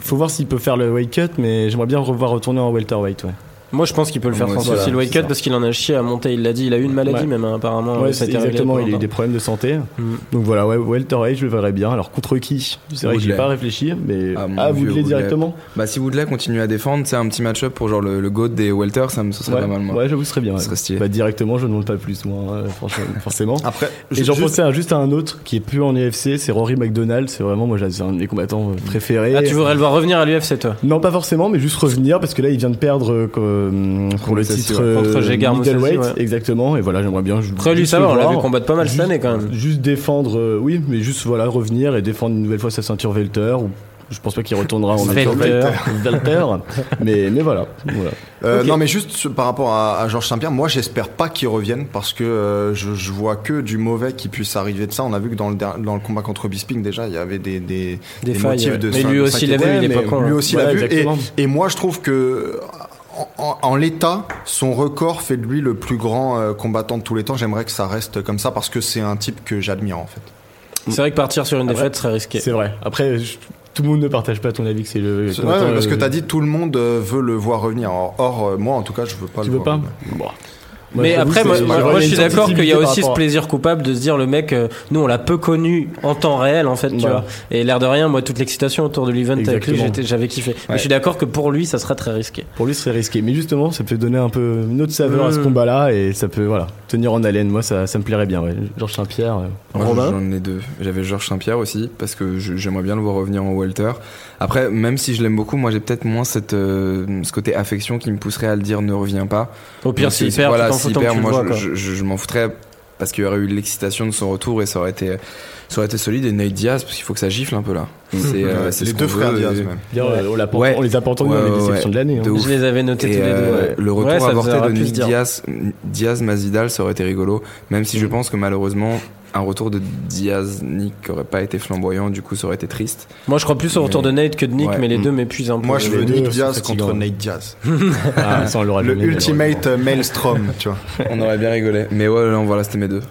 faut voir s'il peut faire le weight cut, mais j'aimerais bien revoir retourner en welterweight. Ouais. Moi, je pense qu'il peut le faire Moi sans aussi, souci le ça. parce qu'il en a chié à monter. Il l'a dit, il a eu une maladie Ouais. même hein, apparemment. Ouais, ça a été exactement. Il a eu des problèmes de santé. Mm. Donc voilà, ouais, welterweight, je le verrais bien. Alors contre qui C'est vrai que j'ai pas réfléchi, mais Ah, ah, Woodley directement. Bah, si Woodley continue à défendre, c'est un petit match-up pour genre le, le GOAT des welter, ça me ça serait Ouais, pas mal, moi. ouais, j'avoue, ce serait bien. Ça ouais. serait stylé. Bah, directement, je ne demande pas plus, moi, euh, franchement, <laughs> forcément. Après, Et j'en juste- pensais juste à un autre qui est plus en UFC, c'est Rory McDonald. C'est vraiment, moi, j'ai- c'est un de mes combattants euh, préférés. Ah, tu voudrais le voir revenir à l'UFC toi? Non, pas forcément, mais juste revenir parce que là, il vient de perdre euh, pour le titre euh, Gegard middleweight, ouais. exactement. Et voilà, j'aimerais bien. Après lui, ça va, on l'a vu combattre pas mal cette année quand même. Juste défendre, euh, oui, mais juste voilà revenir et défendre une nouvelle fois sa ceinture Welter. Ou je pense pas qu'il retournera en Welter. Welter, mais mais voilà, voilà. Euh. Non, mais juste par rapport à, à Georges Saint-Pierre, moi j'espère pas qu'il revienne parce que euh, je, je vois que du mauvais qui puisse arriver de ça. On a vu que dans le, der- dans le combat contre Bisping, déjà, il y avait des, des, Des des failles. motifs ouais. de Mais lui aussi l'a vu, il est pas mais con. Lui hein. aussi Ouais, l'a vu. Et moi je trouve que en, l'état, son record fait de lui le plus grand euh, combattant de tous les temps. J'aimerais que ça reste comme ça parce que c'est un type que j'admire en fait. C'est vrai que partir sur une Après, défaite serait risqué. C'est vrai. Après, je- tout le monde ne partage pas ton avis que c'est le. Ouais, parce que euh, tu as dit tout le monde euh, veut le voir revenir. Or, or, moi en tout cas, je veux pas Tu le veux voir pas revenir. Bon. Mais après, moi, je suis d'accord qu'il y a aussi ce plaisir coupable de se dire le mec, euh, nous on l'a peu connu en temps réel en fait, tu Voilà. vois. Et l'air de rien, moi toute l'excitation autour de l'event avec lui, j'avais kiffé. Mais je suis d'accord que pour lui, ça serait très risqué. Pour lui, ce serait risqué. Mais justement, ça peut donner un peu une autre saveur à ce Mm. combat-là et ça peut, voilà, tenir en haleine. Moi, ça, ça me plairait bien. Ouais. Georges Saint-Pierre. euh, j'en ai deux. J'avais Georges Saint-Pierre aussi, parce que j'aimerais bien le voir revenir en welter. Après, même si je l'aime beaucoup, moi j'ai peut-être moins cette, euh, ce côté affection qui me pousserait à le dire ne reviens pas. Au pire, s'il c'est- perd, voilà, le moi vois, je, quoi. je- je- je m'en foutrais parce qu'il y aurait eu l'excitation de son retour et ça aurait été, ça aurait été solide. Et Nate Diaz, parce qu'il faut que ça gifle un peu là. C'est euh, c'est les ce deux frères veut, Diaz et- même. D'ailleurs, on, Ouais. les a pas entendus Ouais, dans les déceptions ouais. de l'année. hein. Je les avais notés Et tous les deux. euh, le retour avorté de dire. Diaz, Diaz Masvidal, ça aurait été rigolo. Même si je pense que malheureusement, un retour de Diaz Nick aurait pas été flamboyant, du coup ça aurait été triste. Moi, je crois plus au retour de Nate que de Nick, Ouais. mais les Mm. deux m'épuisent un peu. Moi je veux Nick Diaz contre Nate Diaz. <laughs> Ah, ça, on l'aurait Le ultimate maelstrom, tu vois. <laughs> On aurait bien rigolé. Mais ouais, non, voilà, c'était mes deux.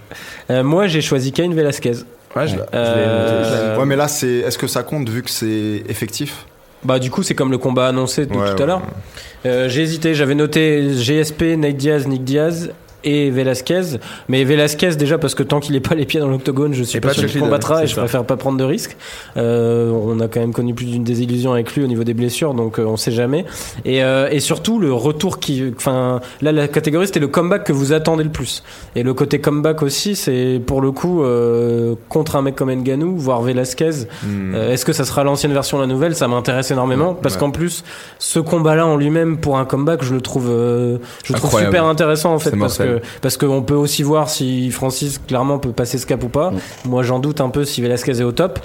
Euh, moi, j'ai choisi Kane Velasquez. Ouais, je- Euh, Ouais, mais là, c'est. Est-ce que ça compte vu que c'est effectif? Bah du coup c'est comme le combat annoncé de Ouais, tout ouais. à l'heure. Euh, j'ai hésité, j'avais noté GSP, Nate Diaz, Nick Diaz et Velasquez. Mais Velasquez déjà parce que tant qu'il est pas les pieds dans l'octogone, je suis Et pas sûr qu'il combattra et je ça. préfère pas prendre de risques. Euh, on a quand même connu plus d'une désillusion avec lui au niveau des blessures, donc euh, on sait jamais. Et, euh, et surtout le retour qui, enfin là la catégorie c'était le comeback que vous attendez le plus. Et le côté comeback aussi c'est pour le coup euh, contre un mec comme Nganou, voire Velasquez. Hmm. Euh, Est-ce que ça sera l'ancienne version la nouvelle? Ça m'intéresse énormément parce Ouais. qu'en plus, ce combat-là en lui-même pour un comeback, je le trouve, euh, je le trouve Incroyable. super intéressant en fait C'est parce que mortel. parce qu'on peut aussi voir si Francis clairement peut passer ce cap ou pas. Moi, j'en doute un peu si Velasquez est au top.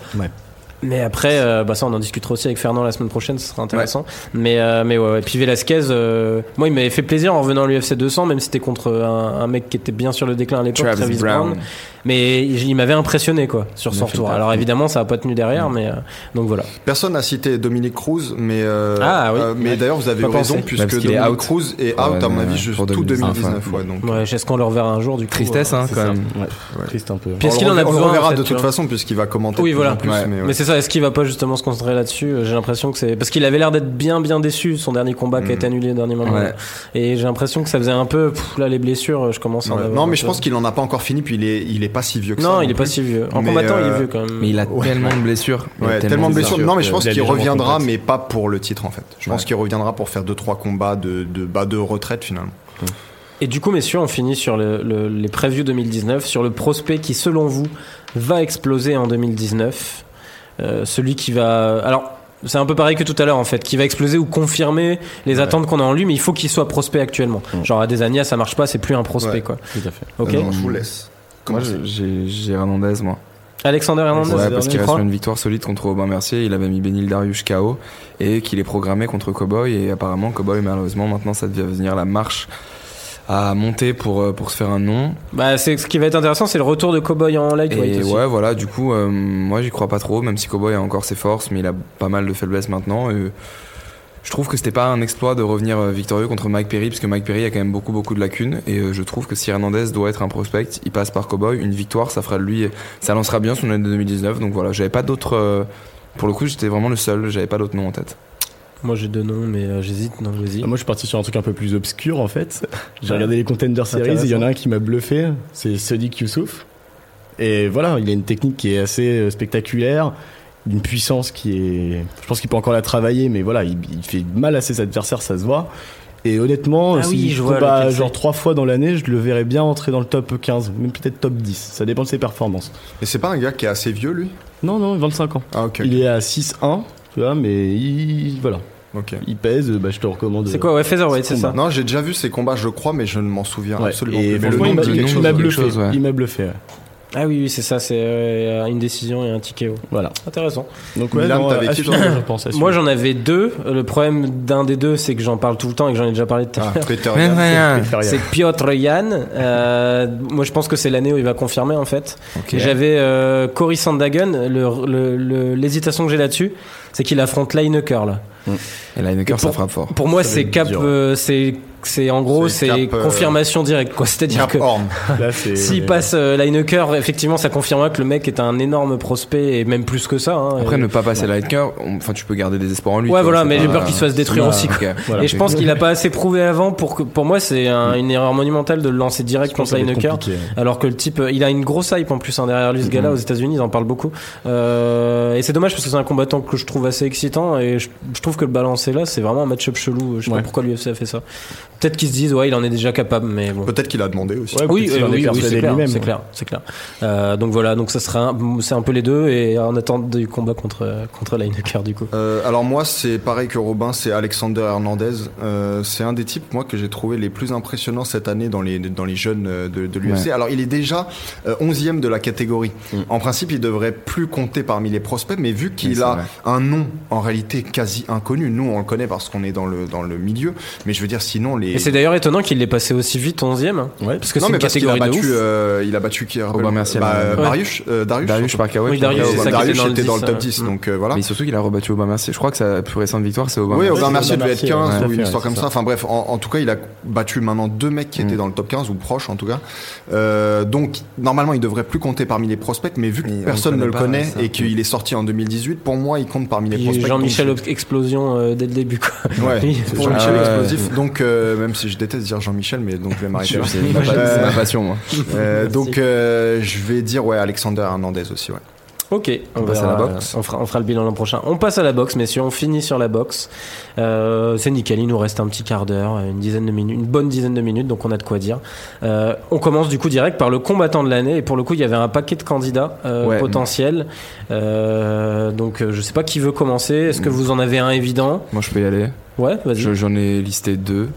Mais après, euh, bah ça, on en discutera aussi avec Fernand la semaine prochaine, ce sera intéressant. Mais, euh, mais ouais, ouais. Et puis Velasquez, euh, moi, il m'avait fait plaisir en revenant à l'UFC 200, même si c'était contre un, un mec qui était bien sur le déclin à l'époque, Travis, Travis, Brown. Brown. Mais il, il m'avait impressionné, quoi, sur Il son retour. Alors évidemment, ça a pas tenu derrière, mais euh, donc voilà. Personne n'a cité Dominique Cruz, mais euh, Ah, oui. euh, mais Ouais. d'ailleurs vous avez Pas raison pensé. puisque Dominique out. Cruz est Ouais, out à mon avis juste tout 2019, 2019. Ouais, donc. Ouais, est-ce qu'on le reverra un jour du coup Tristesse, hein, quand même. Ouais. Triste un peu. Puis est-ce qu'il en a le- on le besoin, reverra de toute façon puisqu'il va commenter Oui, voilà. Mais c'est ça, est-ce qu'il va pas justement se concentrer là-dessus? J'ai l'impression que c'est. Parce qu'il avait l'air d'être bien, bien déçu, son dernier combat qui a Mm. été annulé au dernier moment. Ouais. Et j'ai l'impression que ça faisait un peu. pff, là, les blessures, je commence à en Ouais. avoir Non, mais je peu. pense qu'il en a pas encore fini, puis il est, il est pas si vieux que ça. Non, il est pas si vieux. En Mais, combattant, il est euh, vieux quand même. Mais il a Ouais. tellement de blessures. Il a Ouais, tellement de blessures. Non, mais je pense qu'il reviendra, mais pas pour le titre en fait. Je pense qu'il reviendra pour faire deux trois combats de de bas de retraite finalement. Et du coup, messieurs, on finit sur le- le- les previews 2019, sur le prospect qui, selon vous, va exploser en 2019. Euh, celui qui va. Alors. C'est un peu pareil que tout à l'heure en fait, qui va exploser ou confirmer les Ouais. attentes qu'on a en lui, mais il faut qu'il soit prospect actuellement. Mm. Genre à des années, ça marche pas, c'est plus un prospect Ouais. quoi. Tout à fait. Ok. Non, je vous laisse. Moi, Commencez. j'ai Hernandez, moi. Alexander Hernandez, Ouais, parce qu'il reste sur une victoire solide contre Aubin Mercier. Il avait mis Benil Darius KO et qu'il est programmé contre Cowboy. Et apparemment, Cowboy, malheureusement, maintenant, ça devient venir la marche à monter pour, euh, pour se faire un nom. Bah, c'est ce qui va être intéressant, c'est le retour de Cowboy en lightweight Et aussi. ouais, voilà, du coup, euh, moi, j'y crois pas trop, même si Cowboy a encore ses forces, mais il a pas mal de faiblesses maintenant. Et je trouve que c'était pas un exploit de revenir euh, victorieux contre Mike Perry, parce que Mike Perry a quand même beaucoup beaucoup de lacunes, et je trouve que si Hernandez doit être un prospect, il passe par Cowboy, une victoire, ça fera de lui, ça lancera bien son année de 2019. Donc voilà, j'avais pas d'autres. pour le coup, j'étais vraiment le seul, j'avais pas d'autres noms en tête. Moi j'ai deux noms, mais euh, j'hésite. Non, vas-y. Moi, je suis parti sur un truc un peu plus obscur en fait. J'ai regardé les Contender Series et il y en a un qui m'a bluffé, c'est Sadiq Youssouf. Et voilà, il a une technique qui est assez euh, spectaculaire, une puissance qui est. Je pense qu'il peut encore la travailler, mais voilà, il, il fait mal à ses adversaires, ça se voit. Et honnêtement, Ah si oui, je combat genre trois fois dans l'année, je le verrais bien entrer dans le top 15, même peut-être top 10. Ça dépend de ses performances. Et c'est pas un gars qui est assez vieux, lui? Non, non, 25 ans. Ah, ok. Il est à 6-1, tu vois, mais il, voilà, Ok. il pèse, bah, je te recommande. C'est quoi Ouais, Featherweight, c'est ça. Non, j'ai déjà vu ses combats, je crois, mais je ne m'en souviens Ouais. absolument Et plus. Le nom il m'a- il bluffé. chose, ouais. Il m'a bluffé. ouais. Ah oui, oui, c'est ça. C'est euh, une décision et un ticket. Voilà. Intéressant. Donc ouais, Milan, non, t'avais qui, <coughs> Moi j'en avais deux. Le problème d'un des deux, c'est que j'en parle tout le temps et que j'en ai déjà parlé tout à Ah, l'heure. Yan. C'est Piotr Jan. Euh, moi, je pense que c'est l'année où il va confirmer en fait. J'avais euh, Cory Sandhagen. Le- le- le- L'hésitation que j'ai là-dessus, c'est qu'il affronte Lineker là. Et Lineker, ça frappe fort. Pour moi, c'est cap. euh, c'est c'est en gros C'est euh, confirmation directe quoi. <laughs> C'est-à-dire que <laughs> s'il passe euh, Lineker, effectivement, ça confirmera que le mec est un énorme prospect et même plus que ça. hein. Après, Et- ne pas passer Lineker, enfin, tu peux garder des espoirs en lui. Ouais, voilà, mais j'ai peur qu'il se fasse détruire aussi. quoi. ok. <laughs> Voilà. Et je pense qu'il a pas assez prouvé avant pour que, pour moi, c'est un- une erreur monumentale de le lancer direct contre Lineker. Alors que le type, euh, il a une grosse hype en plus hein, derrière lui, ce gars-là, Mhm. aux États-Unis, ils en parlent beaucoup. Euh, et c'est dommage parce que c'est un combattant que je trouve assez excitant et je, je trouve que le balancer là, c'est vraiment un match-up chelou. Je sais Ouais. pas pourquoi l'UFC a fait ça. Peut-être qu'ils se disent, ouais, il en est déjà capable, mais bon. Peut-être qu'il a demandé aussi. Ouais, Oui, euh, en est oui, oui, persuadé c'est clair, lui-même, c'est ouais. clair, c'est clair. Euh, donc voilà, donc ça sera, c'est un peu les deux et en attente du combat contre contre Lineker du coup. Euh, alors moi c'est pareil que Robin, c'est Alexander Hernandez. Euh, c'est un des types moi que j'ai trouvé les plus impressionnants cette année dans les dans les jeunes euh, de, de l'UFC. Ouais. Alors il est déjà euh, 11e de la catégorie. Mm. En principe il devrait plus compter parmi les prospects, mais vu Oui, qu'il a vrai. un nom en réalité quasi inconnu, nous on le connaît parce qu'on est dans le dans le milieu, mais je veux dire sinon les Et c'est d'ailleurs étonnant qu'il l'ait passé aussi vite 11ème. hein. Ouais. Parce que non c'est mais une parce qu'il a catégorie de battu ouf. euh, il a battu qui Aubin Mercier, bah, euh, Ouais. Darius euh, Darius par KO. Oui, Darius, était dans le était dans le 10, top euh, 10 mm. donc euh, voilà. Mais surtout qu'il a rebattu Aubin Mercier. Je crois que sa plus récente victoire, c'est Aubin Oui. Aubin Mercier devait être Mercier, 15 ouais, ou une histoire comme ça. Enfin bref, en, tout cas, il a battu maintenant deux mecs qui Mm. étaient dans le top 15 ou proches en tout cas. Donc normalement, il devrait plus compter parmi les prospects, mais vu que personne ne le connaît et qu'il est sorti en 2018, pour moi, il compte parmi les prospects. Jean-Michel Explosion dès le début quoi. Ouais, <laughs> Oui, c'est pour Jean-Michel le- explosif. Donc euh, même si je déteste dire Jean-Michel, mais donc je vais m'arrêter. <laughs> C'est ma, pa- Euh, c'est ma passion, moi. Euh, donc euh, je vais dire ouais Alexander Hernandez aussi ouais. Ok, on, On passe verra, à la boxe. euh, On fera, on fera le bilan l'an prochain. On passe à la boxe, messieurs. On finit sur la boxe. Euh, c'est nickel. Il nous reste un petit quart d'heure, une dizaine de minutes, une bonne dizaine de minutes, donc on a de quoi dire. Euh, on commence du coup direct par le combattant de l'année. Et pour le coup, il y avait un paquet de candidats euh, Ouais. potentiels. Euh, donc, euh, je sais pas qui veut commencer. Est-ce que vous en avez un évident? Moi, je peux y aller. Ouais, vas-y. Je- J'en ai listé deux.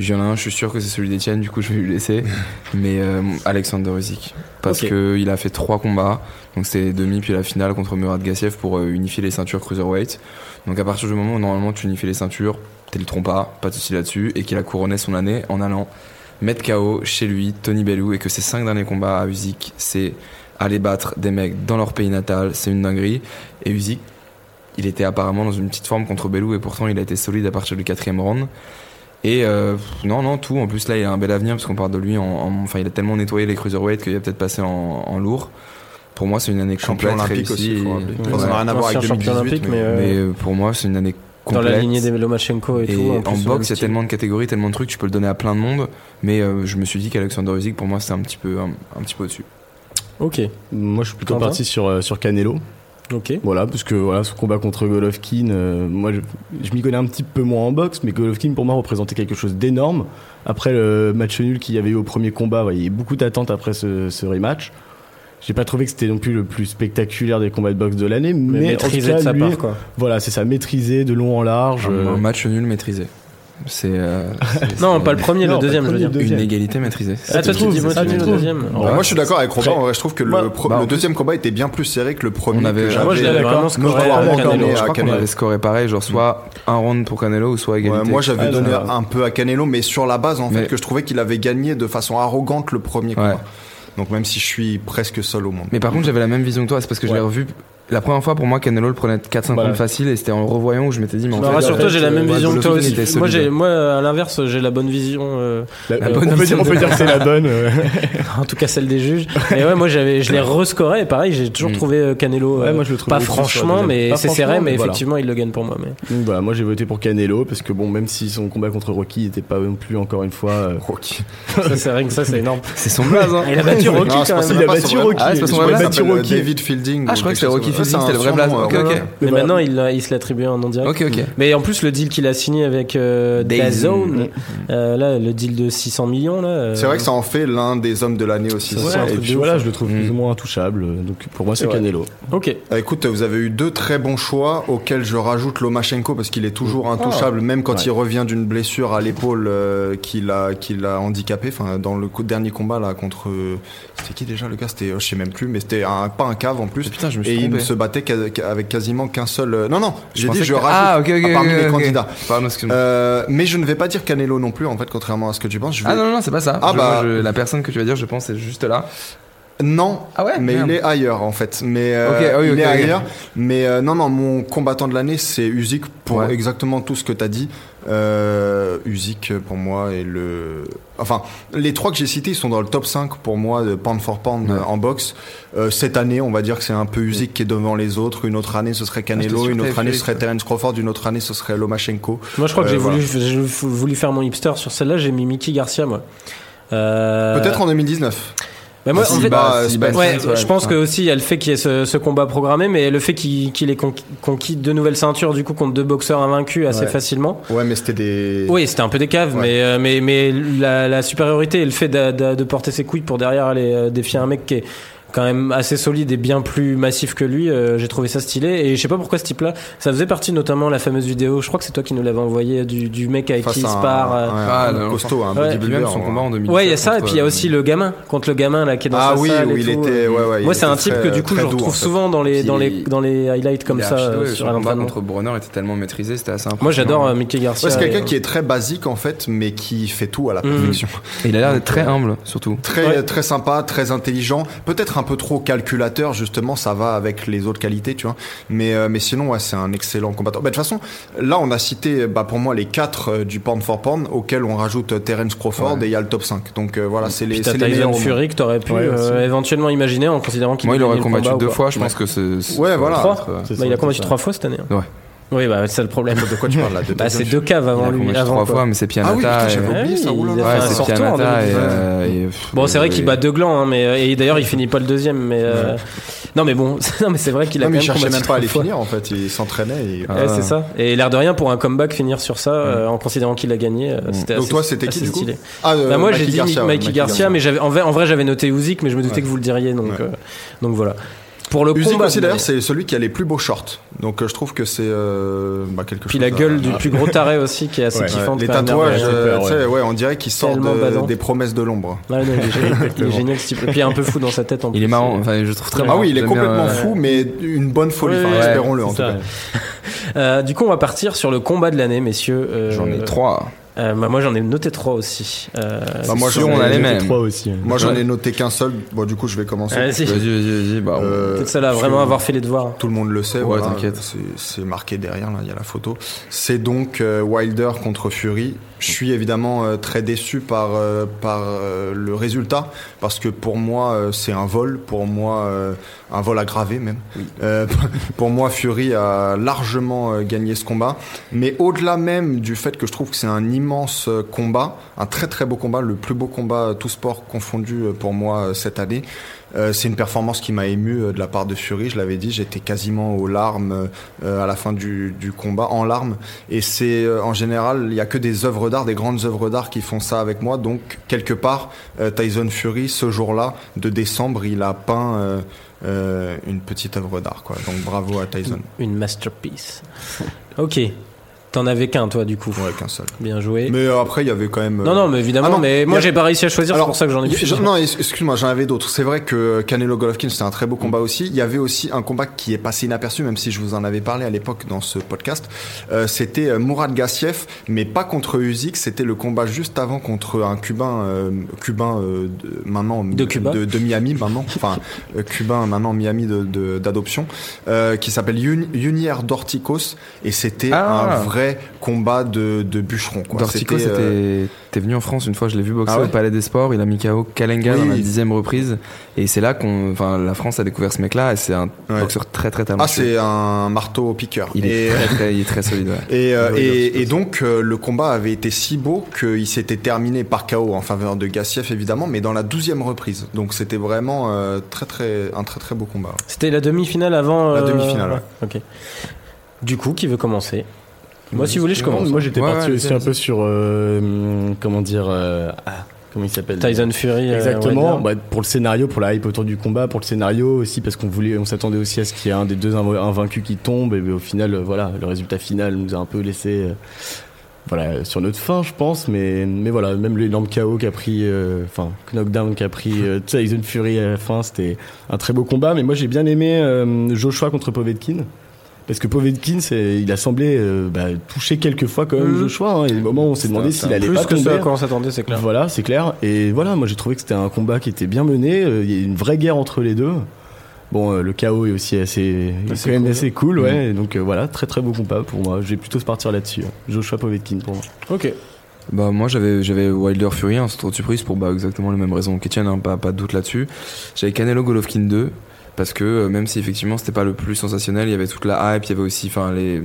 J'en ai un, je suis sûr que c'est celui d'Etienne, du coup je vais lui laisser. <laughs> Mais euh, Alexander Usyk. Parce Ok. que il a fait trois combats. Donc c'était demi puis la finale contre Murad Gassiev pour euh, unifier les ceintures cruiserweight. Donc à partir du moment où normalement tu unifies les ceintures, t'es le trompe pas, de souci là-dessus. Et qu'il a couronné son année en allant mettre KO chez lui Tony Bellew. Et que ses cinq derniers combats à Usyk, c'est aller battre des mecs dans leur pays natal. C'est une dinguerie. Et Usyk, il était apparemment dans une petite forme contre Bellew et pourtant il a été solide à partir du quatrième round. Et euh, non, non, tout. En plus, là, il a un bel avenir parce qu'on parle de lui. En, en- enfin, il a tellement nettoyé les cruiserweight qu'il a peut-être passé en, en lourd. Pour moi, c'est une année Champion complète, olympique aussi, faut rappeler. Ouais. Ça n'a rien à voir avec Ancien champion 2018, olympique, mais, euh, Mais euh, pour moi, c'est une année dans complète. la lignée des Lomachenko et, Et tout. en, plus, boxe, il y a tellement de catégories, tellement de trucs, tu peux le donner à plein de monde. Mais euh, je me suis dit qu'Alexander Usyk, pour moi, c'est un petit peu, un, un petit peu au-dessus. Ok, Moi, je suis plutôt Quentin parti sur, euh, sur Canelo. Ok. Voilà, parce que voilà, ce combat contre Golovkin, euh, moi je, je m'y connais un petit peu moins en boxe, mais Golovkin pour moi représentait quelque chose d'énorme. Après le match nul qu'il y avait eu au premier combat, ouais, il y a eu beaucoup d'attentes après ce, ce rematch. J'ai pas trouvé que c'était non plus le plus spectaculaire des combats de boxe de l'année, mais, Mais en tout maîtrisé cas, de sa lui, part, quoi. voilà, c'est ça, maîtrisé de long en large. Un, euh, un match nul maîtrisé. C'est euh, <laughs> c'est- Non, pas le premier, Non, le deuxième, je veux dire. deuxième. Une égalité maîtrisée. Ah, toi, tu dis moi, tu dis le. Ouais. Bah, moi je suis d'accord avec Robin, je trouve que Bah, le, pro- bah, le deuxième combat était bien plus serré que le premier. On avait- que Moi, je j'avais- l'avais vraiment scoré donné Canelo. à Je crois qu'on Canelo. avait scoré pareil, genre soit un round pour Canelo ou soit Ouais, égalité. moi j'avais Ah, donné un peu à Canelo, mais sur la base en fait Mais- que je trouvais qu'il avait gagné de façon arrogante le premier Ouais. combat. Donc même si je suis presque seul au monde. Mais par contre, j'avais la même vision que toi, c'est parce que je l'ai revu. La première fois pour moi, Canelo le prenait 4-5 Voilà. facile et c'était en le revoyant où je m'étais dit, mais en Bah, fait, rassure-toi, en fait, j'ai la euh, même ouais, vision que toi aussi. Moi, solide. j'ai, moi, à l'inverse, j'ai la bonne vision. euh, La- La on, bonne peut dire, vision on peut de- dire que c'est la bonne. euh. <laughs> en tout cas celle des juges. Et ouais, moi j'avais, je l'ai rescoré et pareil, j'ai toujours Mm. trouvé euh, Canelo. Ouais, euh, moi, je le trouve pas franchement, mais Pas c'est serré, mais mais voilà. effectivement il le gagne pour moi. Mais Donc voilà, moi j'ai voté pour Canelo parce que bon, même si son combat contre Rocky n'était pas non plus encore une fois. euh, Rocky. ça c'est rien que ça, c'est énorme. c'est son blaze. Hein. Il a battu Rocky c'est quand même. c'est Il a battu Rocky. Ah, c'est vrai croyais blaze qu'il s'appelle Rocky. David Fielding. Ah, je crois que chose Rocky c'était le vrai blaze. Ok, euh, ok. Mais Voilà. maintenant il, il se l'attribue en direct. Ok, ok. Mais en plus le deal qu'il a signé avec euh, DAZN. DAZN, euh, là le deal de 600 millions là. euh, C'est vrai que ça en fait l'un des hommes de l'année aussi. Ça, ça. c'est un et truc puis de voilà, je le trouve Mm. plus ou moins intouchable. Donc pour moi, c'est. Canelo. Ok. Ah, Écoute, vous avez eu deux très bons choix auxquels je rajoute Lomachenko parce qu'il est toujours intouchable, même quand Ouais. il revient d'une blessure à l'épaule euh, qui l'a qui l'a handicapé. Enfin, dans le coup- dernier combat là contre c'était qui déjà le gars? C'était euh, je sais même plus, mais c'était un, pas un cave en plus. Putain, je me Et suis trompé. Se battait avec quasiment qu'un seul. euh, Non non, j'ai dit je que- rajoute Ah, parmi les candidats. Pardon. Euh, mais je ne vais pas dire Canelo non plus en fait, contrairement à ce que tu penses. Je vais- Ah non, non, non, c'est pas ça. Ah Je- bah- je- la personne que tu vas dire, je pense, c'est juste là. Non, Ah ouais mais Merde. il est ailleurs en fait. Mais euh, ah oui, il est ailleurs. Mais euh, non, non, mon combattant de l'année c'est Usyk pour Ouais. exactement tout ce que t'as dit. Euh, Usyk pour moi est le. Enfin, les trois que j'ai cités sont dans le top 5 pour moi de pound for pound Ouais. euh, en boxe. Euh, cette année, on va dire que c'est un peu Usyk qui est devant les autres. Une autre année, ce serait Ah, Canelo. une autre année, ce serait. Terence Crawford. Une autre année, ce serait Lomachenko. Moi je crois que Euh, j'ai voilà. voulu, voulu faire mon hipster sur celle-là. J'ai mis Mickey Garcia moi. Euh, Peut-être en 2019. Bah, moi, en fait, bah, Ouais, Ouais, je pense putain. que aussi il y a le fait qu'il y ait ce, ce combat programmé, mais le fait qu'il ait conquis, deux nouvelles ceintures du coup contre deux boxeurs invaincus assez Ouais. facilement. Ouais, mais c'était des. Oui, c'était un peu des caves, Ouais. mais, euh, mais mais la, la supériorité et le fait de, de- de porter ses couilles pour derrière aller euh, défier un mec qui est quand même assez solide et bien plus massif que lui, euh, j'ai trouvé ça stylé. Et je sais pas pourquoi ce type-là, ça faisait partie notamment la fameuse vidéo, je crois que c'est toi qui nous l'avais envoyé, du, du mec avec face qui il se un- part. euh. un- Ah, un costaud, un Ouais. Bodybuilder. son combat en 2017. Ouais, il y a ça, et puis il y a euh, aussi le gamin, contre le gamin là qui est dans Ah sa oui, salle où et il tout. était. Ouais, ouais, Moi, c'est un type très- que du coup je doux, retrouve en fait. souvent dans les, dans, les, dans les highlights comme ça euh, sur son un combat entraînement. contre Bronner était tellement maîtrisé, c'était assez impressionnant. Moi j'adore euh, Mickey Garcia. C'est quelqu'un qui est très basique en fait, mais qui fait tout à la Mhm. perfection. Il a l'air d'être très humble, surtout. Très très sympa, très intelligent, peut-être un peu trop calculateur justement, ça va avec les autres qualités, tu vois. Mais euh, mais sinon ouais, c'est un excellent combattant. Bah, de toute façon, là on a cité bah pour moi les quatre euh, du pound for pound auxquels on rajoute euh, Terence Crawford Ouais. et il y a le top 5. Donc euh, voilà, c'est les c'est les Tyson meilleurs. Fury que t'aurais pu euh, éventuellement imaginer en considérant qu'il Moi, il aurait combattu deux fois, je pense que c'est. Ouais, voilà. Bah, il a combattu trois fois cette année. hein. Ouais. Oui, bah c'est le problème. De quoi tu parles là de Bah, c'est deux caves avant lui, avant. trois quoi. fois, mais c'est Ah oui, Pianata. putain, et- j'avais oublié ça. a Ouais, fait un c'est son retour en Pianata et, 2019. euh, et, pff, Bon, c'est vrai et- qu'il bat deux glands, hein, mais euh, et d'ailleurs il finit pas le deuxième, mais euh, non, mais bon, <laughs> non, mais c'est vrai qu'il a Non, quand mais il cherchait même pas à les finir en fait, il s'entraînait. et- Ah. Ouais, c'est ça. Et l'air de rien pour un comeback finir sur ça, euh, en considérant qu'il a gagné, euh, c'était Donc assez- toi, c'était qui, du coup stylé. Ah, euh, Bah, moi j'ai dit Mikey Garcia, mais j'avais en vrai, j'avais noté Usyk, mais je me doutais que vous le diriez, donc euh, donc voilà. Pour le Usyk combat, aussi d'ailleurs, c'est celui qui a les plus beaux shorts. Donc euh, je trouve que c'est euh, bah, quelque puis chose. la à- gueule du plus gros taré aussi qui est assez Ouais, kiffante. Les tatouages, derrière. euh, sais, ouais, on dirait qu'il sort de- des promesses de l'ombre. Ouais, non, il est génial, <laughs> il est génial ce type. Et puis il est un peu fou dans sa tête en Il plus. est marrant, enfin, je trouve très Ah marrant. Ah oui, il est complètement euh, fou, mais une bonne folie. Ouais, Enfin, ouais, espérons-le en tout cas. Euh, du coup, on va partir sur le combat de l'année, messieurs. Euh, J'en ai trois. Euh, bah, moi, j'en ai noté trois aussi. Euh, Bah, moi, sûr, j'en ai- on a les mêmes. trois aussi. Moi, j'en Ouais. ai noté qu'un seul. Bon, du coup, je vais commencer. Vas-y. Vas-y, vas-y, vas-y. Bah, on- Euh, Peut-être parce vraiment avoir fait les devoirs. Tout le monde le sait. Ouais, voilà, t'inquiète. C'est c'est marqué derrière, là, il y a la photo. C'est donc euh, Wilder contre Fury. Je suis évidemment euh, très déçu par, euh, par euh, le résultat, parce que pour moi, euh, c'est un vol. Pour moi, euh, un vol aggravé même. Euh, <laughs> pour moi, Fury a largement gagné ce combat. Mais au-delà même du fait que je trouve que c'est un immense combat, un très très beau combat, le plus beau combat tout sport confondu pour moi cette année. Euh, c'est une performance qui m'a ému euh, de la part de Fury, je l'avais dit, j'étais quasiment aux larmes euh, à la fin du, combat, en larmes. Et c'est en général, il y a que des œuvres d'art, des grandes œuvres d'art qui font ça avec moi. Donc quelque part, Tyson Fury, ce jour-là de décembre, il a peint une petite œuvre d'art. Donc bravo à Tyson. Une masterpiece. Ok. T'en avais qu'un, toi, du coup. Ouais, qu'un seul. Bien joué. Mais euh, après, il y avait quand même. euh, Non, non, mais évidemment, Ah non, mais moi a- j'ai pas réussi à choisir, c'est pour ça que j'en ai plus. non, excuse-moi, j'en avais d'autres. C'est vrai que Canelo Golovkin, c'était un très beau combat aussi. Il y avait aussi un combat qui est passé inaperçu, même si je vous en avais parlé à l'époque dans ce podcast. Euh, c'était Mourad Gassiev, mais pas contre Usyk. C'était le combat juste avant contre un Cubain, Cubain de, maintenant De Cuba. de, de Miami maintenant, <laughs> enfin Cubain maintenant Miami de- de- d'adoption, qui s'appelle Yunier Dorticos, et c'était Ah. un vrai combat de, de bûcheron. Dortico, C'était, euh. T'es venu en France une fois, je l'ai vu boxer Ah ouais au Palais des Sports. Il a mis KO Kalenga Oui, dans la dixième reprise. Et c'est là qu'on. Enfin, la France a découvert ce mec-là. Et c'est un Ouais. boxeur très très talentueux. Ah, c'est un marteau piqueur. Il Et- est, très, <laughs> très, il est très solide. ouais. Et, euh, et, et donc euh, le combat avait été si beau qu'il s'était terminé par KO en faveur de Gassiev évidemment, mais dans la douzième reprise. Donc c'était vraiment euh, très très un très très beau combat. C'était la demi-finale avant. La demi-finale, ouais. Ok. Du coup, qui veut commencer? Moi, si vous voulez, je commence. Moi, j'étais Ouais, parti ouais, aussi un peu sur. euh, comment dire. euh, ah, comment il s'appelle Tyson Fury. euh, Exactement. Bah, pour le scénario, pour la hype autour du combat, pour le scénario aussi, parce qu'on voulait, on s'attendait aussi à ce qu'il y ait un des deux inv- invaincus qui tombe. Et ben, au final, voilà, le résultat final nous a un peu laissé, euh, voilà, sur notre fin, je pense. Mais, mais voilà, même l'énorme KO qu'a pris, euh, enfin, knockdown qu'a pris euh, <laughs> Tyson Fury à la fin, c'était un très beau combat. Mais moi, j'ai bien aimé euh, Joshua contre Povetkin. Parce que Povetkin, il a semblé euh, bah, toucher quelques fois quand même Mhm. Joshua. Hein, et des moments où on s'est demandé s'il allait Plus pas que ce tomber. à quoi on s'attendait, c'est clair. Voilà, c'est clair. Et voilà, moi j'ai trouvé que c'était un combat qui était bien mené. Euh, Il y a une vraie guerre entre les deux. Bon, euh, le chaos est aussi assez, Assez quand même cool. assez cool, ouais. Et Donc euh, voilà, très très beau combat pour moi. Je vais plutôt se partir là-dessus. hein. Joshua Povetkin pour moi. Ok. Bah moi j'avais j'avais Wilder Fury, hein, c'est trop de surprise pour bah, exactement les mêmes raisons qu'Etienne, hein, pas, pas de doute là-dessus. J'avais Canelo Golovkin 2 parce que euh, même si effectivement c'était pas le plus sensationnel, il y avait toute la hype, il y avait aussi enfin les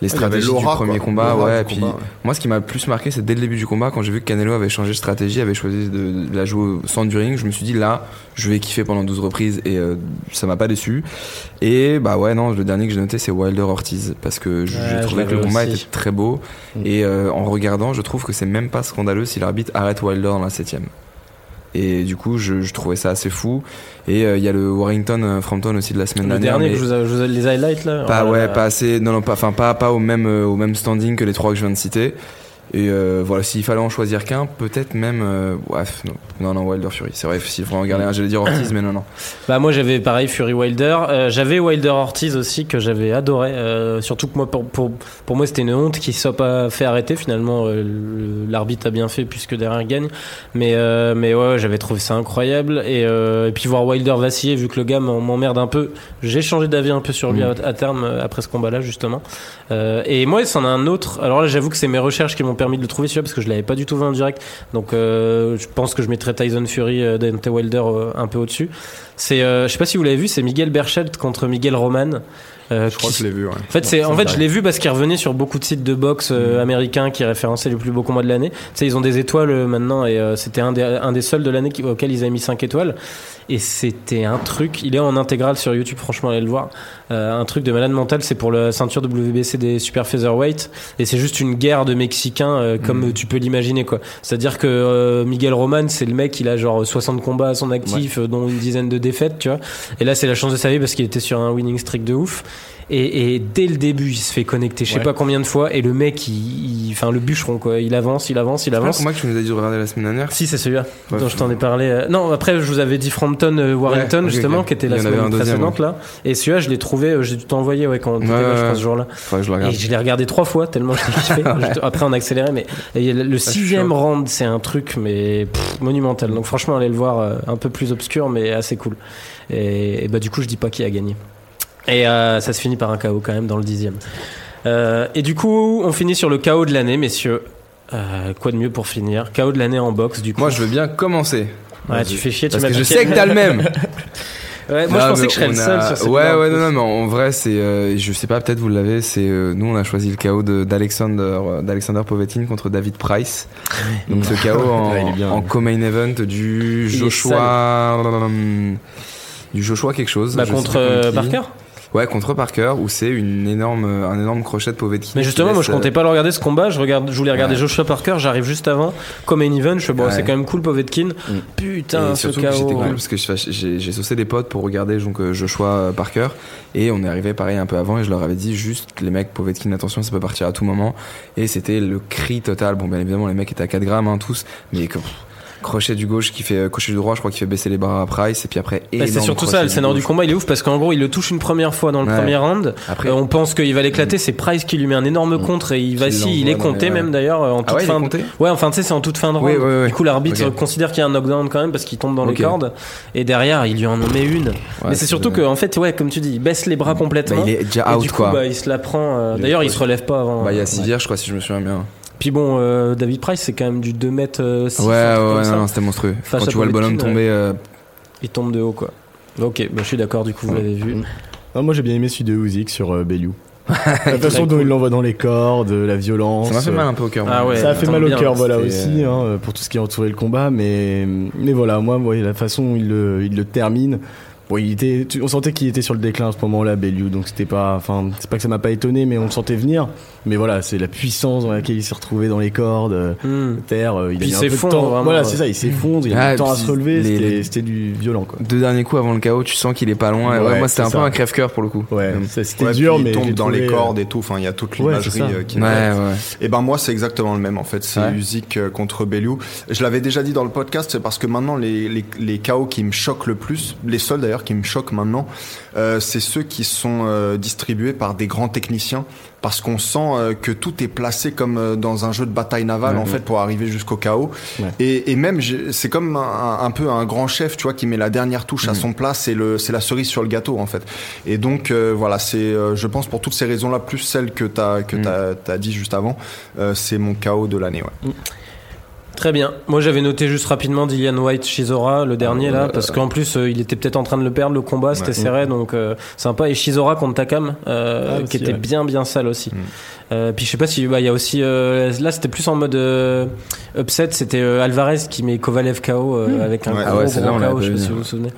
les stratégies du premier quoi. combat, ouais. et puis combat, ouais. moi ce qui m'a le plus marqué, c'est dès le début du combat quand j'ai vu que Canelo avait changé de stratégie, avait choisi de, de la jouer centre du ring, je me suis dit là, je vais kiffer pendant 12 reprises et euh, ça m'a pas déçu. Et bah ouais non, le dernier que j'ai noté c'est Wilder Ortiz parce que Ouais, j'ai trouvé que le combat aussi. était très beau Mm. et euh, en regardant, je trouve que c'est même pas scandaleux si l'arbitre arrête Wilder dans la septième. Et du coup, je, je trouvais ça assez fou. Et euh, il y a le Warrington euh, Frampton aussi de la semaine Le dernière. dernier mais que je vous, ai- les highlights là. pas là ouais, pas assez. Non, non, pas, enfin pas pas au même euh, au même standing que les trois que je viens de citer. Et euh, voilà, s'il fallait en choisir qu'un, peut-être même. Euh, non, non, Wilder Fury. C'est vrai, s'il fallait en regarder un, j'allais dire Ortiz, mais non, non. <clears throat> Bah moi j'avais pareil Fury Wilder. Euh, j'avais Wilder Ortiz aussi que j'avais adoré. Euh, surtout que moi pour, pour, pour moi c'était une honte qu'il soit pas fait arrêter finalement. le- L'arbitre a bien fait puisque derrière il gagne. Mais mais ouais j'avais trouvé ça incroyable et, et puis voir Wilder vaciller vu que le gars m'emmerde un peu. J'ai changé d'avis un peu sur lui Mm. à, à terme après ce combat-là justement. Et moi c'en a un autre. Alors là j'avoue que c'est mes recherches qui m'ont permis de le trouver celui-là parce que je l'avais pas du tout vu en direct. Donc euh, je pense que je mettrais Tyson Fury, euh, Deontay Wilder euh, un peu au-dessus. C'est, euh, je sais pas si vous l'avez vu, c'est Miguel Berchelt contre Miguel Roman. Euh, Je crois qui- que je l'ai vu. Ouais. en fait, c'est, en fait, je l'ai vu parce qu'il revenait sur beaucoup de sites de boxe euh, américains qui référençaient les plus beaux combats de l'année. Tu sais, ils ont des étoiles euh, maintenant et c'était un des, un des seuls de l'année auquel ils avaient mis 5 étoiles. Et c'était un truc, il est en intégrale sur YouTube, franchement, allez le voir. Un truc de malade mental, c'est pour la ceinture WBC des super featherweight. Et c'est juste une guerre de Mexicains, comme euh, tu peux l'imaginer, quoi. C'est-à-dire que Miguel Roman, c'est le mec, il a genre 60 combats à son actif, dont une dizaine de défaites, tu vois. Et là, c'est la chance de sa vie parce qu'il était sur un winning streak de ouf. Et, et dès le début, il se fait connecter, je sais Ouais. pas combien de fois, et le mec, il, enfin le bûcheron quoi, il avance, il avance, il C'est avance. combat que tu nous as dit de regarder la semaine dernière. Si c'est celui-là Ouais, dont je t'en ai parlé. euh, Non, après je vous avais dit Frampton euh, Warrington Ouais, justement, qui était la semaine précédente là. Et celui-là, je l'ai trouvé, euh, j'ai dû t'envoyer ouais quand on était Ouais, là, je ouais, pense ce jour-là. Je Et je l'ai regardé trois fois tellement je l'ai kiffé. <laughs> Après en accéléré, mais le sixième chaud. round, c'est un truc mais pff, monumental. Donc franchement, allez le voir, un peu plus obscur mais assez cool. Et, et bah du coup, je dis pas qui a gagné. Et euh, ça se finit par un KO quand même dans le dixième. Euh, et du coup, on finit sur le KO de l'année, messieurs. Euh, quoi de mieux pour finir? KO de l'année en boxe, du coup. Moi, je veux bien commencer. ouais, tu fais chier, tu Parce que je sais que t'as le même. <laughs> Ouais, moi, je pensais que je serais le seul a- sur cette Ouais, ouais, non, non, mais en vrai, c'est, euh, je sais pas, peut-être vous l'avez, c'est, euh, nous, on a choisi le KO de- d'Alexander, d'Alexander Povetkin contre David Price. Donc, ce KO <laughs> en, Ouais, il est bien, en ouais. co-main event du Joshua, du Joshua quelque chose. Bah, contre. Barker? Ouais, contre Parker, où c'est une énorme, un énorme crochet de Povetkin. Mais justement, moi je comptais euh, pas le regarder ce combat. Je, regarde, je voulais regarder Ouais. Joshua Parker. J'arrive juste avant, comme main event. Je fais bon, Ouais. c'est quand même cool Povetkin. Putain, et ce surtout j'étais KO. cool parce que j'ai saucé des potes pour regarder donc euh, Joshua Parker et on est arrivé pareil un peu avant et je leur avais dit juste les mecs Povetkin attention ça peut partir à tout moment et c'était le cri total bon bien évidemment les mecs étaient à 4 grammes hein, tous mais que, pff, crochet du gauche qui fait euh, crochet du droit je crois qu'il fait baisser les bras à Price et puis après Bah, c'est surtout ça, le scénario du combat il est ouf parce qu'en gros il le touche une première fois dans le Ouais. premier round. après Euh, on pense qu'il va l'éclater, c'est Price qui lui met un énorme Mm. contre et il va Qui si il est compté même d'ailleurs en toute ah ouais est fin. de- Ouais, enfin tu sais c'est en toute fin de round. Oui, oui, oui. Du coup l'arbitre considère qu'il y a un knockdown quand même parce qu'il tombe dans Ok. les cordes et derrière il lui en met une. Ouais, Mais c'est surtout que en fait ouais comme tu dis il baisse les bras bah, complètement. il est déjà out quoi bah, il se la prend. euh, D'ailleurs, il se relève pas avant. bah il y a euh, 6 je crois si je me souviens bien Puis bon, euh, David Price, c'est quand même du 2 mètres 6. ouais ouais, ouais non, non, c'était monstrueux Face quand à tu vois le bonhomme Povetkin, tomber euh, Il tombe de haut, quoi. Ok, bah, je suis d'accord, du coup, vous l'avez vu. Ah, moi j'ai bien aimé celui de Usyk sur euh, Bellew. <laughs> La façon dont cool. il l'envoie dans les cordes, la violence. ça m'a fait euh, mal un peu au cœur Ah moi. ouais. ça a fait mal au bien, cœur, voilà c'était, aussi, hein, euh, pour tout ce qui a entouré le combat, mais mais voilà, moi, vous voyez, la façon où il le, il le termine. Bon, il était, on sentait qu'il était sur le déclin à ce moment-là, Bellew, donc c'était pas, enfin, c'est pas que ça m'a pas étonné, mais on le sentait venir. Mais voilà, c'est la puissance dans laquelle il s'est retrouvé dans les cordes, euh, Hmm. terre, euh, il Puis a il eu un peu de s'effondre, temps. vraiment, Voilà, c'est ça, il s'effondre, il a Ah, du temps à se relever, les- c'était les- c'était du violent, quoi. deux derniers coups avant le KO tu sens qu'il est pas loin et ouais, Ouais, moi c'était un peu un crève-cœur pour le coup Ouais, ça, c'était Ouais, dur, mais il tombe dans trouvé, les euh, cordes et tout. Enfin, il y a toute l'imagerie euh, qui ouais est ouais Et ben moi c'est exactement le même en fait, c'est euh, contre Bellew. Je l'avais déjà dit dans le podcast, c'est parce que maintenant les, KO qui me choquent le plus, les seuls d'ailleurs qui me choquent maintenant, euh, c'est ceux qui sont euh, distribués par des grands techniciens parce qu'on sent euh, que tout est placé comme dans un jeu de bataille navale Ouais, en ouais. fait pour arriver jusqu'au. Ouais. Et, et même c'est comme un, un peu un grand chef, tu vois, qui met la dernière touche à Mm. son plat, c'est le c'est la cerise sur le gâteau en fait. Et donc voilà, c'est je pense pour toutes ces raisons là plus celles que t'as que Mm. t'as t'as dit juste avant, c'est mon KO de l'année. Ouais. Très bien. Moi, j'avais noté juste rapidement Dillian White Shizora, le dernier là, parce qu'en plus, euh, il était peut-être en train de le perdre le combat, c'était Ouais. serré, donc euh, sympa. Et Shizora contre Takam, euh, Ah, qui était ouais. bien bien sale aussi. Mm. Euh, puis je sais pas si bah, il y a aussi euh, là c'était plus en mode euh, upset, c'était euh, Alvarez qui met Kovalev KO euh, avec un Ouais. gros, Ah gros KO, je sais pas si vous vous souvenez.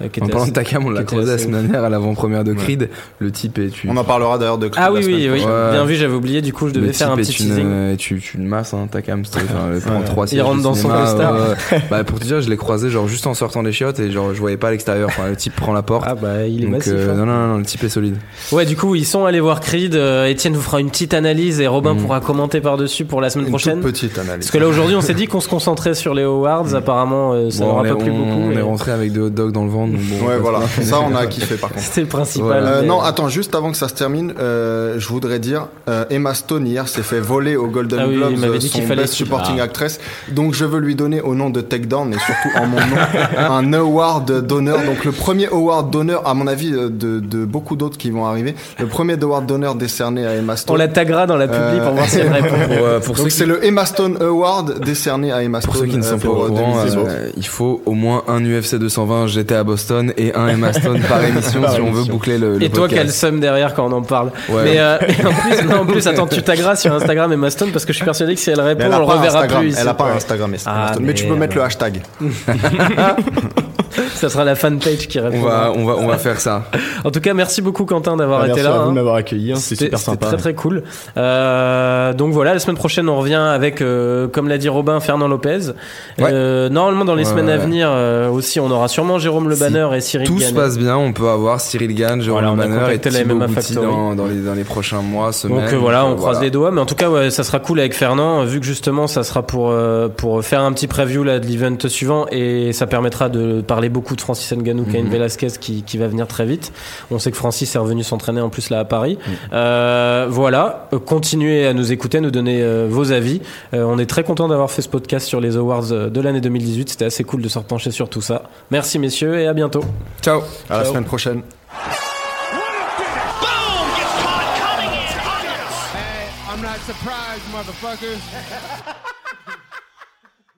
Euh, qui En parlant assez- de Takam, on l'a croisé la semaine dernière à l'avant-première de Creed. Le type est tu. On en parlera d'ailleurs de Creed Ah oui oui oui. Ouais. bien vu, j'avais oublié. Du coup, je devais le faire un type petit une, teasing. euh, tu, tu une masse, hein, Takam. Enfin, il prend Ouais. trois Il sièges rentre dans son costard. <laughs> bah, pour te dire, je l'ai croisé genre juste en sortant des chiottes et genre je voyais pas à l'extérieur. Enfin, le type prend la porte. Ah bah il est Donc, massif. euh, hein. non, non, non, le type est solide. Ouais, du coup, ils sont allés voir Creed. Euh, Étienne vous fera une petite analyse et Robin Mm. pourra commenter par-dessus pour la semaine Une prochaine. petite analyse. Parce que là, aujourd'hui, on s'est dit qu'on se concentrait sur les awards. Apparemment, euh, ça n'aura pas plu on- beaucoup. on est rentré avec des hot dogs dans le ventre. Donc bon, Ouais, on voilà. Ça, on a kiffé par <laughs> contre. C'était le principal. Voilà. Euh, mais- non, attends, juste avant que ça se termine, euh, je voudrais dire, euh, Emma Stone hier s'est fait voler au Golden Ah oui, il Globes dit son fallait Best Supporting Ah. Actress. Donc je veux lui donner au nom de Takedown et surtout en mon nom <laughs> un award d'honneur. Donc le premier award d'honneur, à mon avis, de, de beaucoup d'autres qui vont arriver, le premier award d'honneur décerné à Emma On Stone. la taguera dans la publi Euh, pour voir si elle répond. <laughs> Pour, euh, pour ceux Donc qui c'est le Emma Stone Award décerné à Emma Stone. Pour ceux qui ne euh, sont pas au courant, 2018. euh, il faut au moins un UFC 220 j'étais à Boston et un Emma Stone par <laughs> émission Par si on veut émission. boucler le, le Et toi, quel podcast. seum derrière quand on en parle. Ouais. Mais euh, et en plus, non, en plus, attends, tu tagueras sur Instagram Emma Stone parce que je suis persuadé que si elle répond, Mais elle on a le pas reverra Instagram. plus ici. Elle a pas Instagram. Emma Ah, Stone. mais tu peux mettre le hashtag. <laughs> <laughs> Ça sera la fanpage qui on répondra. va, on va, on va faire ça. En tout cas, merci beaucoup Quentin d'avoir Ah, été Merci là. à vous hein. de m'avoir accueilli, hein, c'était C'était super c'était sympa. très très cool. Euh, donc voilà, la semaine prochaine, on revient avec, euh, comme l'a dit Robin, Fernand Lopez. Ouais. Euh, normalement, dans les Ouais, semaines à venir euh, aussi, on aura sûrement Jérôme Le Si Banner et Cyril Tout se passe bien, on peut avoir Cyril Gann, Jérôme Voilà, on a Banner et Thibaut MMA dans, dans les, dans les prochains mois, semaines. Donc euh, voilà, on croise voilà. les doigts, mais en tout cas, ouais, ça sera cool avec Fernand, vu que justement, ça sera pour euh, pour faire un petit preview là de l'event suivant et ça permettra de parler beaucoup de Francis Ngannou, Cain Mhm. Velasquez qui qui va venir très vite. On sait que Francis est revenu s'entraîner en plus là à Paris. Mhm. Euh, voilà, continuez à nous écouter, à nous donner euh, vos avis. Euh, on est très content d'avoir fait ce podcast sur les awards de l'année 2018. C'était assez cool de se repencher sur tout ça. Merci messieurs et à bientôt. Ciao. À la semaine prochaine. Hey, I'm not surprised, motherfuckers. <laughs>